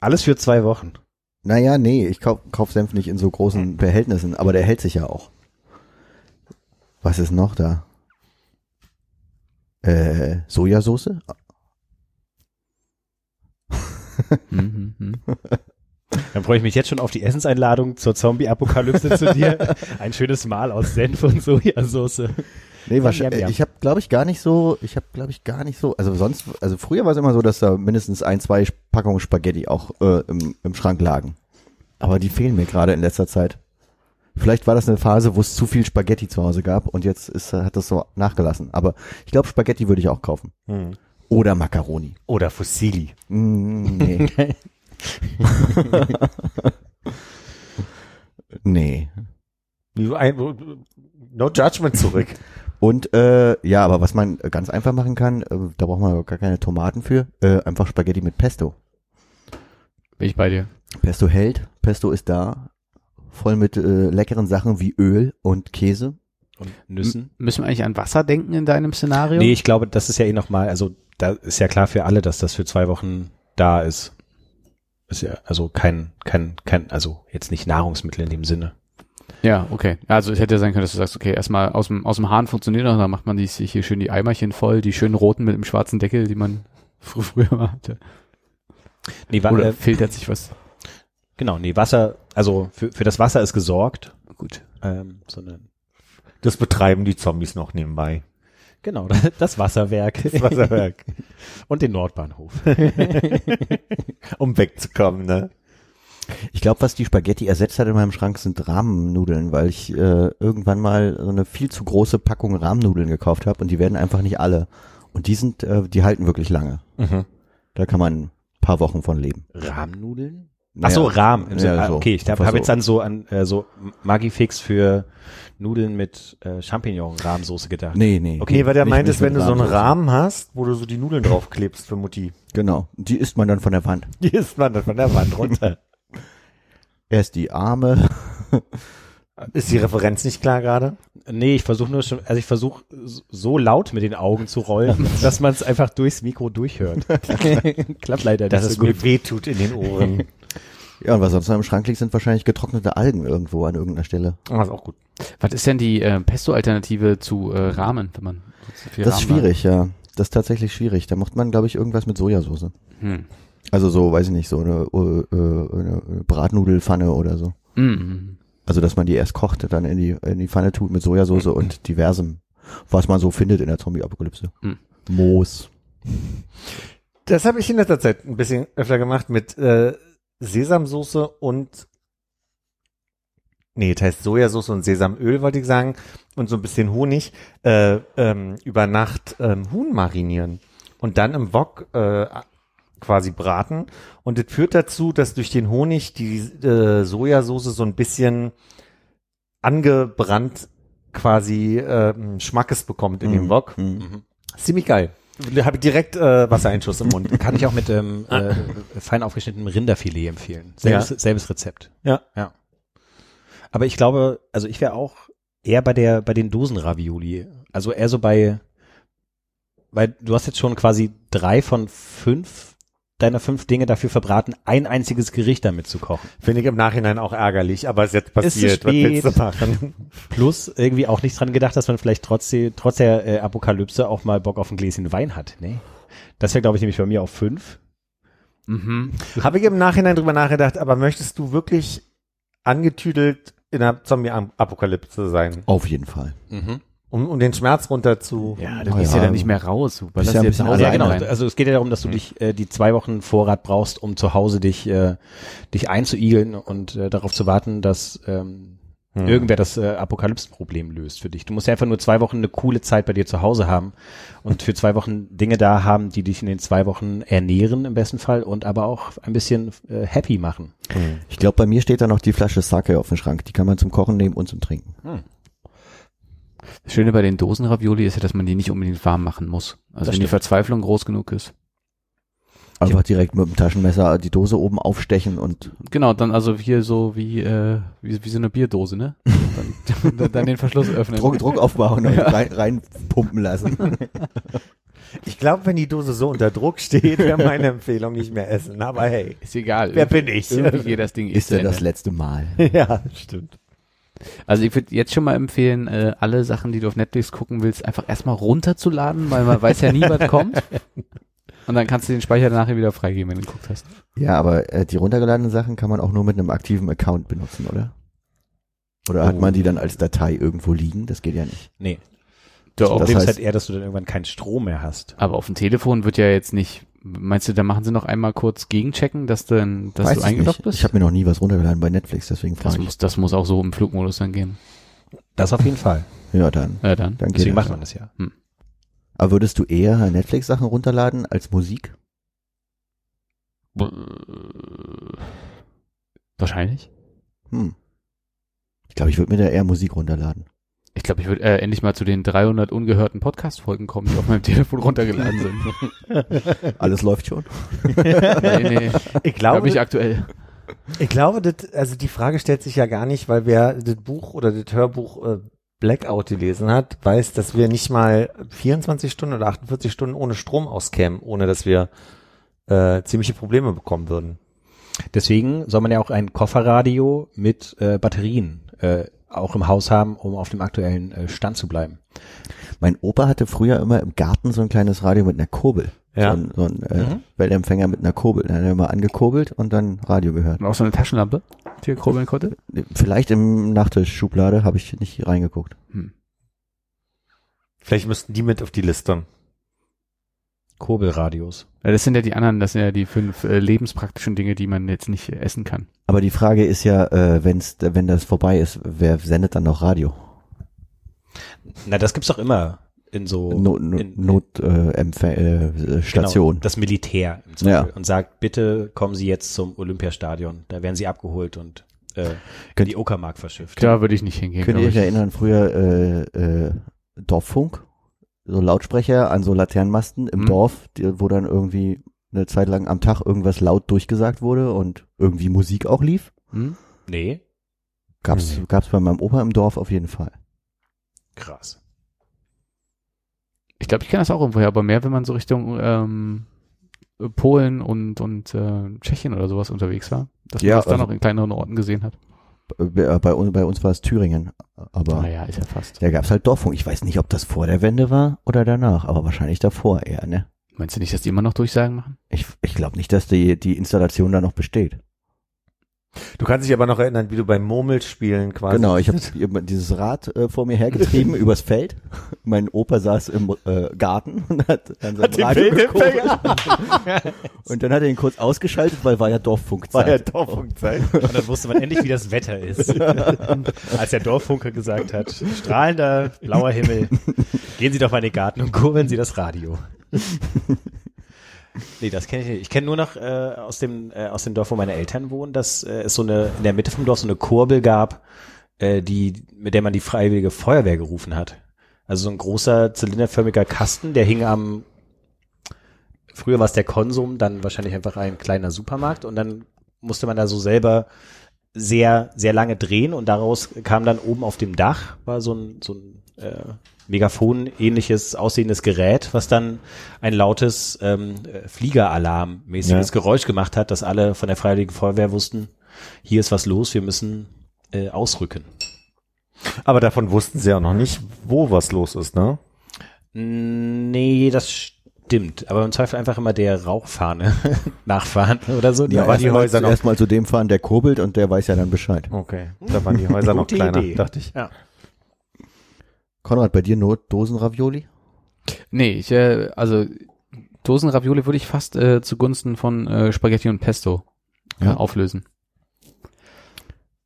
Alles für zwei Wochen. Naja, nee, ich kauf, kauf Senf nicht in so großen Behältnissen, aber der hält sich ja auch. Was ist noch da? Äh, Sojasauce? Mhm, mhm. Dann freue ich mich jetzt schon auf die Essenseinladung zur Zombie-Apokalypse zu dir. Ein schönes Mahl aus Senf und Sojasauce. Nee, wahrscheinlich. Ich habe, glaube ich, gar nicht so, ich habe, glaube ich, gar nicht so, also sonst, also früher war es immer so, dass da mindestens ein, zwei Packungen Spaghetti auch äh, im, im Schrank lagen. Aber die fehlen mir gerade in letzter Zeit. Vielleicht war das eine Phase, wo es zu viel Spaghetti zu Hause gab und jetzt ist, hat das so nachgelassen. Aber ich glaube, Spaghetti würde ich auch kaufen. hm. Oder Macaroni. oder Fossili. Mm, nee. nee. No judgment zurück. Und äh, ja, aber was man ganz einfach machen kann, äh, da braucht man gar keine Tomaten für, äh, einfach Spaghetti mit Pesto. Bin ich bei dir. Pesto hält, Pesto ist da, voll mit äh, leckeren Sachen wie Öl und Käse. Und Nüssen. M müssen wir eigentlich an Wasser denken in deinem Szenario? Nee, ich glaube, das ist ja eh nochmal, also da ist ja klar für alle, dass das für zwei Wochen da ist. Ist ja also kein, kein, kein, also jetzt nicht Nahrungsmittel in dem Sinne. Ja, okay. Also es hätte ja sein können, dass du sagst, okay, erstmal aus dem, aus dem Hahn funktioniert noch, dann macht man die, sich hier schön die Eimerchen voll, die schönen roten mit dem schwarzen Deckel, die man fr früher mal hatte. Nee, wa Oder äh, filtert sich was. Genau, nee, Wasser, also für, für das Wasser ist gesorgt. Gut. Ähm, sondern Das betreiben die Zombies noch nebenbei. genau, das Wasserwerk. Das Wasserwerk. Und den Nordbahnhof. um wegzukommen, ne? Ich glaube, was die Spaghetti ersetzt hat in meinem Schrank sind Rahmennudeln, weil ich äh, irgendwann mal so eine viel zu große Packung Rahmennudeln gekauft habe und die werden einfach nicht alle. Und die sind, äh, die halten wirklich lange. Mhm. Da kann man ein paar Wochen von leben. Rahmnudeln? Naja, Ach so, Rahm. Im ja, ah, so. okay, ich habe hab jetzt so. an so an äh, so Magifix für Nudeln mit äh, Champignon-Rahmsoße gedacht. Nee, nee. Okay, Nee, weil der meint es, wenn du so einen. Rahmen hast, wo du so die Nudeln draufklebst für Mutti. Genau. Die isst man dann von der Wand. Die isst man dann von der Wand runter. Erst die Arme. Ist die Referenz nicht klar gerade? Nee, ich versuche nur schon, also ich versuche so laut mit den Augen zu rollen, dass man es einfach durchs Mikro durchhört. Klappt leider Dass nicht es so gut. mir wehtut in den Ohren. Ja, und was sonst noch im Schrank liegt, sind wahrscheinlich getrocknete Algen irgendwo an irgendeiner Stelle. Ah, ist auch gut. Was ist denn die äh, Pesto-Alternative zu äh, Rahmen, wenn man so viel Das ist Rahmen schwierig, ja. Das ist tatsächlich schwierig. Da macht man, glaube ich, irgendwas mit Sojasauce. hat? Hm. Also so, weiß ich nicht, so eine, äh, äh, eine Bratnudelfanne oder so. Mm. Also, dass man die erst kocht, dann in die, in die Pfanne tut mit Sojasauce und diversem, was man so findet in der Zombie-Apokalypse. Hm. Moos. Das habe ich in letzter Zeit ein bisschen öfter gemacht mit äh, Sesamsoße und nee, das heißt Sojasauce und Sesamöl, wollte ich sagen, und so ein bisschen Honig äh, ähm, über Nacht ähm, Huhn marinieren und dann im Wok äh, quasi braten. Und das führt dazu, dass durch den Honig die äh, Sojasauce so ein bisschen angebrannt quasi äh, Schmackes bekommt in dem Wok. Mhm. Ziemlich geil. Da habe ich direkt äh, Wassereinschuss im Mund. Kann ich auch mit ähm, äh, fein aufgeschnittenem Rinderfilet empfehlen. Selbes, selbes Rezept. Ja. Ja. Aber ich glaube, also ich wäre auch eher bei der, bei den Dosenravioli. Also eher so bei, weil du hast jetzt schon quasi drei von fünf deiner fünf Dinge dafür verbraten, ein einziges Gericht damit zu kochen. Finde ich im Nachhinein auch ärgerlich, aber es ist jetzt Ist passiert. Was willst du machen? Plus irgendwie auch nicht dran gedacht, dass man vielleicht trotz, trotz der äh, Apokalypse auch mal Bock auf ein Gläschen Wein hat. Nee. Das wäre, glaube ich, nämlich bei mir auf fünf. Mhm. Habe ich im Nachhinein drüber nachgedacht, aber möchtest du wirklich angetüdelt in einer Zombie-Apokalypse sein, Auf jeden Fall. Um, um den Schmerz runter zu... Ja, du Oh gehst ja. ja dann nicht mehr raus. Du Bist ja ein bisschen Ja, genau. Also es geht ja darum, dass du dich äh, die zwei Wochen Vorrat brauchst, um zu Hause dich äh, dich einzuigeln und äh, darauf zu warten, dass ähm, Hm. irgendwer das äh, Apokalypsenproblem löst für dich. Du musst ja einfach nur zwei Wochen eine coole Zeit bei dir zu Hause haben und für zwei Wochen Dinge da haben, die dich in den zwei Wochen ernähren im besten Fall und aber auch ein bisschen äh, happy machen. Ich glaube, bei mir steht da noch die Flasche Sake auf dem Schrank. Die kann man zum Kochen nehmen und zum Trinken. Das Schöne bei den Dosenravioli ist ja, dass man die nicht unbedingt warm machen muss. Also wenn die stimmt. Verzweiflung groß genug ist. Einfach direkt mit dem Taschenmesser die Dose oben aufstechen und Genau, dann also hier so wie, äh, wie, wie so eine Bierdose, ne? Dann, dann, dann den Verschluss öffnen. Druck, Druck aufbauen und rein, reinpumpen lassen. Ich glaube, wenn die Dose so unter Druck steht, wäre meine Empfehlung nicht mehr essen. Aber hey, Ist egal. wer bin ich? Irgendwie geht das Ding Ist zu ja das letzte Mal. ja, stimmt. Also ich würde jetzt schon mal empfehlen, äh, alle Sachen, die du auf Netflix gucken willst, einfach erstmal runterzuladen, weil man weiß ja nie, was kommt. Und dann kannst du den Speicher nachher wieder freigeben, wenn du geguckt hast. Ja, aber äh, die runtergeladenen Sachen kann man auch nur mit einem aktiven Account benutzen, oder? Oder hat Oh. man die dann als Datei irgendwo liegen? Das geht ja nicht. Nee. Doch, Das Problem ist heißt- halt eher, dass du dann irgendwann keinen Strom mehr hast. aber auf dem Telefon wird ja jetzt nicht, meinst du, da machen sie noch einmal kurz gegenchecken, dass, du, dass Weiß du ich eingeloggt bist? Ich habe mir noch nie was runtergeladen bei Netflix, deswegen das, frage ich. muss, das muss auch so im Flugmodus dann gehen. Das auf jeden Fall. Ja, dann. Ja, dann. dann geht Deswegen das. macht man das ja. Aber würdest du eher Netflix-Sachen runterladen als Musik? Wahrscheinlich. Hm. Ich glaube, ich würde mir da eher Musik runterladen. Ich glaube, ich würde äh, endlich mal zu den 300 ungehörten Podcast-Folgen kommen, die auf meinem Telefon runtergeladen sind. Alles läuft schon. nee, nee, Ich glaube glaube, ich aktuell. ich glaube, das, also die Frage stellt sich ja gar nicht, weil wer das Buch oder das Hörbuch äh, Blackout gelesen hat, weiß, dass wir nicht mal 24 Stunden oder 48 Stunden ohne Strom auskämen, ohne dass wir äh, ziemliche Probleme bekommen würden. Deswegen soll man ja auch ein Kofferradio mit äh, Batterien äh, auch im Haus haben, um auf dem aktuellen äh, Stand zu bleiben. Mein Opa hatte früher immer im Garten so ein kleines Radio mit einer Kurbel. Ja. So ein, so ein äh, Mhm. Weltempfänger mit einer Kurbel. Da hat er immer angekurbelt und dann Radio gehört. Und auch so eine Taschenlampe, die er kurbeln konnte. Vielleicht im Nachttischschublade habe ich nicht reingeguckt. Hm. Vielleicht müssten die mit auf die Liste. Kurbelradios. Ja, das sind ja die anderen, das sind ja die fünf äh, lebenspraktischen Dinge, die man jetzt nicht essen kann. Aber die Frage ist ja, äh, wenn's, wenn das vorbei ist, wer sendet dann noch Radio? Na, das gibt's doch immer in so Not, Not, in, Not äh, äh, Station. Genau, das Militär im Zweifel Ja. und sagt, bitte kommen Sie jetzt zum Olympiastadion. Da werden Sie abgeholt und äh, in Könnt- die Uckermark verschifft. Da würde ich nicht hingehen. Könnt ihr euch erinnern, früher äh, äh, Dorffunk? So Lautsprecher an so Laternenmasten im Mhm. Dorf, die, wo dann irgendwie eine Zeit lang am Tag irgendwas laut durchgesagt wurde und irgendwie Musik auch lief? Hm? Nee, Gab's, Mhm. gab's bei meinem Opa im Dorf auf jeden Fall. krass. Ich glaube, ich kenne das auch irgendwoher, aber mehr, wenn man so Richtung ähm, Polen und, und äh, Tschechien oder sowas unterwegs war. Dass man Ja, das dann also- noch in kleineren Orten gesehen hat. Bei, bei, uns- bei uns war es Thüringen, aber Naja, ist ja fast. da gab's halt Dorffunk. Ich weiß nicht, ob das vor der Wende war oder danach, aber wahrscheinlich davor eher, ne? Meinst du nicht, dass die immer noch Durchsagen machen? Ich, ich glaube nicht, dass die, die Installation da noch besteht. Du kannst dich aber noch erinnern, wie du beim Murmelspielen quasi. Genau, ich habe dieses Rad äh, vor mir hergetrieben übers Feld. Mein Opa saß im äh, Garten und hat dann sein den Radio gekurbelt. Und dann hat er ihn kurz ausgeschaltet, weil war ja Dorffunkzeit. War ja Dorffunkzeit. Und dann wusste man endlich, wie das Wetter ist. Als der Dorffunker gesagt hat, strahlender blauer Himmel, gehen Sie doch mal in den Garten und kurbeln Sie das Radio. Nee, das kenne ich nicht. Ich kenne nur noch äh, aus dem äh, aus dem Dorf, wo meine Eltern wohnen, dass äh, es so eine in der Mitte vom Dorf so eine Kurbel gab, äh, die, mit der man die Freiwillige Feuerwehr gerufen hat. Also so ein großer zylinderförmiger Kasten, der hing am, früher war es der Konsum, dann wahrscheinlich einfach ein kleiner Supermarkt und dann musste man da so selber sehr, sehr lange drehen und daraus kam dann oben auf dem Dach war so ein, so ein äh, Megafon-ähnliches aussehendes Gerät, was dann ein lautes ähm, äh, Fliegeralarm-mäßiges Ja. Geräusch gemacht hat, dass alle von der Freiwilligen Feuerwehr wussten, hier ist was los, wir müssen äh, ausrücken. Aber davon wussten sie ja noch nicht, wo was los ist, ne? Nee, das stimmt. Aber im Zweifel einfach immer der Rauchfahne nachfahren oder so. Ja, aber die Häuser noch- erstmal zu dem fahren, der kurbelt und der weiß ja dann Bescheid. Okay. Da waren die Häuser noch kleiner, Idee. dachte ich. Ja. Konrad, bei dir Not Dosenravioli? Nee, ich, äh, also Dosenravioli würde ich fast äh, zugunsten von äh, Spaghetti und Pesto äh, Ja. auflösen.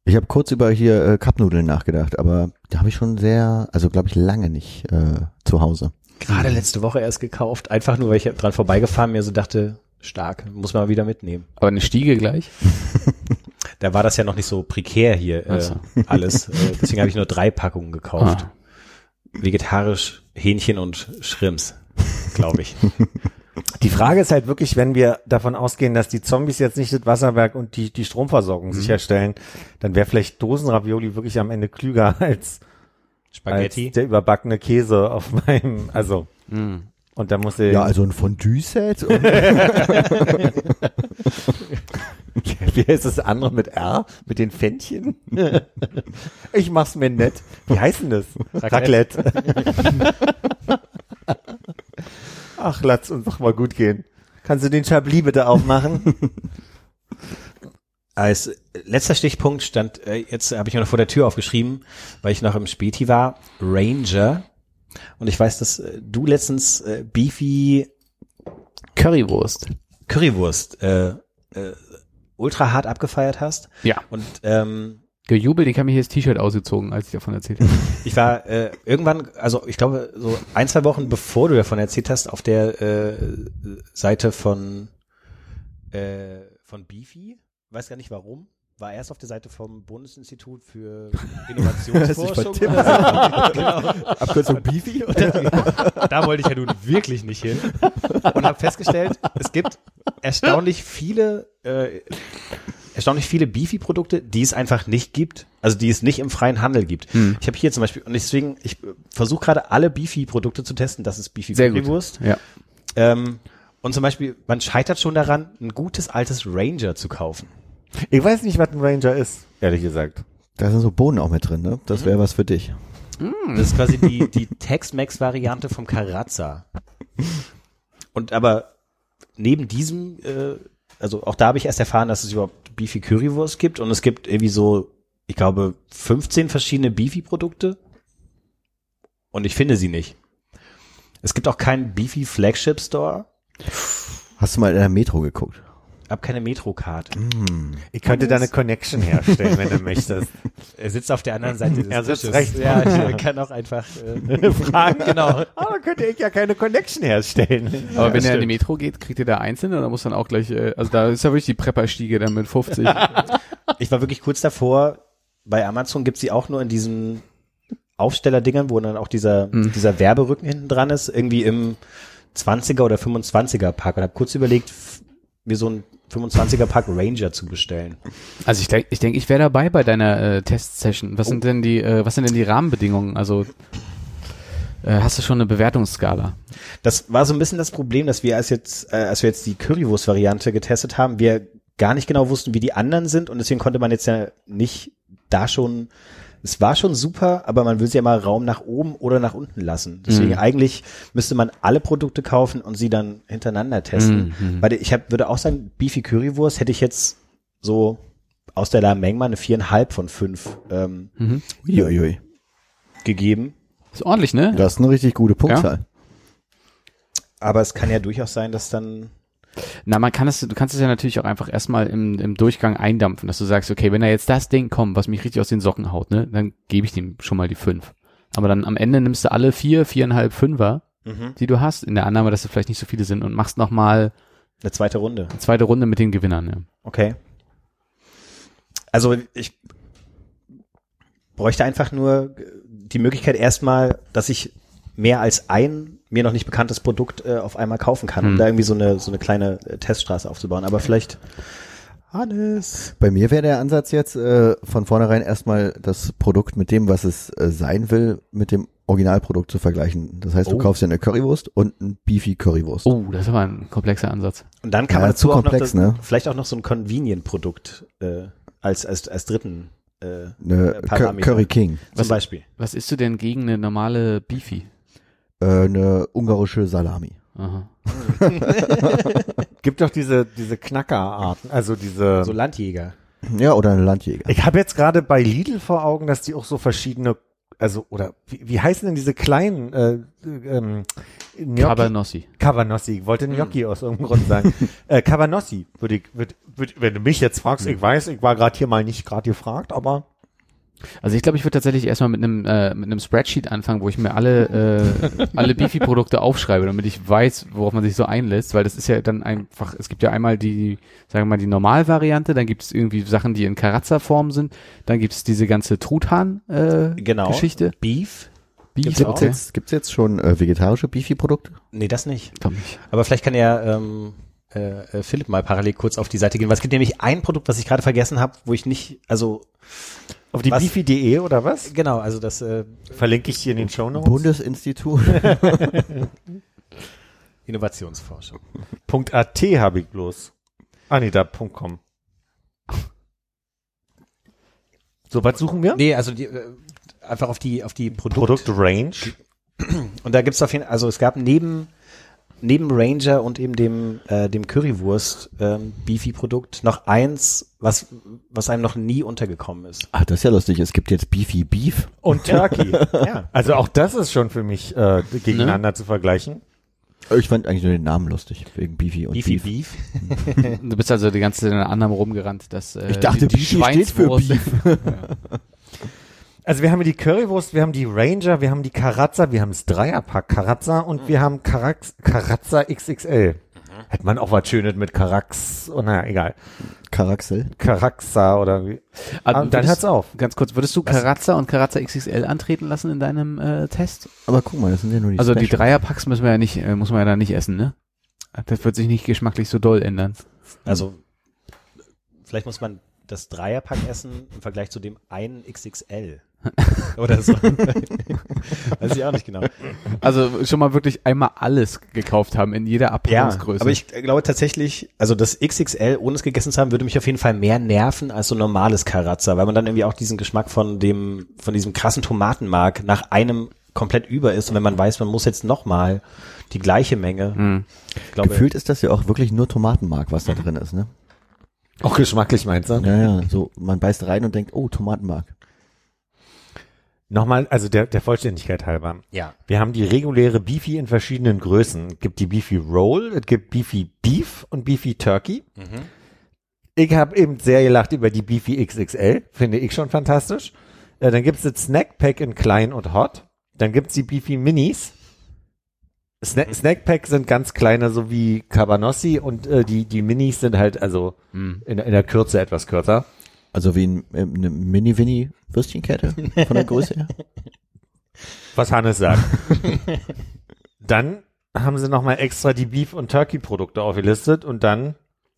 Ich habe kurz über hier äh, Cupnudeln nachgedacht, aber da habe ich schon sehr, also glaube ich lange nicht äh, zu Hause. Gerade letzte Woche erst gekauft. Einfach nur, weil ich dran vorbeigefahren mir so dachte, stark, muss man mal wieder mitnehmen. Aber eine Stiege gleich? Da war das ja noch nicht so prekär hier äh, so. alles. Äh, deswegen habe ich nur drei Packungen gekauft. Ah. Vegetarisch, Hähnchen und Shrimps, glaube ich. Die Frage ist halt wirklich, wenn wir davon ausgehen, dass die Zombies jetzt nicht das Wasserwerk und die, die Stromversorgung sicherstellen, dann wäre vielleicht Dosenravioli wirklich am Ende klüger als, Spaghetti. als der überbackene Käse auf meinem, also, Mm. Und da muss ich, Ja, also ein Fondue-Set. wie heißt das andere mit R? Mit den Fännchen? ich mach's mir nett. Wie heißt denn das? Raclette. Ach, lass uns doch mal gut gehen. Kannst du den Chablis bitte aufmachen? Als letzter Stichpunkt stand, äh, jetzt habe ich mir noch vor der Tür aufgeschrieben, weil ich noch im Späti war, Ranger. Und ich weiß, dass äh, du letztens äh, Beefy Currywurst. Currywurst äh, äh, ultra hart abgefeiert hast. Ja. Und ähm, Gejubelt, ich habe mir hier das T-Shirt ausgezogen, als ich davon erzählt habe. ich war äh, irgendwann, also ich glaube, so ein, zwei Wochen bevor du davon erzählt hast, auf der äh, Seite von, äh, von Beefy, weiß gar nicht warum, war erst auf der Seite vom Bundesinstitut für Innovationsforschung. Genau. Abkürzung? Und da, da wollte ich ja nun wirklich nicht hin und habe festgestellt, es gibt erstaunlich viele, äh, erstaunlich viele Beefy-Produkte, die es einfach nicht gibt, also die es nicht im freien Handel gibt. Hm. Ich habe hier zum Beispiel und deswegen, ich versuche gerade alle Beefy-Produkte zu testen. Das ist gut. Currywurst. Ja. Ähm, und zum Beispiel, man scheitert schon daran, ein gutes altes Ranger zu kaufen. Ich weiß nicht, was ein Ranger ist, ehrlich gesagt. Da sind so Bohnen auch mit drin, ne? Das wäre was für dich. Das ist quasi die, die Tex-Mex-Variante vom Karazza. Und aber neben diesem, äh, also auch da habe ich erst erfahren, dass es überhaupt Beefy Currywurst gibt und es gibt irgendwie so, ich glaube, 15 verschiedene Beefy-Produkte und ich finde sie nicht. Es gibt auch keinen Beefy Flagship Store, Hast du mal in der Metro geguckt? Hab keine Metro-Card. Ich könnte da eine Connection herstellen, wenn du möchtest. Er sitzt auf der anderen Seite des Er sitzt Tisches. rechts Ja, ich kann auch einfach äh, Fragen, genau. Aber könnte ich ja keine Connection herstellen. Aber wenn das er in die. Metro geht, kriegt ihr da einzelne oder muss dann auch gleich, äh, also da ist ja wirklich die Prepperstiege dann mit 50. Ich war wirklich kurz davor, bei Amazon gibt's die auch nur in diesen Aufstellerdingern, wo dann auch dieser, Mhm. dieser Werberücken hinten dran ist, irgendwie im 20er oder 25er Pack und habe kurz überlegt, mir so ein 25er Pack Ranger zu bestellen. Also ich denke, ich, denk, ich wäre dabei bei deiner äh, Testsession. Was sind denn die, äh, was sind denn die Rahmenbedingungen? Also äh, hast du schon eine Bewertungsskala? Das war so ein bisschen das Problem, dass wir als jetzt, äh, als wir jetzt die Currywurst-Variante getestet haben, wir gar nicht genau wussten, wie die anderen sind und deswegen konnte man jetzt ja nicht da schon es war schon super, aber man will sie ja mal Raum nach oben oder nach unten lassen. Deswegen Mhm. eigentlich müsste man alle Produkte kaufen und sie dann hintereinander testen. Mhm. Weil ich hab, würde auch sagen, Beefy Currywurst hätte ich jetzt so aus der Lameng mal eine viereinhalb von fünf ähm, Mhm. Uiuiui. gegeben. Ist ordentlich, ne? Das ist eine richtig gute Punktzahl. Aber es kann ja durchaus sein, dass dann Na, man kann es, du kannst es ja natürlich auch einfach erstmal im, im Durchgang eindampfen, dass du sagst, okay, wenn da jetzt das Ding kommt, was mich richtig aus den Socken haut, ne, dann gebe ich dem schon mal die fünf. Aber dann am Ende nimmst du alle vier, viereinhalb, fünfer, die du hast, in der Annahme, dass es vielleicht nicht so viele sind und machst nochmal eine zweite Runde. eine zweite Runde mit den Gewinnern, ja. Okay. Also ich bräuchte einfach nur die Möglichkeit erstmal, dass ich mehr als ein mir noch nicht bekanntes Produkt äh, auf einmal kaufen kann, um Hm. da irgendwie so eine so eine kleine äh, Teststraße aufzubauen. Aber vielleicht Hannes. Bei mir wäre der Ansatz jetzt äh, von vornherein erstmal das Produkt mit dem, was es äh, sein will, mit dem Originalprodukt zu vergleichen. Das heißt, du Oh. kaufst dir eine Currywurst und ein Beefy Currywurst. Oh, das ist aber ein komplexer Ansatz. Und dann kann Ja, man zu dazu auch komplex, noch das, ne? vielleicht auch noch so ein Convenient-Produkt äh, als, als, als dritten äh, Cur Parameter. Curry King, zum Was- Beispiel. Was isst du denn gegen eine normale Beefy? Äh, eine ungarische Salami. Aha. Gibt doch diese, diese Knackerarten, also diese. So Landjäger. Ja, oder eine Landjäger. ich habe jetzt gerade bei Lidl vor Augen, dass die auch so verschiedene, also, oder wie, wie heißen denn diese kleinen, äh, ähm, Gnocchi? Cabanossi. Cabanossi. Ich wollte Gnocchi aus irgendeinem Grund sagen. äh, Cabanossi, würde ich, würd, würd, wenn du mich jetzt fragst, ich weiß, ich war gerade hier mal nicht gerade gefragt, aber Also ich glaube, ich würde tatsächlich erstmal mit einem äh, mit einem Spreadsheet anfangen, wo ich mir alle äh, alle Beefy-Produkte aufschreibe, damit ich weiß, worauf man sich so einlässt, weil das ist ja dann einfach, es gibt ja einmal die, sagen wir mal, die Normalvariante, dann gibt es irgendwie Sachen, die in Karazza-Form sind, dann gibt es diese ganze Truthahn-Geschichte. Äh, Genau. Geschichte. Beef? Beef, Gibt's Gibt's jetzt, gibt's jetzt schon äh, vegetarische Beefy-Produkte? Nee, das nicht. Glaub nicht. Aber vielleicht kann ja ähm, äh, äh, Philipp mal parallel kurz auf die Seite gehen, weil es gibt nämlich ein Produkt, was ich gerade vergessen habe, wo ich nicht, also auf die beefy.de oder was? genau, also das äh, Verlinke ich hier in den Show Notes. Bundesinstitut. Innovationsforschung. Punkt .at habe ich bloß. Ah nee, da .com. So, was suchen wir? Nee, also die, äh, einfach auf die auf die Produkt, Produktrange. und da gibt's auf jeden also es gab neben neben Ranger und eben dem äh, dem Currywurst ähm, Beefy Produkt noch eins, was was einem noch nie untergekommen ist. Ach, das ist ja lustig. Es gibt jetzt Beefy Beef. Und Turkey. Ja. Also auch das ist schon für mich äh, gegeneinander zu vergleichen. Ich fand eigentlich nur den Namen lustig, wegen Beefy und Beefy Beef. Beef. Du bist also die ganze Zeit in Annahme rumgerannt, dass äh, Ich dachte, die, die Beefy steht für Beef. Also wir haben hier die Currywurst, wir haben die Ranger, wir haben die Karazza, wir haben das Dreierpack Karazza und wir haben Karax, Karazza XXL. Hätte man auch was Schönes mit Karax, oh naja, egal. Karaxel. Karaxa oder wie. Ah, Ah, dann hört's auf. Ganz kurz, würdest du Karazza und Karazza XXL antreten lassen in deinem äh, Test? Aber guck mal, das sind ja nur die Also die Specials. Dreierpacks müssen wir ja nicht, äh, muss man ja da nicht essen, ne? Das wird sich nicht geschmacklich so doll ändern. Also vielleicht muss man das Dreierpack essen im Vergleich zu dem einen XXL. Oder so. Weiß ich auch nicht genau. Also schon mal wirklich einmal alles gekauft haben in jeder Ja, Abpackungsgröße. aber ich glaube tatsächlich, also das XXL, ohne es gegessen zu haben, würde mich auf jeden Fall mehr nerven als so ein normales Karazza, weil man dann irgendwie auch diesen Geschmack von dem, von diesem krassen Tomatenmark nach einem komplett über ist und wenn man weiß, man muss jetzt nochmal die gleiche Menge, Hm. ich glaube, Gefühlt ist das ja auch wirklich nur Tomatenmark, was da drin ist, ne? Auch geschmacklich meinst du? Ja, ja, so, man beißt rein und denkt, oh, Tomatenmark. Nochmal, also der, der Vollständigkeit halber. ja. Wir haben die reguläre Beefy in verschiedenen Größen. Es gibt die Beefy Roll, es gibt Beefy Beef und Beefy Turkey. Ich habe eben sehr gelacht über die Beefy XXL, finde ich schon fantastisch. Äh, dann gibt's das Snack Pack in klein und hot. Dann gibt's die Beefy Minis. Sna Snack Pack sind ganz kleine, so wie Cabanossi und äh, die, die Minis sind halt also Hm. in, in der Kürze etwas kürzer. Also wie ein, äh, eine Mini-Winnie-Würstchenkette von der Größe her. was Hannes sagt. dann haben sie nochmal extra die Beef- und Turkey-Produkte aufgelistet und dann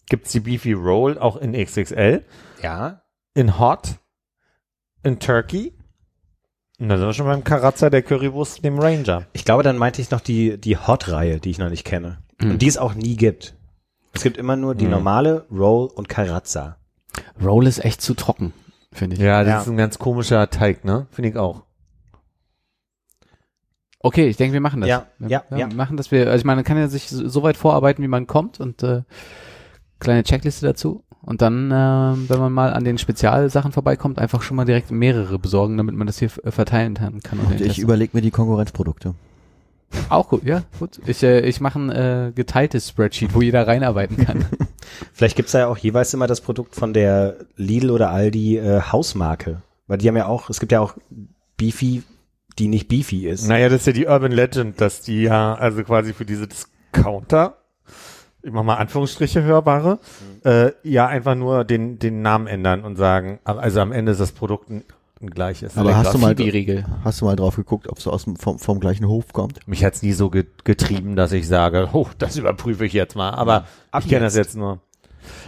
gibt's die Beefy Roll auch in XXL, Ja. in Hot, in Turkey. Und dann sind wir schon beim Karazza der Currywurst, dem Ranger. Ich glaube, dann meinte ich noch die, die Hot-Reihe, die ich noch nicht kenne. Mhm. Und die es auch nie gibt. Es gibt immer nur die Mhm. normale Roll und Karazza. Roll ist echt zu trocken, finde ich. Ja, das Ja. ist ein ganz komischer Teig, ne? Finde ich auch. Okay, ich denke, wir machen das. Ja, wir, ja, wir ja. machen das. Wir, also ich meine, man kann ja sich so weit vorarbeiten, wie man kommt und äh, kleine Checkliste dazu. Und dann, äh, wenn man mal an den Spezialsachen vorbeikommt, einfach schon mal direkt mehrere besorgen, damit man das hier verteilen kann. kann und ich überlege mir die Konkurrenzprodukte. Auch gut, ja, gut. Ich, äh, ich mache ein äh, geteiltes Spreadsheet, wo jeder reinarbeiten kann. Vielleicht gibt's da ja auch jeweils immer das Produkt von der Lidl oder Aldi äh, Hausmarke. Weil die haben ja auch, es gibt ja auch Beefy, die nicht Beefy ist. Naja, das ist ja die Urban Legend, dass die ja, also quasi für diese Discounter, ich mach mal Anführungsstriche hörbare, äh, ja einfach nur den, den Namen ändern und sagen, also am Ende ist das Produkt ein gleich ist. Aber hast du mal, hast du mal drauf geguckt, ob es aus dem, vom, vom gleichen Hof kommt? Mich hat's nie so ge getrieben, dass ich sage, oh, das überprüfe ich jetzt mal. Aber Ab ich kenne das jetzt. jetzt nur.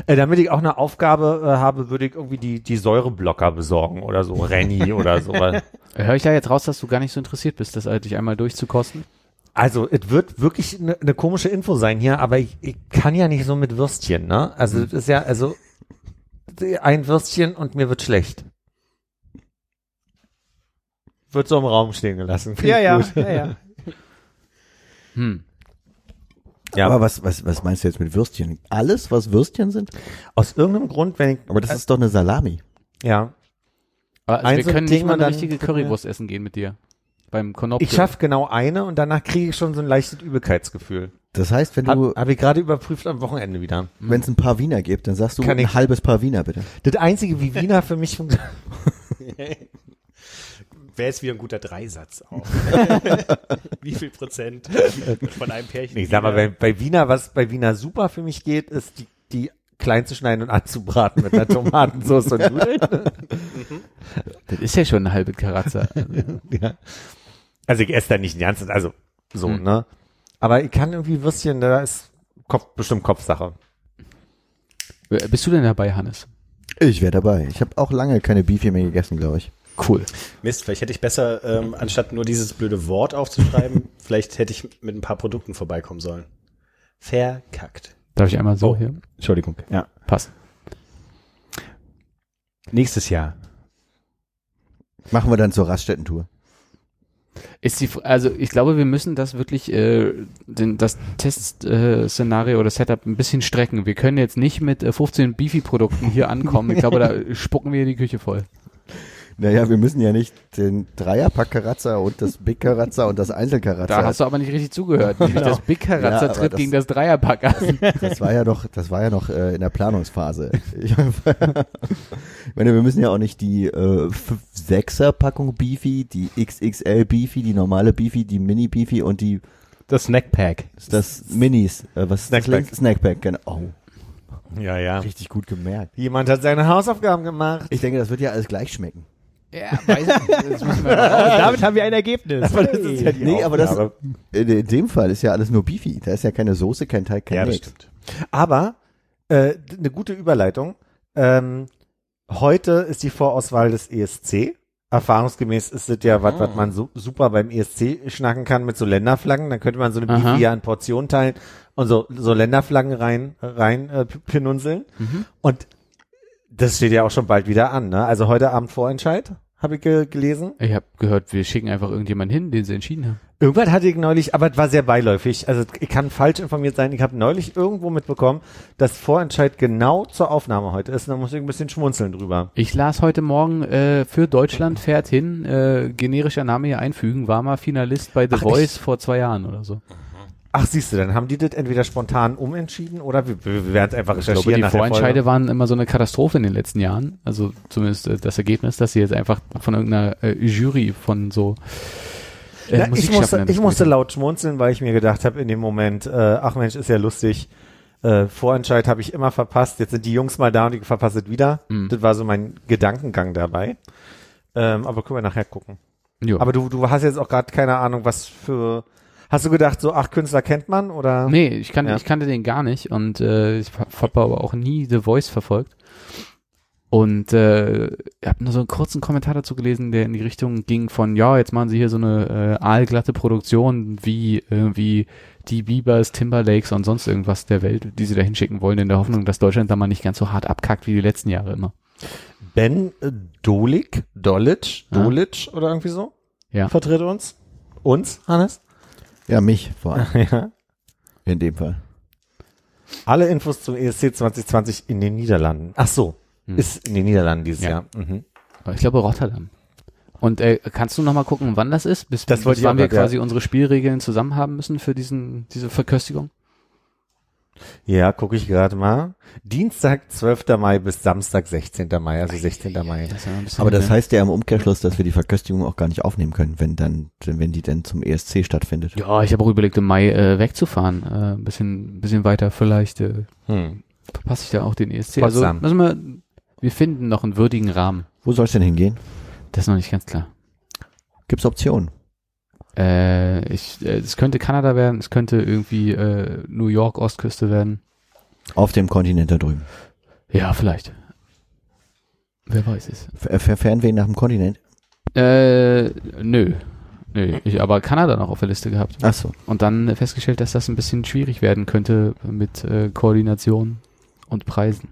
Äh, damit ich auch eine Aufgabe äh, habe, würde ich irgendwie die, die Säureblocker besorgen oder so, Renny oder so. Weil, Höre ich da jetzt raus, dass du gar nicht so interessiert bist, das dich einmal durchzukosten? also, es wird wirklich eine ne komische Info sein hier, aber ich, ich kann ja nicht so mit Würstchen, ne? Also, es ist ja, also, ein Würstchen und mir wird schlecht. Wird so im Raum stehen gelassen. Find ich gut. ja, ja. Hm. Ja. Aber was, was, was meinst du jetzt mit Würstchen? Alles, was Würstchen sind? Aus irgendeinem Grund, wenn ich, Aber das ist doch eine Salami. ja, also wir können nicht mal eine richtige Currywurst essen gehen mit dir. Beim Konopke. ich schaffe genau eine und danach kriege ich schon so ein leichtes Übelkeitsgefühl. Das heißt, wenn Habe du, hab ich gerade überprüft am Wochenende wieder. wenn es ein paar Wiener gibt, dann sagst du Kann ein ich- halbes Paar Wiener bitte. Das einzige, wie Wiener für mich funktioniert. Wäre jetzt wieder ein guter Dreisatz auch. Wie viel Prozent von einem Pärchen? Ich sag mal, bei, bei Wiener, was bei Wiener super für mich geht, ist die, die klein zu schneiden und anzubraten mit einer Tomatensauce und Nudeln. Das ist ja schon eine halbe Karatze. ja. Also ich esse da nicht den ganzen, also so, Hm. ne? Aber ich kann irgendwie Würstchen, da ist Kopf, bestimmt Kopfsache. Äh, Bist du denn dabei, Hannes? Ich wäre dabei. Ich habe auch lange keine Beefy mehr gegessen, glaube ich. Cool. Mist, vielleicht hätte ich besser, ähm, anstatt nur dieses blöde Wort aufzuschreiben, vielleicht hätte ich mit ein paar Produkten vorbeikommen sollen. Verkackt. Darf ich einmal so Oh. hier? Entschuldigung. Ja. Passt. Nächstes Jahr. Machen wir dann zur Raststätten-Tour. Ist die, also ich glaube, wir müssen das wirklich, äh, den, das Testszenario äh, Szenario oder Setup ein bisschen strecken. Wir können jetzt nicht mit äh, 15 Beefy-Produkten hier ankommen. Ich glaube, da spucken wir die Küche voll. Naja, wir müssen ja nicht den Dreierpack Karazza und das Big Karazza und das Einzelkarazza. Da hast du aber nicht richtig zugehört. Nämlich Das Big Karazza Ja, tritt das- gegen das Dreierpack an. Das war ja noch, das war ja noch äh, in der Planungsphase. Ich meine, wir müssen ja auch nicht die äh, 6er Packung Beefy, die XXL Beefy, die normale Beefy, die Mini Beefy und die Das Snackpack. das Minis. Äh, was ist Snackpack. das? Snackpack, genau. Oh, Ja, ja. richtig gut gemerkt. Jemand hat seine Hausaufgaben gemacht. Ich denke, das wird ja alles gleich schmecken. Ja, weiß ich, das Und damit haben wir ein Ergebnis. Aber das ist ja die Nee, aber das, in, in dem Fall ist ja alles nur Beefy. Da ist ja keine Soße, kein Teig, kein ja, das stimmt. Aber äh, eine gute Überleitung. Ähm, heute ist die Vorauswahl des ESC. Erfahrungsgemäß ist das ja was, was man su super beim ESC schnacken kann mit so Länderflaggen. Dann könnte man so eine Aha. Beefy ja in Portionen teilen und so, so Länderflaggen rein, rein äh, pinunseln. Mhm. Und das steht ja auch schon bald wieder an. Ne? Also heute Abend Vorentscheid, habe ich ge gelesen. Ich habe gehört, wir schicken einfach irgendjemanden hin, den sie entschieden haben. Irgendwann hatte ich neulich, aber es war sehr beiläufig. Also ich kann falsch informiert sein. Ich habe neulich irgendwo mitbekommen, dass Vorentscheid genau zur Aufnahme heute ist. Und da muss ich ein bisschen schmunzeln drüber. Ich las heute Morgen äh, für Deutschland fährt hin, äh, generischer Name hier einfügen, war mal Finalist bei The Ach, Voice vor zwei Jahren oder so. Ach, siehst du, dann haben die das entweder spontan umentschieden oder wir, wir, werden es einfach Ich glaube, recherchieren. die nach Vorentscheide waren immer so eine Katastrophe in den letzten Jahren. Also zumindest äh, das Ergebnis, dass sie jetzt einfach von irgendeiner äh, Jury von so äh, Ja, ich musste, ich musste laut schmunzeln, weil ich mir gedacht habe in dem Moment, äh, ach Mensch, ist ja lustig. Äh, Vorentscheid habe ich immer verpasst. Jetzt sind die Jungs mal da und ich verpasse es wieder. Mhm. Das war so mein Gedankengang dabei. Ähm, aber können wir nachher gucken. Jo. Aber du, du hast jetzt auch gerade keine Ahnung, was für. Hast du gedacht, so ach Künstler kennt man oder? Nee, ich, kann, Ja. ich kannte den gar nicht und äh, ich habe aber auch nie The Voice verfolgt. Und äh, ich habe nur so einen kurzen Kommentar dazu gelesen, der in die Richtung ging von, ja, jetzt machen sie hier so eine äh, aalglatte Produktion wie irgendwie die Biebers, Timberlakes und sonst irgendwas der Welt, die sie da hinschicken wollen, in der Hoffnung, dass Deutschland da mal nicht ganz so hart abkackt wie die letzten Jahre immer. Ben äh, Dolik, Dolic, Ja. Dolic oder irgendwie so? Ja. Vertritt uns? Uns, Hannes? Ja, mich vor allem ja. in dem Fall. Alle Infos zum E ESC 2020 in den Niederlanden. Ach so, Hm. ist in den Niederlanden dieses Ja. Jahr. Mhm. Ich glaube Rotterdam. Und äh, kannst du noch mal gucken, wann das ist? Bis, Das bis wann wir grad, ja. quasi unsere Spielregeln zusammen haben müssen für diesen diese Verköstigung? Ja, gucke ich gerade mal. Dienstag, 12. Mai bis Samstag, 16. Mai, also 16. Mai. Das Aber das heißt ja im Umkehrschluss, dass wir die Verköstigung auch gar nicht aufnehmen können, wenn dann, wenn die dann zum ESC stattfindet. Ja, ich habe auch überlegt, im Mai äh, wegzufahren. Äh, ein bisschen, bisschen weiter vielleicht äh, Hm. verpasse ich da auch den ESC. Potsdam. Also müssen wir, wir finden noch einen würdigen Rahmen. Wo soll es denn hingehen? Das ist noch nicht ganz klar. Gibt's Optionen? Äh, ich, äh, es könnte Kanada werden, es könnte irgendwie äh, New York Ostküste werden. Auf dem Kontinent da drüben. Ja, vielleicht. Wer weiß es. Ver- Fernweh nach dem Kontinent? Äh, nö. Nö, ich aber Kanada noch auf der Liste gehabt. Ach so. Und dann festgestellt, dass das ein bisschen schwierig werden könnte mit äh, Koordination und Preisen.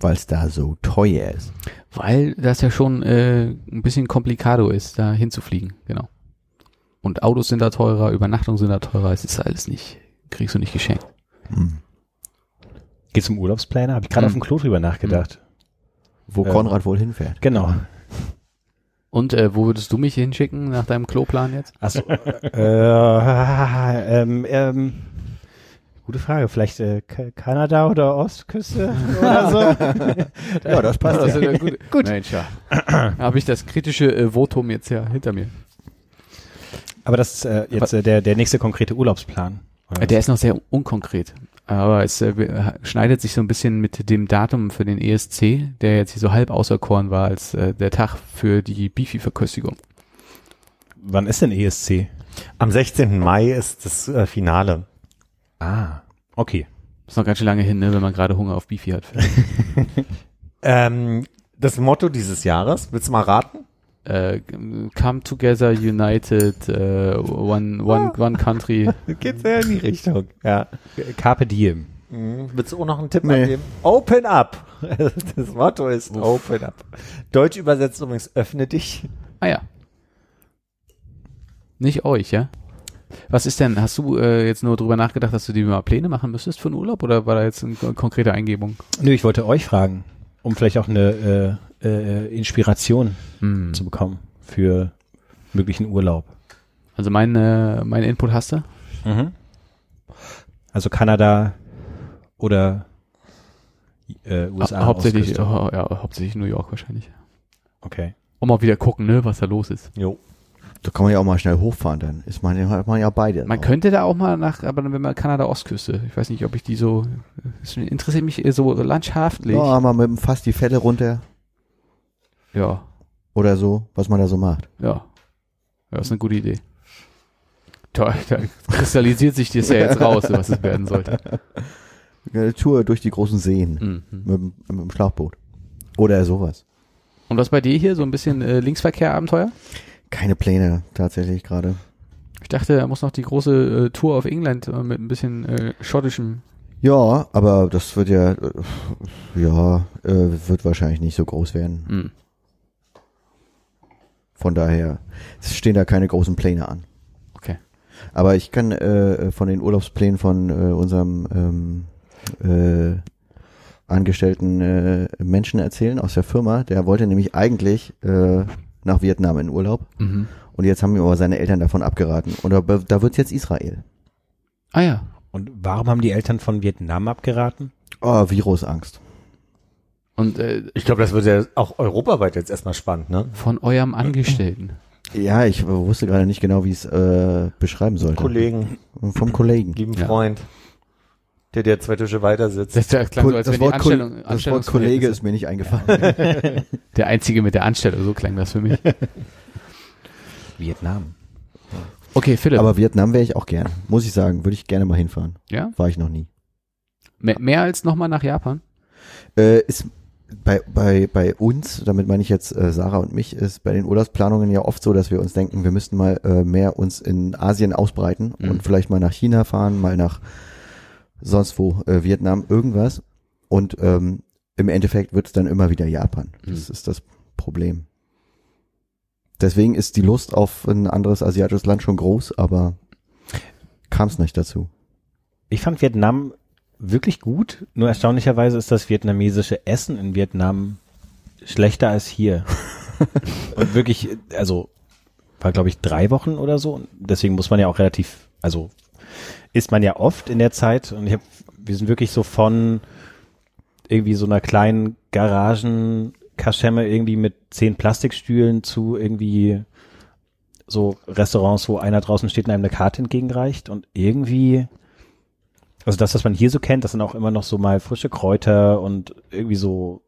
Weil es da so teuer ist. Weil das ja schon äh, ein bisschen komplikado ist, da hinzufliegen, genau. Und Autos sind da teurer, Übernachtungen sind da teurer, es ist alles nicht, kriegst du nicht geschenkt. Hm. Geht's um Urlaubspläne? Habe ich gerade Hm. auf dem Klo drüber nachgedacht. Wo Ja. Konrad wohl hinfährt. Genau. Und äh, wo würdest du mich hinschicken nach deinem Kloplan jetzt? Achso. äh, ähm, ähm, gute Frage. Vielleicht äh, Ka- Kanada oder Ostküste oder so? Ja, das passt Also, ja. äh, gut. gut. Mensch, ja. Habe ich das kritische äh, Votum jetzt ja hinter mir. Aber das ist äh, jetzt äh, der, der nächste konkrete Urlaubsplan. oder Der ist noch sehr unkonkret. Aber es äh, schneidet sich so ein bisschen mit dem Datum für den ESC, der jetzt hier so halb auserkoren war als äh, der Tag für die Bifi-Verköstigung. Wann ist denn ESC? Am 16. Mai ist das äh, Finale. Ah, okay. Ist noch ganz schön lange hin, ne, wenn man gerade Hunger auf Bifi hat. Ähm, das Motto dieses Jahres, willst du mal raten? Äh, come together, united, äh, one, one, one country. Geht sehr in die Richtung. Ja. Carpe Diem. Mhm. Willst du auch noch einen Tipp Nee. abgeben? Open up. Das Motto ist Open up. Deutsch übersetzt übrigens öffne dich. Ah ja. Nicht euch, ja? Was ist denn, hast du äh, jetzt nur drüber nachgedacht, dass du dir mal Pläne machen müsstest für den Urlaub oder war da jetzt eine kon- konkrete Eingebung? Nö, ich wollte euch fragen, um vielleicht auch eine äh, Inspiration Hm. zu bekommen für möglichen Urlaub. Also mein, äh, mein Input hast du? Mhm. Also Kanada oder äh, USA. Hau- hauptsächlich, Ostküste. oh, ja, hauptsächlich New York wahrscheinlich. Okay. Um mal wieder gucken, ne, was da los ist. Jo. Da kann man ja auch mal schnell hochfahren, dann ist man ja, hat man ja beide. Man drauf. könnte da auch mal nach, aber dann wenn man Kanada Ostküste. Ich weiß nicht, ob ich die so, es interessiert mich eher so landschaftlich. Ja, mal mit dem Fass die Fette runter Ja, oder so, was man da so macht. ja. Ja, ist eine gute Idee. Toll, da kristallisiert sich das ja jetzt raus, was es werden sollte. Eine Tour durch die großen Seen Mhm. mit, mit dem Schlauchboot. Oder sowas. Und was bei dir hier? So ein bisschen äh, Linksverkehr-Abenteuer? Keine Pläne tatsächlich gerade. Ich dachte, er muss noch die große äh, Tour auf England äh, mit ein bisschen äh, schottischem. Ja, aber das wird ja, äh, ja, äh, wird wahrscheinlich nicht so groß werden. Mhm. Von daher es stehen da keine großen Pläne an. Okay. Aber ich kann äh, von den Urlaubsplänen von äh, unserem ähm, äh, angestellten äh, Menschen erzählen aus der Firma. Der wollte nämlich eigentlich äh, nach Vietnam in Urlaub Mhm. und jetzt haben ihm aber seine Eltern davon abgeraten. Und da, da wird jetzt Israel. Ah ja. Und warum haben die Eltern von Vietnam abgeraten? Oh, Virusangst. Und äh, Ich glaube, das wird ja auch europaweit jetzt erstmal spannend, ne? von eurem Angestellten. Ja, ich wusste gerade nicht genau, wie ich es äh, beschreiben sollte. Kollegen, Vom Kollegen. lieben Ja. Freund, der dir zwei Tische weiter sitzt. Das klang so, als das Wort, Anstellung, das Wort Kollege ist mir nicht eingefallen. der einzige mit der Anstellung, so klang das für mich. Vietnam. Okay, Philipp. Aber Vietnam wäre ich auch gern. Muss ich sagen, würde ich gerne mal hinfahren. ja? War ich noch nie. Mehr, mehr als nochmal nach Japan? Äh, ist bei, bei, bei uns, damit meine ich jetzt äh, Sarah und mich, ist bei den Urlaubsplanungen ja oft so, dass wir uns denken, wir müssten mal äh, mehr uns in Asien ausbreiten Mhm. und vielleicht mal nach China fahren, mal nach sonst wo, äh, Vietnam, irgendwas. Und ähm, im Endeffekt wird es dann immer wieder Japan. Das Mhm. ist das Problem. Deswegen ist die Lust auf ein anderes asiatisches Land schon groß, aber kam es nicht dazu. Ich fand Vietnam wirklich gut, nur erstaunlicherweise ist das vietnamesische Essen in Vietnam schlechter als hier. Und wirklich, also war glaube ich drei Wochen oder so. Und Deswegen muss man ja auch relativ, also isst man ja oft in der Zeit und ich hab, wir sind wirklich so von irgendwie so einer kleinen Garagenkaschemme irgendwie mit zehn Plastikstühlen zu irgendwie so Restaurants, wo einer draußen steht und einem eine Karte entgegenreicht und irgendwie also das, was man hier so kennt, das sind auch immer noch so mal frische Kräuter und irgendwie so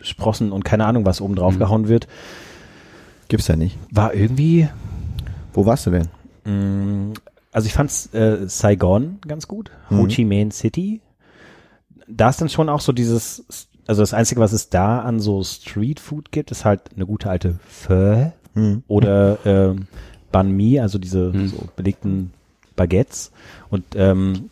Sprossen und keine Ahnung, was oben drauf Mhm. gehauen wird. Gibt's ja nicht. War irgendwie, Wo warst du denn? mh, also ich fand's äh, Saigon ganz gut, Ho Mhm. Chi Minh City. Da ist dann schon auch so dieses, also das Einzige, was es da an so Street Food gibt, ist halt eine gute alte Pho Hm. oder ähm, Banh Mi, also diese Hm. so belegten Baguettes. Und ähm,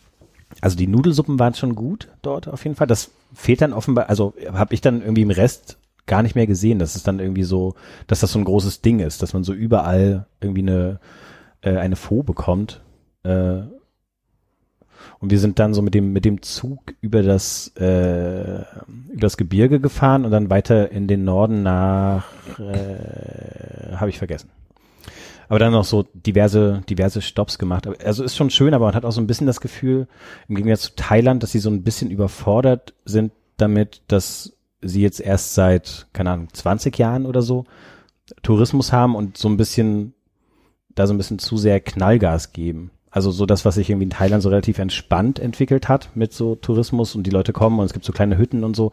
also die Nudelsuppen waren schon gut dort auf jeden Fall. Das fehlt dann offenbar, also habe ich dann irgendwie im Rest gar nicht mehr gesehen. Das ist dann irgendwie so, dass das so ein großes Ding ist, dass man so überall irgendwie eine äh, eine Faux bekommt. Äh, und wir sind dann so mit dem mit dem Zug über das äh, über das Gebirge gefahren und dann weiter in den Norden nach äh, habe ich vergessen. Aber dann noch so diverse diverse Stops gemacht. Also ist schon schön, aber man hat auch so ein bisschen das Gefühl im Gegensatz zu Thailand, dass sie so ein bisschen überfordert sind damit, dass sie jetzt erst seit keine Ahnung 20 Jahren oder so Tourismus haben und so ein bisschen da so ein bisschen zu sehr Knallgas geben. Also so das, was sich irgendwie in Thailand so relativ entspannt entwickelt hat mit so Tourismus und die Leute kommen und es gibt so kleine Hütten und so,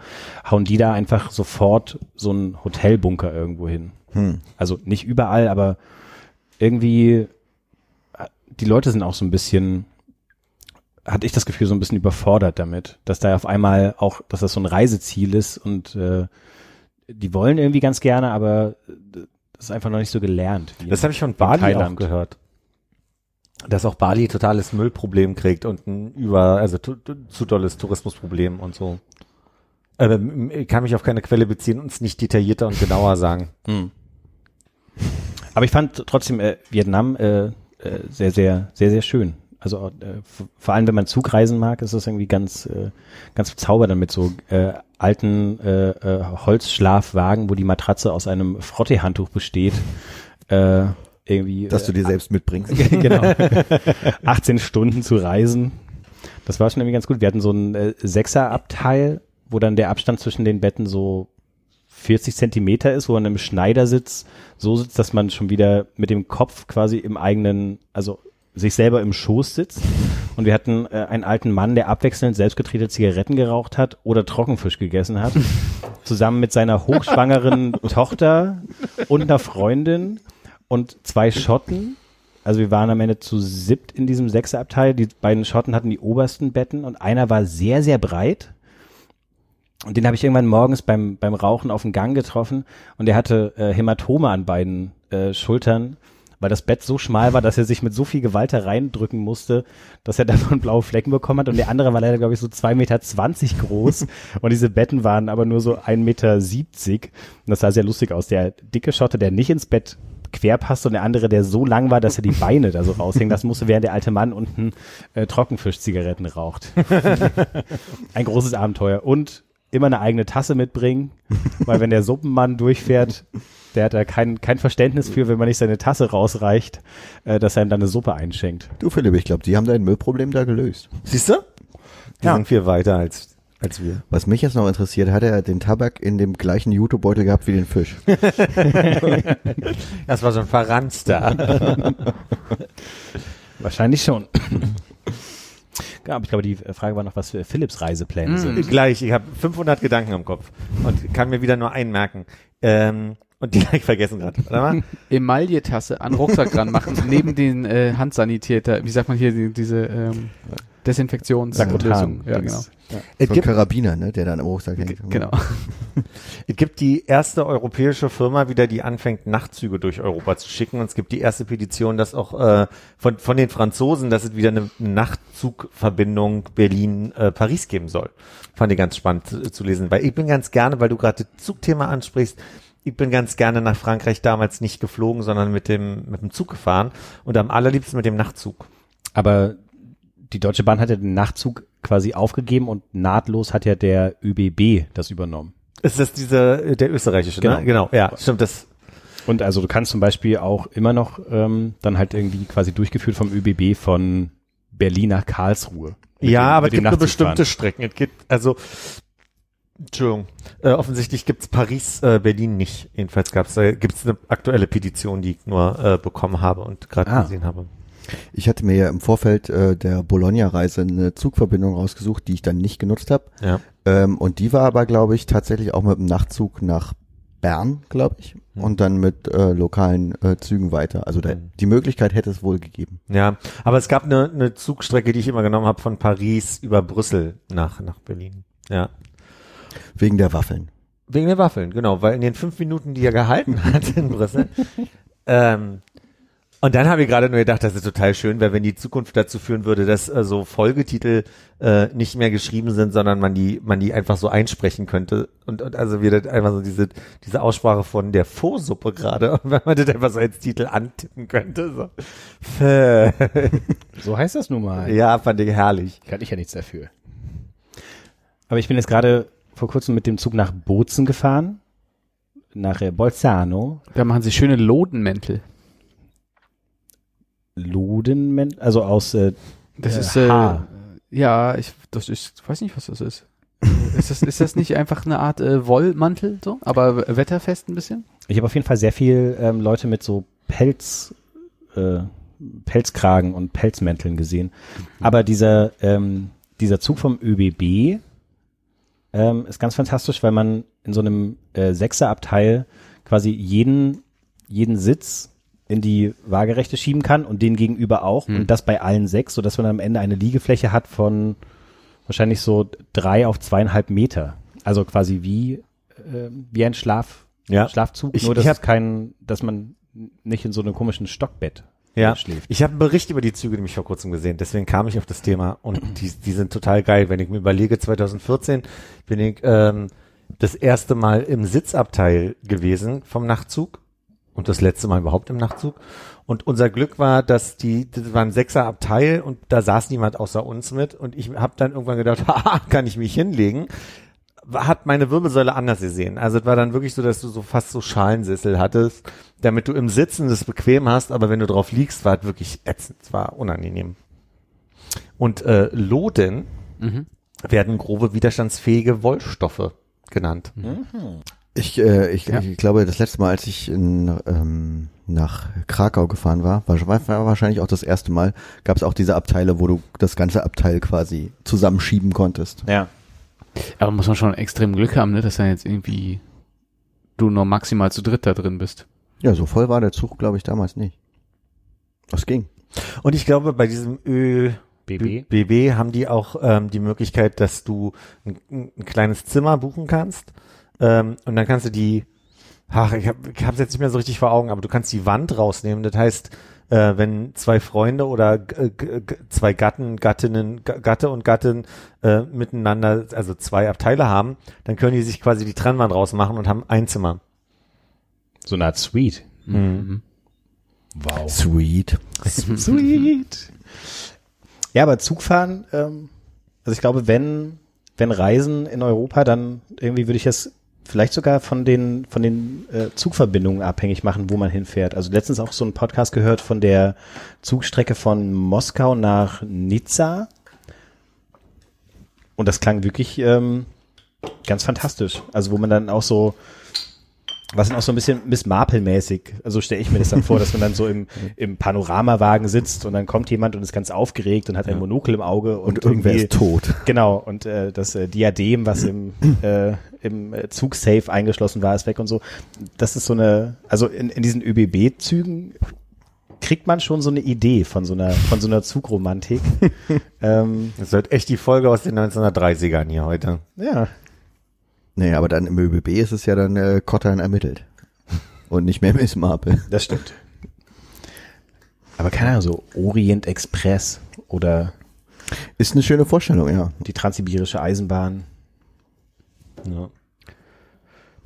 hauen die da einfach sofort so einen Hotelbunker irgendwo hin. Hm. Also nicht überall, aber irgendwie die Leute sind auch so ein bisschen, hatte ich das Gefühl, so ein bisschen überfordert damit, dass da auf einmal auch, dass das so ein Reiseziel ist und äh, die wollen irgendwie ganz gerne, aber äh, das ist einfach noch nicht so gelernt. Das habe ich von Bali auch gehört. Dass auch Bali totales Müllproblem kriegt und ein über, also zu dolles Tourismusproblem und so. Ich kann mich auf keine Quelle beziehen und es nicht detaillierter und genauer sagen. Hm. Aber ich fand trotzdem äh, Vietnam äh, äh, sehr, sehr, sehr, sehr schön. Also äh, vor allem, wenn man Zugreisen mag, ist das irgendwie ganz, äh, ganz bezaubernd mit so äh, alten äh, äh, Holzschlafwagen, wo die Matratze aus einem Frottee-Handtuch besteht. Äh, irgendwie. Dass du dir selbst mitbringst. genau. 18 Stunden zu reisen. Das war schon irgendwie ganz gut. Wir hatten so ein äh, Sechserabteil, wo dann der Abstand zwischen den Betten so 40 Zentimeter ist, wo man im Schneidersitz so sitzt, dass man schon wieder mit dem Kopf quasi im eigenen, also sich selber im Schoß sitzt. Und wir hatten äh, einen alten Mann, der abwechselnd selbstgedrehte Zigaretten geraucht hat oder Trockenfisch gegessen hat, zusammen mit seiner hochschwangeren Tochter und einer Freundin und zwei Schotten. Also wir waren am Ende zu siebt in diesem Sechserabteil. Die beiden Schotten hatten die obersten Betten und einer war sehr, sehr breit. Und den habe ich irgendwann morgens beim, beim Rauchen auf dem Gang getroffen und der hatte äh, Hämatome an beiden äh, Schultern, weil das Bett so schmal war, dass er sich mit so viel Gewalt da reindrücken musste, dass er davon blaue Flecken bekommen hat. Und der andere war leider, glaube ich, so zwei Meter zwanzig groß. und diese Betten waren aber nur so ein Meter. siebzig. Und das sah sehr lustig aus. Der dicke Schotte, der nicht ins Bett quer passte und der andere, der so lang war, dass er die Beine da so raushängen lassen musste, während der alte Mann unten äh, Trockenfischzigaretten raucht. Ein großes Abenteuer. Und immer eine eigene Tasse mitbringen, weil wenn der Suppenmann durchfährt, der hat da kein, kein Verständnis für, wenn man nicht seine Tasse rausreicht, äh, dass er ihm dann eine Suppe einschenkt. Du Philipp, ich glaube, die haben dein Müllproblem da gelöst. Siehst du? Die Ja. sind viel weiter als, als wir. Was mich jetzt noch interessiert, hat er den Tabak in dem gleichen YouTube-Beutel gehabt wie den Fisch? Das war so ein Verranster. Wahrscheinlich schon. Ja, aber ich glaube, die Frage war noch, was für Philips Reisepläne Mm. sind. Gleich, ich habe 500 Gedanken im Kopf und kann mir wieder nur einen merken. Ähm, und die habe ich vergessen gerade. Warte mal. Emaille-Tasse an Rucksack dran machen, neben den äh, Handsanitäter, wie sagt man hier, die, diese ähm, Desinfektionslösung. Ja, genau. Es So ein gibt, Karabiner, ne, der dann im Rucksack hängt. Genau. es gibt die erste europäische Firma wieder, die anfängt, Nachtzüge durch Europa zu schicken. Und es gibt die erste Petition, dass auch äh, von, von den Franzosen, dass es wieder eine, Nachtzugverbindung Berlin-Paris geben soll. Fand ich ganz spannend zu, zu lesen. Weil ich bin ganz gerne, weil du gerade das Zugthema ansprichst, ich bin ganz gerne nach Frankreich damals nicht geflogen, sondern mit dem, mit dem Zug gefahren und am allerliebsten mit dem Nachtzug. Aber die Deutsche Bahn hat ja den Nachtzug quasi aufgegeben und nahtlos hat ja der ÖBB das übernommen. Ist das diese, der österreichische, Genau. ne? Genau, ja, stimmt, das, Und also du kannst zum Beispiel auch immer noch ähm, dann halt irgendwie quasi durchgeführt vom ÖBB von Berlin nach Karlsruhe. Ja, dem- aber es gibt nur bestimmte. Strecken. Es gibt, also, Entschuldigung, äh, offensichtlich gibt's Paris, äh, Berlin nicht. Jedenfalls gab's, da gibt's eine aktuelle Petition, die ich nur äh, bekommen habe und gerade Ah. gesehen habe. Ich hatte mir ja im Vorfeld äh, der Bologna-Reise eine Zugverbindung rausgesucht, die ich dann nicht genutzt habe. Ja. Ähm, und die war aber, glaube ich, tatsächlich auch mit dem Nachtzug nach Bern, glaube ich, und dann mit äh, lokalen äh, Zügen weiter. Also da, Mhm. die Möglichkeit hätte es wohl gegeben. Ja, aber es gab eine, eine Zugstrecke, die ich immer genommen habe von Paris über Brüssel nach, nach Berlin. Ja. Wegen der Waffeln. Wegen der Waffeln, genau, weil in den fünf Minuten, die er gehalten hat in Brüssel, ähm, und dann habe ich gerade nur gedacht, das ist total schön, weil wenn die Zukunft dazu führen würde, dass äh, so Folgetitel äh, nicht mehr geschrieben sind, sondern man die, man die einfach so einsprechen könnte. Und, und also wir das einfach so diese, diese Aussprache von der Vorsuppe gerade, und wenn man das einfach so als Titel antippen könnte. So. So heißt das nun mal. ja, fand ich herrlich. Kann ich ja nichts dafür. Aber ich bin jetzt gerade vor kurzem mit dem Zug nach Bozen gefahren. Nach äh, Bolzano. Da machen sie schöne Lodenmäntel. Lodenmen, also aus äh, Das Äh, ist äh, Haar. ja, ich das ist, weiß nicht, was das ist. ist, das, ist das nicht einfach eine Art äh, Wollmantel so, aber wetterfest ein bisschen? Ich habe auf jeden Fall sehr viel ähm, Leute mit so Pelz, äh, Pelzkragen und Pelzmänteln gesehen. Aber dieser, ähm, dieser Zug vom ÖBB ähm, ist ganz fantastisch, weil man in so einem äh, Sechserabteil quasi jeden, jeden Sitz in die Waagerechte schieben kann und den gegenüber auch. Hm. Und das bei allen sechs, sodass man am Ende eine Liegefläche hat von wahrscheinlich so drei auf zweieinhalb Meter. Also quasi wie, äh, wie ein Schlaf, Ja. Schlafzug, Ich- nur ich dass hab- es kein, dass man nicht in so einem komischen Stockbett Ja, schläft. ich habe einen Bericht über die Züge nämlich vor kurzem gesehen, deswegen kam ich auf das Thema und die, die sind total geil. Wenn ich mir überlege, 2014 bin ich ähm, das erste Mal im Sitzabteil gewesen vom Nachtzug und das letzte Mal überhaupt im Nachtzug. Und unser Glück war, dass die, das war ein Sechserabteil und da saß niemand außer uns mit und ich habe dann irgendwann gedacht, haha, kann ich mich hinlegen? hat meine Wirbelsäule anders gesehen. Also es war dann wirklich so, dass du so fast so Schalensessel hattest, damit du im Sitzen das bequem hast, aber wenn du drauf liegst, war es wirklich ätzend, es war unangenehm. Und äh, Loden Mhm. werden grobe widerstandsfähige Wollstoffe genannt. Ich, äh, ich, Ja. ich glaube, das letzte Mal, als ich in, ähm, nach Krakau gefahren war, war, war wahrscheinlich auch das erste Mal, gab es auch diese Abteile, wo du das ganze Abteil quasi zusammenschieben konntest. Ja. Aber muss man schon extrem Glück haben, ne, dass dann jetzt irgendwie du nur maximal zu dritt da drin bist. Ja, so voll war der Zug, glaube ich, damals nicht. Das ging. Und ich glaube, bei diesem Ö BB. BB haben die auch ähm, die Möglichkeit, dass du ein, ein kleines Zimmer buchen kannst ähm, und dann kannst du die, ach, ich habe ich hab's jetzt nicht mehr so richtig vor Augen, aber du kannst die Wand rausnehmen. Das heißt, äh, wenn zwei Freunde oder äh, zwei Gatten, Gattinnen, G- Gatte und Gattin äh, miteinander, also zwei Abteile haben, dann können die sich quasi die Trennwand rausmachen und haben ein Zimmer. So eine Art Suite. Mhm. Wow. Sweet. Sweet. Ja, aber Zugfahren, ähm, also ich glaube, wenn, wenn Reisen in Europa, dann irgendwie würde ich es vielleicht sogar von den, von den äh, Zugverbindungen abhängig machen, wo man hinfährt. Also letztens auch so einen Podcast gehört von der Zugstrecke von Moskau nach Nizza. Und das klang wirklich ähm, ganz fantastisch. Also wo man dann auch so, was dann auch so ein bisschen Miss Marple-mäßig, also stelle ich mir das dann vor, dass man dann so im, im Panoramawagen sitzt und dann kommt jemand und ist ganz aufgeregt und hat ein Monokel im Auge und, Und irgendwer ist tot. Genau, und äh, das äh, Diadem, was im, äh, im äh, Zugsafe eingeschlossen war, ist weg und so. Das ist so eine, also in, in diesen ÖBB-Zügen kriegt man schon so eine Idee von so einer, von so einer Zugromantik. ähm, Das ist halt echt die Folge aus den 1930ern hier heute. ja, Nee, aber dann im ÖBB ist es ja dann äh, Kottern ermittelt. Und nicht mehr Miss Marple. das stimmt. Aber keine Ahnung, so Orient Express oder Ist eine schöne Vorstellung, ja. die Transsibirische Eisenbahn. Ja.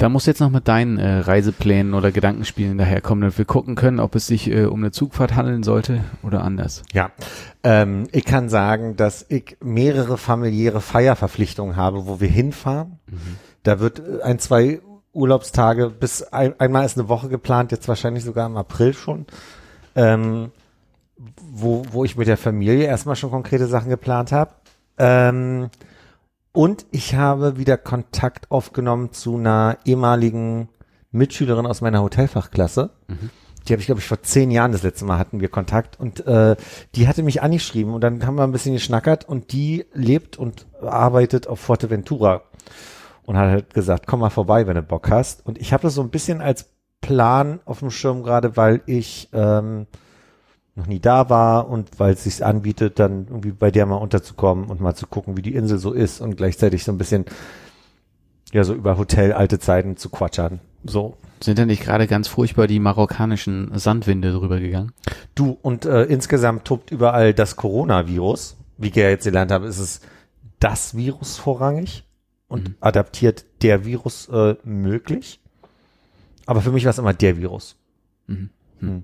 Da musst du jetzt noch mit deinen äh, Reiseplänen oder Gedankenspielen daherkommen, damit wir gucken können, ob es sich äh, um eine Zugfahrt handeln sollte oder anders. Ja, ähm, ich kann sagen, dass ich mehrere familiäre Feierverpflichtungen habe, wo wir hinfahren. Da wird äh, ein, zwei Urlaubstage bis ein, einmal ist eine Woche geplant, jetzt wahrscheinlich sogar im April schon, ähm, wo, wo ich mit der Familie erstmal schon konkrete Sachen geplant habe. Ähm, und ich habe wieder Kontakt aufgenommen zu einer ehemaligen Mitschülerin aus meiner Hotelfachklasse. Die habe ich, glaube ich, vor zehn Jahren das letzte Mal hatten wir Kontakt und äh, die hatte mich angeschrieben und dann haben wir ein bisschen geschnackert und die lebt und arbeitet auf Fuerteventura. und hat halt gesagt, komm mal vorbei, wenn du Bock hast. Und ich habe das so ein bisschen als Plan auf dem Schirm gerade, weil ich ähm, noch nie da war und weil es sich anbietet, dann irgendwie bei der mal unterzukommen und mal zu gucken, wie die Insel so ist und gleichzeitig so ein bisschen ja so über Hotel alte Zeiten zu quatschern. So. Sind da nicht gerade ganz furchtbar die marokkanischen Sandwinde drüber gegangen? Du und äh, insgesamt tobt überall das Coronavirus. Wie ich ja jetzt gelernt habe, ist es das Virus vorrangig und Mhm. adaptiert der Virus äh, möglich. Aber für mich war es immer der Virus. Mhm. Hm.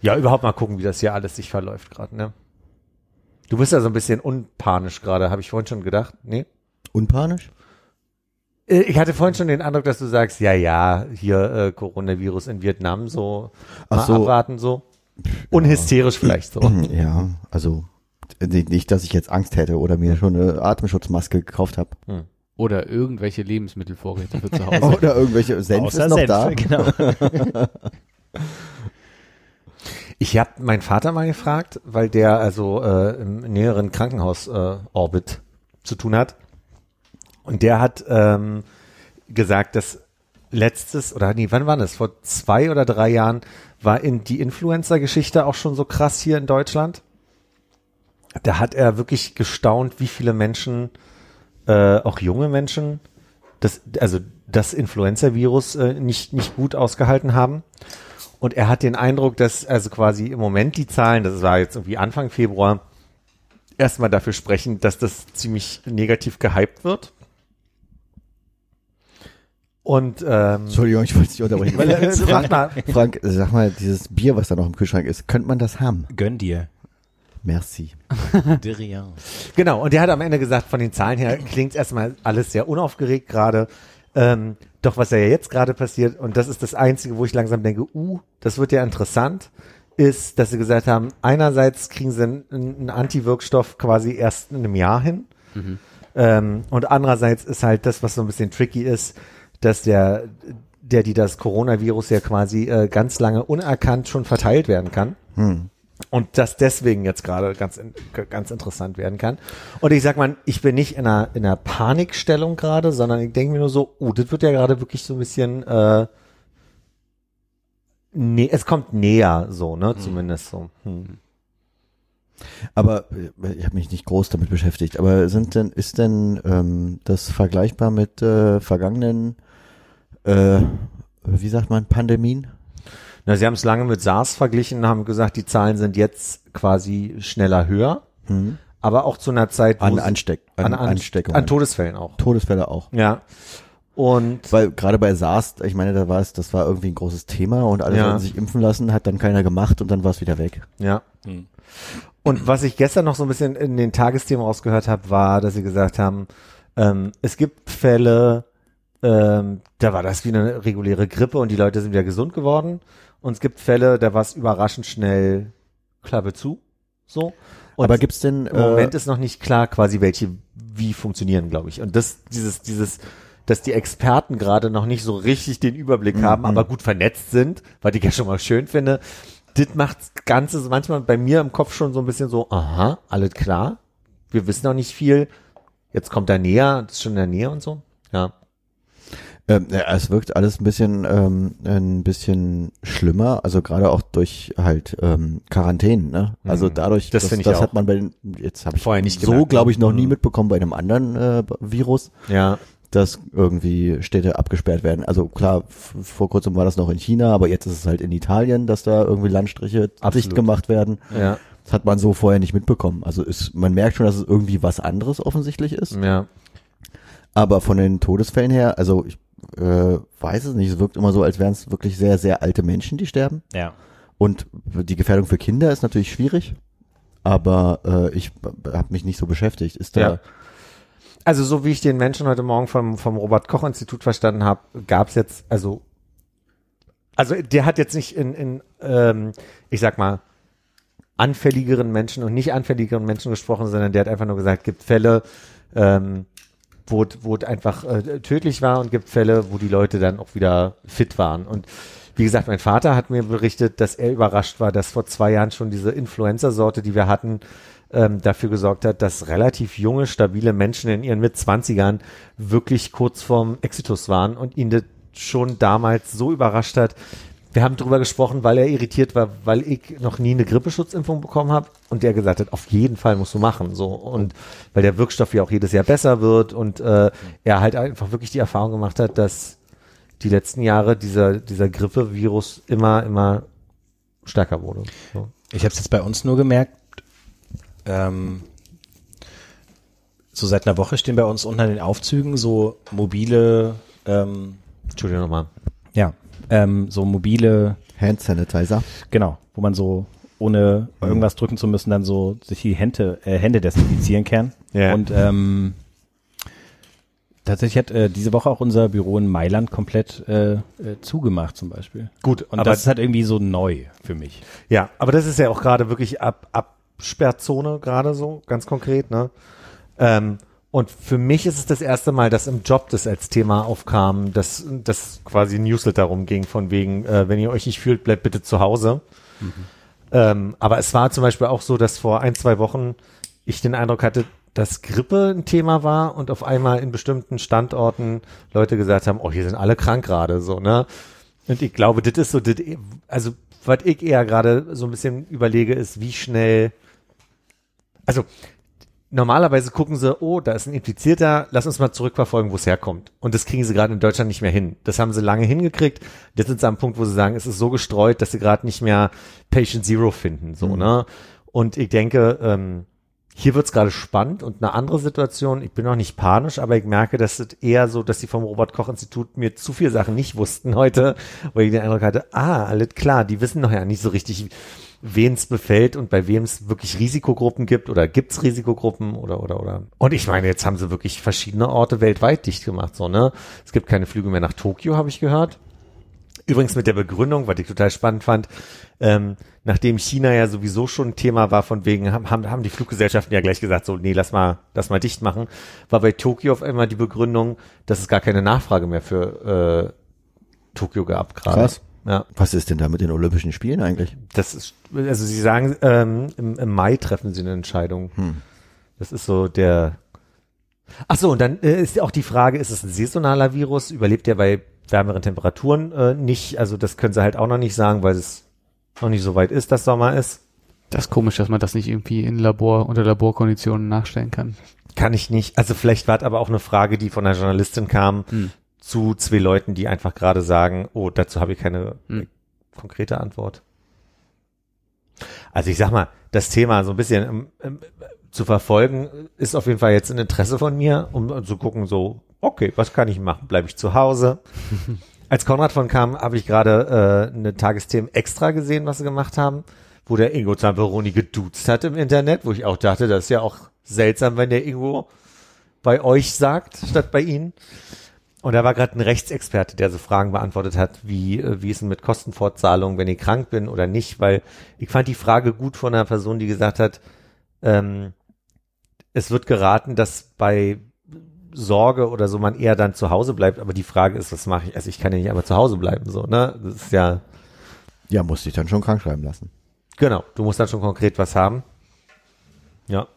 Hm. Ja, überhaupt mal gucken, wie das hier alles sich verläuft gerade, ne? Du bist ja so ein bisschen unpanisch gerade, habe ich vorhin schon gedacht. Nee? Unpanisch? Äh, Ich hatte vorhin schon den Eindruck, dass du sagst, ja, ja, hier äh, Coronavirus in Vietnam so, Ach mal so. abwarten so. Unhysterisch vielleicht so. Ja, also äh, nicht, dass ich jetzt Angst hätte oder mir schon eine Atemschutzmaske gekauft habe. Oder irgendwelche Lebensmittelvorräte für zu Hause? Oder irgendwelche Senf Außer ist noch Senf, da. Genau. Ich habe meinen Vater mal gefragt, weil der also äh, im näheren Krankenhaus-Orbit äh, zu tun hat. Und der hat ähm, gesagt, dass letztes, oder nee, wann war das? Vor zwei oder drei Jahren war in die Influencer-Geschichte auch schon so krass hier in Deutschland. Da hat er wirklich gestaunt, wie viele Menschen, äh, auch junge Menschen, das, also das Influenza-Virus äh, nicht, nicht gut ausgehalten haben. Und er hat den Eindruck, dass also quasi im Moment die Zahlen, das war jetzt irgendwie Anfang Februar, erstmal dafür sprechen, dass das ziemlich negativ gehypt wird. Und ähm, Entschuldigung, ich wollte dich unterbrechen. Frag mal. Frank, sag mal, dieses Bier, was da noch im Kühlschrank ist, könnte man das haben? Gönn dir. Merci. De rien. Genau, und der hat am Ende gesagt, von den Zahlen her klingt erstmal alles sehr unaufgeregt gerade. Ähm, doch was ja jetzt gerade passiert, und das ist das Einzige, wo ich langsam denke, uh, das wird ja interessant, ist, dass sie gesagt haben, einerseits kriegen sie einen, einen Anti-Wirkstoff quasi erst in einem Jahr hin. Ähm, und andererseits ist halt das, was so ein bisschen tricky ist, dass der, der, die das Coronavirus ja quasi äh, ganz lange unerkannt schon verteilt werden kann. Hm. Und das deswegen jetzt gerade ganz, ganz interessant werden kann. Und ich sag mal, ich bin nicht in einer, in einer Panikstellung gerade, sondern ich denke mir nur so, oh, das wird ja gerade wirklich so ein bisschen, äh, nee, es kommt näher, so, ne, zumindest so. Hm. Aber äh, ich habe mich nicht groß damit beschäftigt. Aber sind denn, ist denn ähm, das vergleichbar mit äh, vergangenen, äh, wie sagt man, Pandemien? Na, sie haben es lange mit SARS verglichen, haben gesagt, die Zahlen sind jetzt quasi schneller höher, Hm. aber auch zu einer Zeit, wo An Ansteck, an, an, an, Ansteckungen. an Todesfällen auch. Todesfälle auch. Ja. Und Weil gerade bei SARS, ich meine, da war es, das war irgendwie ein großes Thema und alle Ja. sollten sich impfen lassen, hat dann keiner gemacht und dann war es wieder weg. Ja. Hm. Und was ich gestern noch so ein bisschen in den Tagesthemen rausgehört habe, war, dass sie gesagt haben, ähm, es gibt Fälle, ähm, da war das wie eine reguläre Grippe und die Leute sind wieder gesund geworden. Und es gibt Fälle, da war es überraschend schnell Klappe zu. So. Und Aber gibt's denn im Moment äh, ist noch nicht klar, quasi welche wie funktionieren, glaube ich. Und das, dieses, dieses, dass die Experten gerade noch nicht so richtig den Überblick haben, Mhm. aber gut vernetzt sind, was ich ja schon mal schön finde. Das macht das Ganze manchmal bei mir im Kopf schon so ein bisschen so, aha, alles klar. Wir wissen noch nicht viel. Jetzt kommt er näher, das ist schon in der Nähe und so. Ähm, ja, es wirkt alles ein bisschen, ähm, ein bisschen schlimmer, also gerade auch durch halt ähm, Quarantänen. Ne? Also Mhm. dadurch, Das das, das hat man bei den, jetzt habe ich Vorher nicht so, glaube ich, noch ne? nie Mhm. mitbekommen bei einem anderen äh, Virus, Ja. dass irgendwie Städte abgesperrt werden. Also klar, vor kurzem war das noch in China, aber jetzt ist es halt in Italien, dass da irgendwie Landstriche Absolut. dicht gemacht werden. Ja. Das hat man so vorher nicht mitbekommen. Also ist, man merkt schon, dass es irgendwie was anderes offensichtlich ist. Ja. Aber von den Todesfällen her, also ich äh, weiß es nicht, es wirkt immer so, als wären es wirklich sehr, sehr alte Menschen, die sterben. Ja. Und die Gefährdung für Kinder ist natürlich schwierig, aber äh, ich habe mich nicht so beschäftigt. Ist da Ja. Also so wie ich den Menschen heute Morgen vom, vom Robert-Koch-Institut verstanden habe, gab es jetzt, also, also der hat jetzt nicht in, in ähm, ich sag mal, anfälligeren Menschen und nicht anfälligeren Menschen gesprochen, sondern der hat einfach nur gesagt, gibt Fälle, ähm, wo, es- einfach äh, tödlich war und gibt Fälle, wo die Leute dann auch wieder fit waren. Und wie gesagt, mein Vater hat mir berichtet, dass er überrascht war, dass vor zwei Jahren schon diese Influenza-Sorte, die wir hatten, ähm, dafür gesorgt hat, dass relativ junge, stabile Menschen in ihren Mitzwanzigern wirklich kurz vorm Exitus waren und ihn das schon damals so überrascht hat. Wir haben drüber gesprochen, weil er irritiert war, weil ich noch nie eine Grippeschutzimpfung bekommen habe und der gesagt hat, auf jeden Fall musst du machen, so und weil der Wirkstoff ja auch jedes Jahr besser wird und äh, er halt einfach wirklich die Erfahrung gemacht hat, dass die letzten Jahre dieser dieser Grippevirus immer immer stärker wurde. So. Ich habe es jetzt bei uns nur gemerkt, ähm, so seit einer Woche stehen bei uns unten an den Aufzügen so mobile, ähm, Entschuldigung nochmal. ja, ähm, so mobile, Hand Sanitizer. genau, wo man so ohne irgendwas drücken zu müssen, dann so sich die Hände, äh, Hände desinfizieren kann. Ja. Und ähm, tatsächlich hat äh, diese Woche auch unser Büro in Mailand komplett äh, äh, zugemacht zum Beispiel. Gut, Und aber das ist halt irgendwie so neu für mich. Ja, aber das ist ja auch gerade wirklich Ab Absperrzone gerade so, ganz konkret, ne? Ähm, und für mich ist es das erste Mal, dass im Job das als Thema aufkam, dass das quasi ein Newsletter rumging von wegen, äh, wenn ihr euch nicht fühlt, bleibt bitte zu Hause. Ähm, aber es war zum Beispiel auch so, dass vor ein, zwei Wochen ich den Eindruck hatte, dass Grippe ein Thema war und auf einmal in bestimmten Standorten Leute gesagt haben, oh, hier sind alle krank gerade, so, ne? Und ich glaube, das ist so, das, also, was ich eher gerade so ein bisschen überlege, ist, wie schnell, also, normalerweise gucken sie, oh, da ist ein Infizierter, lass uns mal zurückverfolgen, wo es herkommt. Und das kriegen sie gerade in Deutschland nicht mehr hin. Das haben sie lange hingekriegt. Jetzt sind sie am Punkt, wo sie sagen, es ist so gestreut, dass sie gerade nicht mehr Patient Zero finden, so, ne? Und ich denke, ähm, hier wird's gerade spannend und eine andere Situation. Ich bin noch nicht panisch, aber ich merke, dass es eher so, dass die vom Robert-Koch-Institut mir zu viele Sachen nicht wussten heute, wo ich den Eindruck hatte, ah, alles klar, die wissen noch ja nicht so richtig, wen es befällt und bei wem es wirklich Risikogruppen gibt oder gibt's Risikogruppen oder oder oder. Und ich meine, jetzt haben sie wirklich verschiedene Orte weltweit dicht gemacht, so ne. Es gibt keine Flüge mehr nach Tokio, habe ich gehört. Übrigens mit der Begründung, was ich total spannend fand, ähm, nachdem China ja sowieso schon ein Thema war, von wegen, haben, haben, haben die Fluggesellschaften ja gleich gesagt, so, nee, lass mal, lass mal dicht machen, war bei Tokio auf einmal die Begründung, dass es gar keine Nachfrage mehr für äh, Tokio gab gerade. Krass. Ja, Was ist denn da mit den Olympischen Spielen eigentlich? das ist, also sie sagen, ähm, im, im Mai treffen sie eine Entscheidung. Hm. Das ist so der. Ach so, und dann äh, ist auch die Frage, ist es ein saisonaler Virus? Überlebt der bei wärmeren Temperaturen äh, nicht? Also das können sie halt auch noch nicht sagen, weil es noch nicht so weit ist, dass Sommer ist. Das ist komisch, dass man das nicht irgendwie in Labor, unter Laborkonditionen nachstellen kann. Kann ich nicht. Also vielleicht war es aber auch eine Frage, die von einer Journalistin kam Hm. Zu zwei Leuten, die einfach gerade sagen, oh, dazu habe ich keine Hm. konkrete Antwort. Also ich sag mal, das Thema so ein bisschen ähm, ähm, zu verfolgen, ist auf jeden Fall jetzt ein Interesse von mir, um zu gucken, so, okay, was kann ich machen? Bleibe ich zu Hause? Als Konrad von kam, habe ich gerade äh, eine Tagesthemen extra gesehen, was sie gemacht haben, wo der Ingo Zamperoni geduzt hat im Internet, wo ich auch dachte, das ist ja auch seltsam, wenn der Ingo bei euch sagt, statt bei Ihnen. Und da war gerade ein Rechtsexperte, der so Fragen beantwortet hat, wie, äh, wie ist denn mit Kostenfortzahlung, wenn ich krank bin oder nicht, weil ich fand die Frage gut von einer Person, die gesagt hat, ähm, es wird geraten, dass bei Sorge oder so man eher dann zu Hause bleibt, aber die Frage ist, was mache ich? Also ich kann ja nicht einfach zu Hause bleiben, so, ne? Das ist ja, Ja, musste ich dann schon krank schreiben lassen. genau, du musst dann schon konkret was haben. Ja.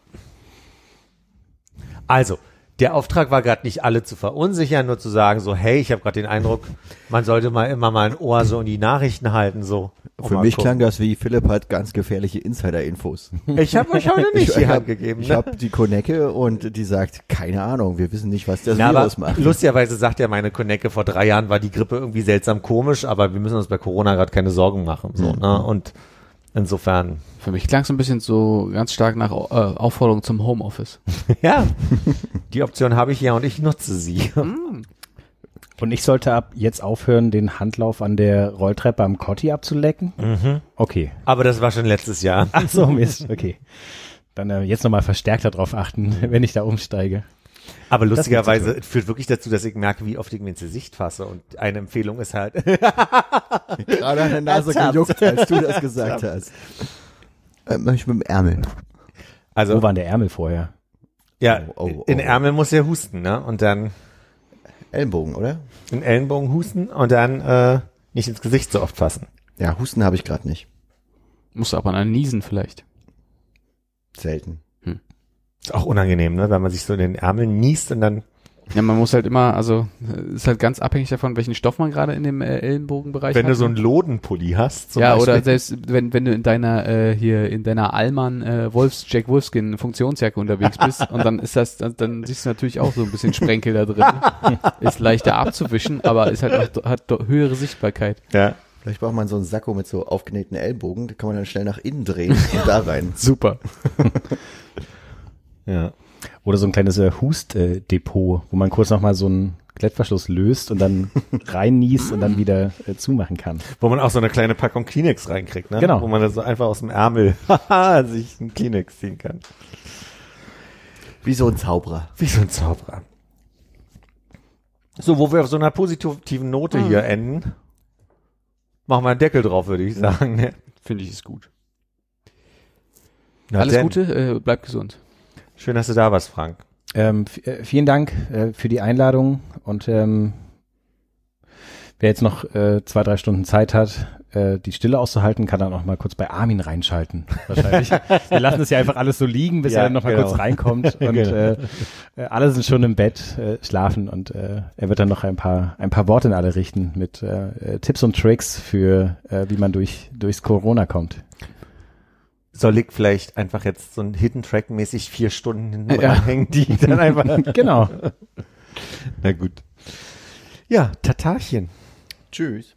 Also, der Auftrag war gerade nicht alle zu verunsichern, nur zu sagen so, hey, ich habe gerade den Eindruck, man sollte mal immer mal ein Ohr so in die Nachrichten halten, so. Und Für mich gucken. klang das wie Philipp hat ganz gefährliche Insider-Infos. Ich habe euch heute nicht die Hand gegeben. Ich Ne? habe die Konecke und die sagt, keine Ahnung, wir wissen nicht, was das Na, Virus macht. lustigerweise sagt ja meine Konecke, vor drei Jahren war die Grippe irgendwie seltsam komisch, aber wir müssen uns bei Corona gerade keine Sorgen machen. So, Mhm. ne? Und insofern, Für mich klang es ein bisschen so ganz stark nach äh, Aufforderung zum Homeoffice. ja, die Option habe ich ja und ich nutze sie. Und ich sollte ab jetzt aufhören, den Handlauf an der Rolltreppe am Cotti abzulecken? Mhm. Okay. Aber das war schon letztes Jahr. Ach so, Mist. Okay. Dann äh, jetzt nochmal verstärkter drauf achten, wenn ich da umsteige. Aber lustigerweise es führt wirklich dazu, dass ich merke, wie oft ich mir ins Gesicht fasse. Und eine Empfehlung ist halt, Gerade an der Nase gejuckt, als du das gesagt hast. Äh, mach ich mit dem Ärmel. also Wo war denn der Ärmel vorher? ja, Oh, oh, in oh. Ärmel muss er husten, ne? Und dann Ellenbogen, oder? in Ellenbogen husten und dann äh, nicht ins Gesicht so oft fassen. Ja, Husten habe ich gerade nicht. Musst du aber an niesen vielleicht. Selten. Ist auch unangenehm, ne? Wenn man sich so in den Ärmeln niest und dann Ja, man muss halt immer, also äh, ist halt ganz abhängig davon, welchen Stoff man gerade in dem äh, Ellenbogenbereich wenn hat. du so einen Lodenpulli hast. zum ja, Beispiel. oder selbst wenn, wenn du in deiner äh, hier in deiner Allmann äh, Wolfs Jack Wolfskin Funktionsjacke unterwegs bist und dann ist das dann, dann siehst du natürlich auch so ein bisschen Sprenkel da drin. ist leichter abzuwischen, aber ist halt auch, hat doch höhere Sichtbarkeit. Ja. Vielleicht braucht man so einen Sakko mit so aufgenähten Ellbogen, da kann man dann schnell nach innen drehen und da rein. Super. Ja. Oder so ein kleines äh, Hustdepot, wo man kurz nochmal so einen Klettverschluss löst und dann reinniest und dann wieder äh, zumachen kann. Wo man auch so eine kleine Packung Kleenex reinkriegt, ne? Genau. Wo man das so einfach aus dem Ärmel sich einen Kleenex ziehen kann. Wie so ein Zauberer. Wie so ein Zauberer. So, wo wir auf so einer positiven Note hier enden, machen wir einen Deckel drauf, würde ich sagen. Ne? Finde ich ist gut. Na Alles denn. Gute, äh, bleib gesund. Schön, dass du da warst, Frank. Ähm, äh, vielen Dank äh, für die Einladung und ähm, wer jetzt noch äh, zwei, drei Stunden Zeit hat, äh, die Stille auszuhalten, kann dann auch mal kurz bei Armin reinschalten. Wahrscheinlich. Wir lassen es ja einfach alles so liegen, bis Ja, er dann noch mal genau. kurz reinkommt und Genau. äh, äh, alle sind schon im Bett, äh, schlafen und äh, er wird dann noch ein paar ein paar Worte in alle richten mit äh, äh, Tipps und Tricks für äh, wie man durch durchs Corona kommt. Soll ich vielleicht einfach jetzt so ein Hidden Track mäßig vier Stunden hinten Ja. ranhängen, die dann einfach. Genau. Na gut. Ja, Tatarchen. Tschüss.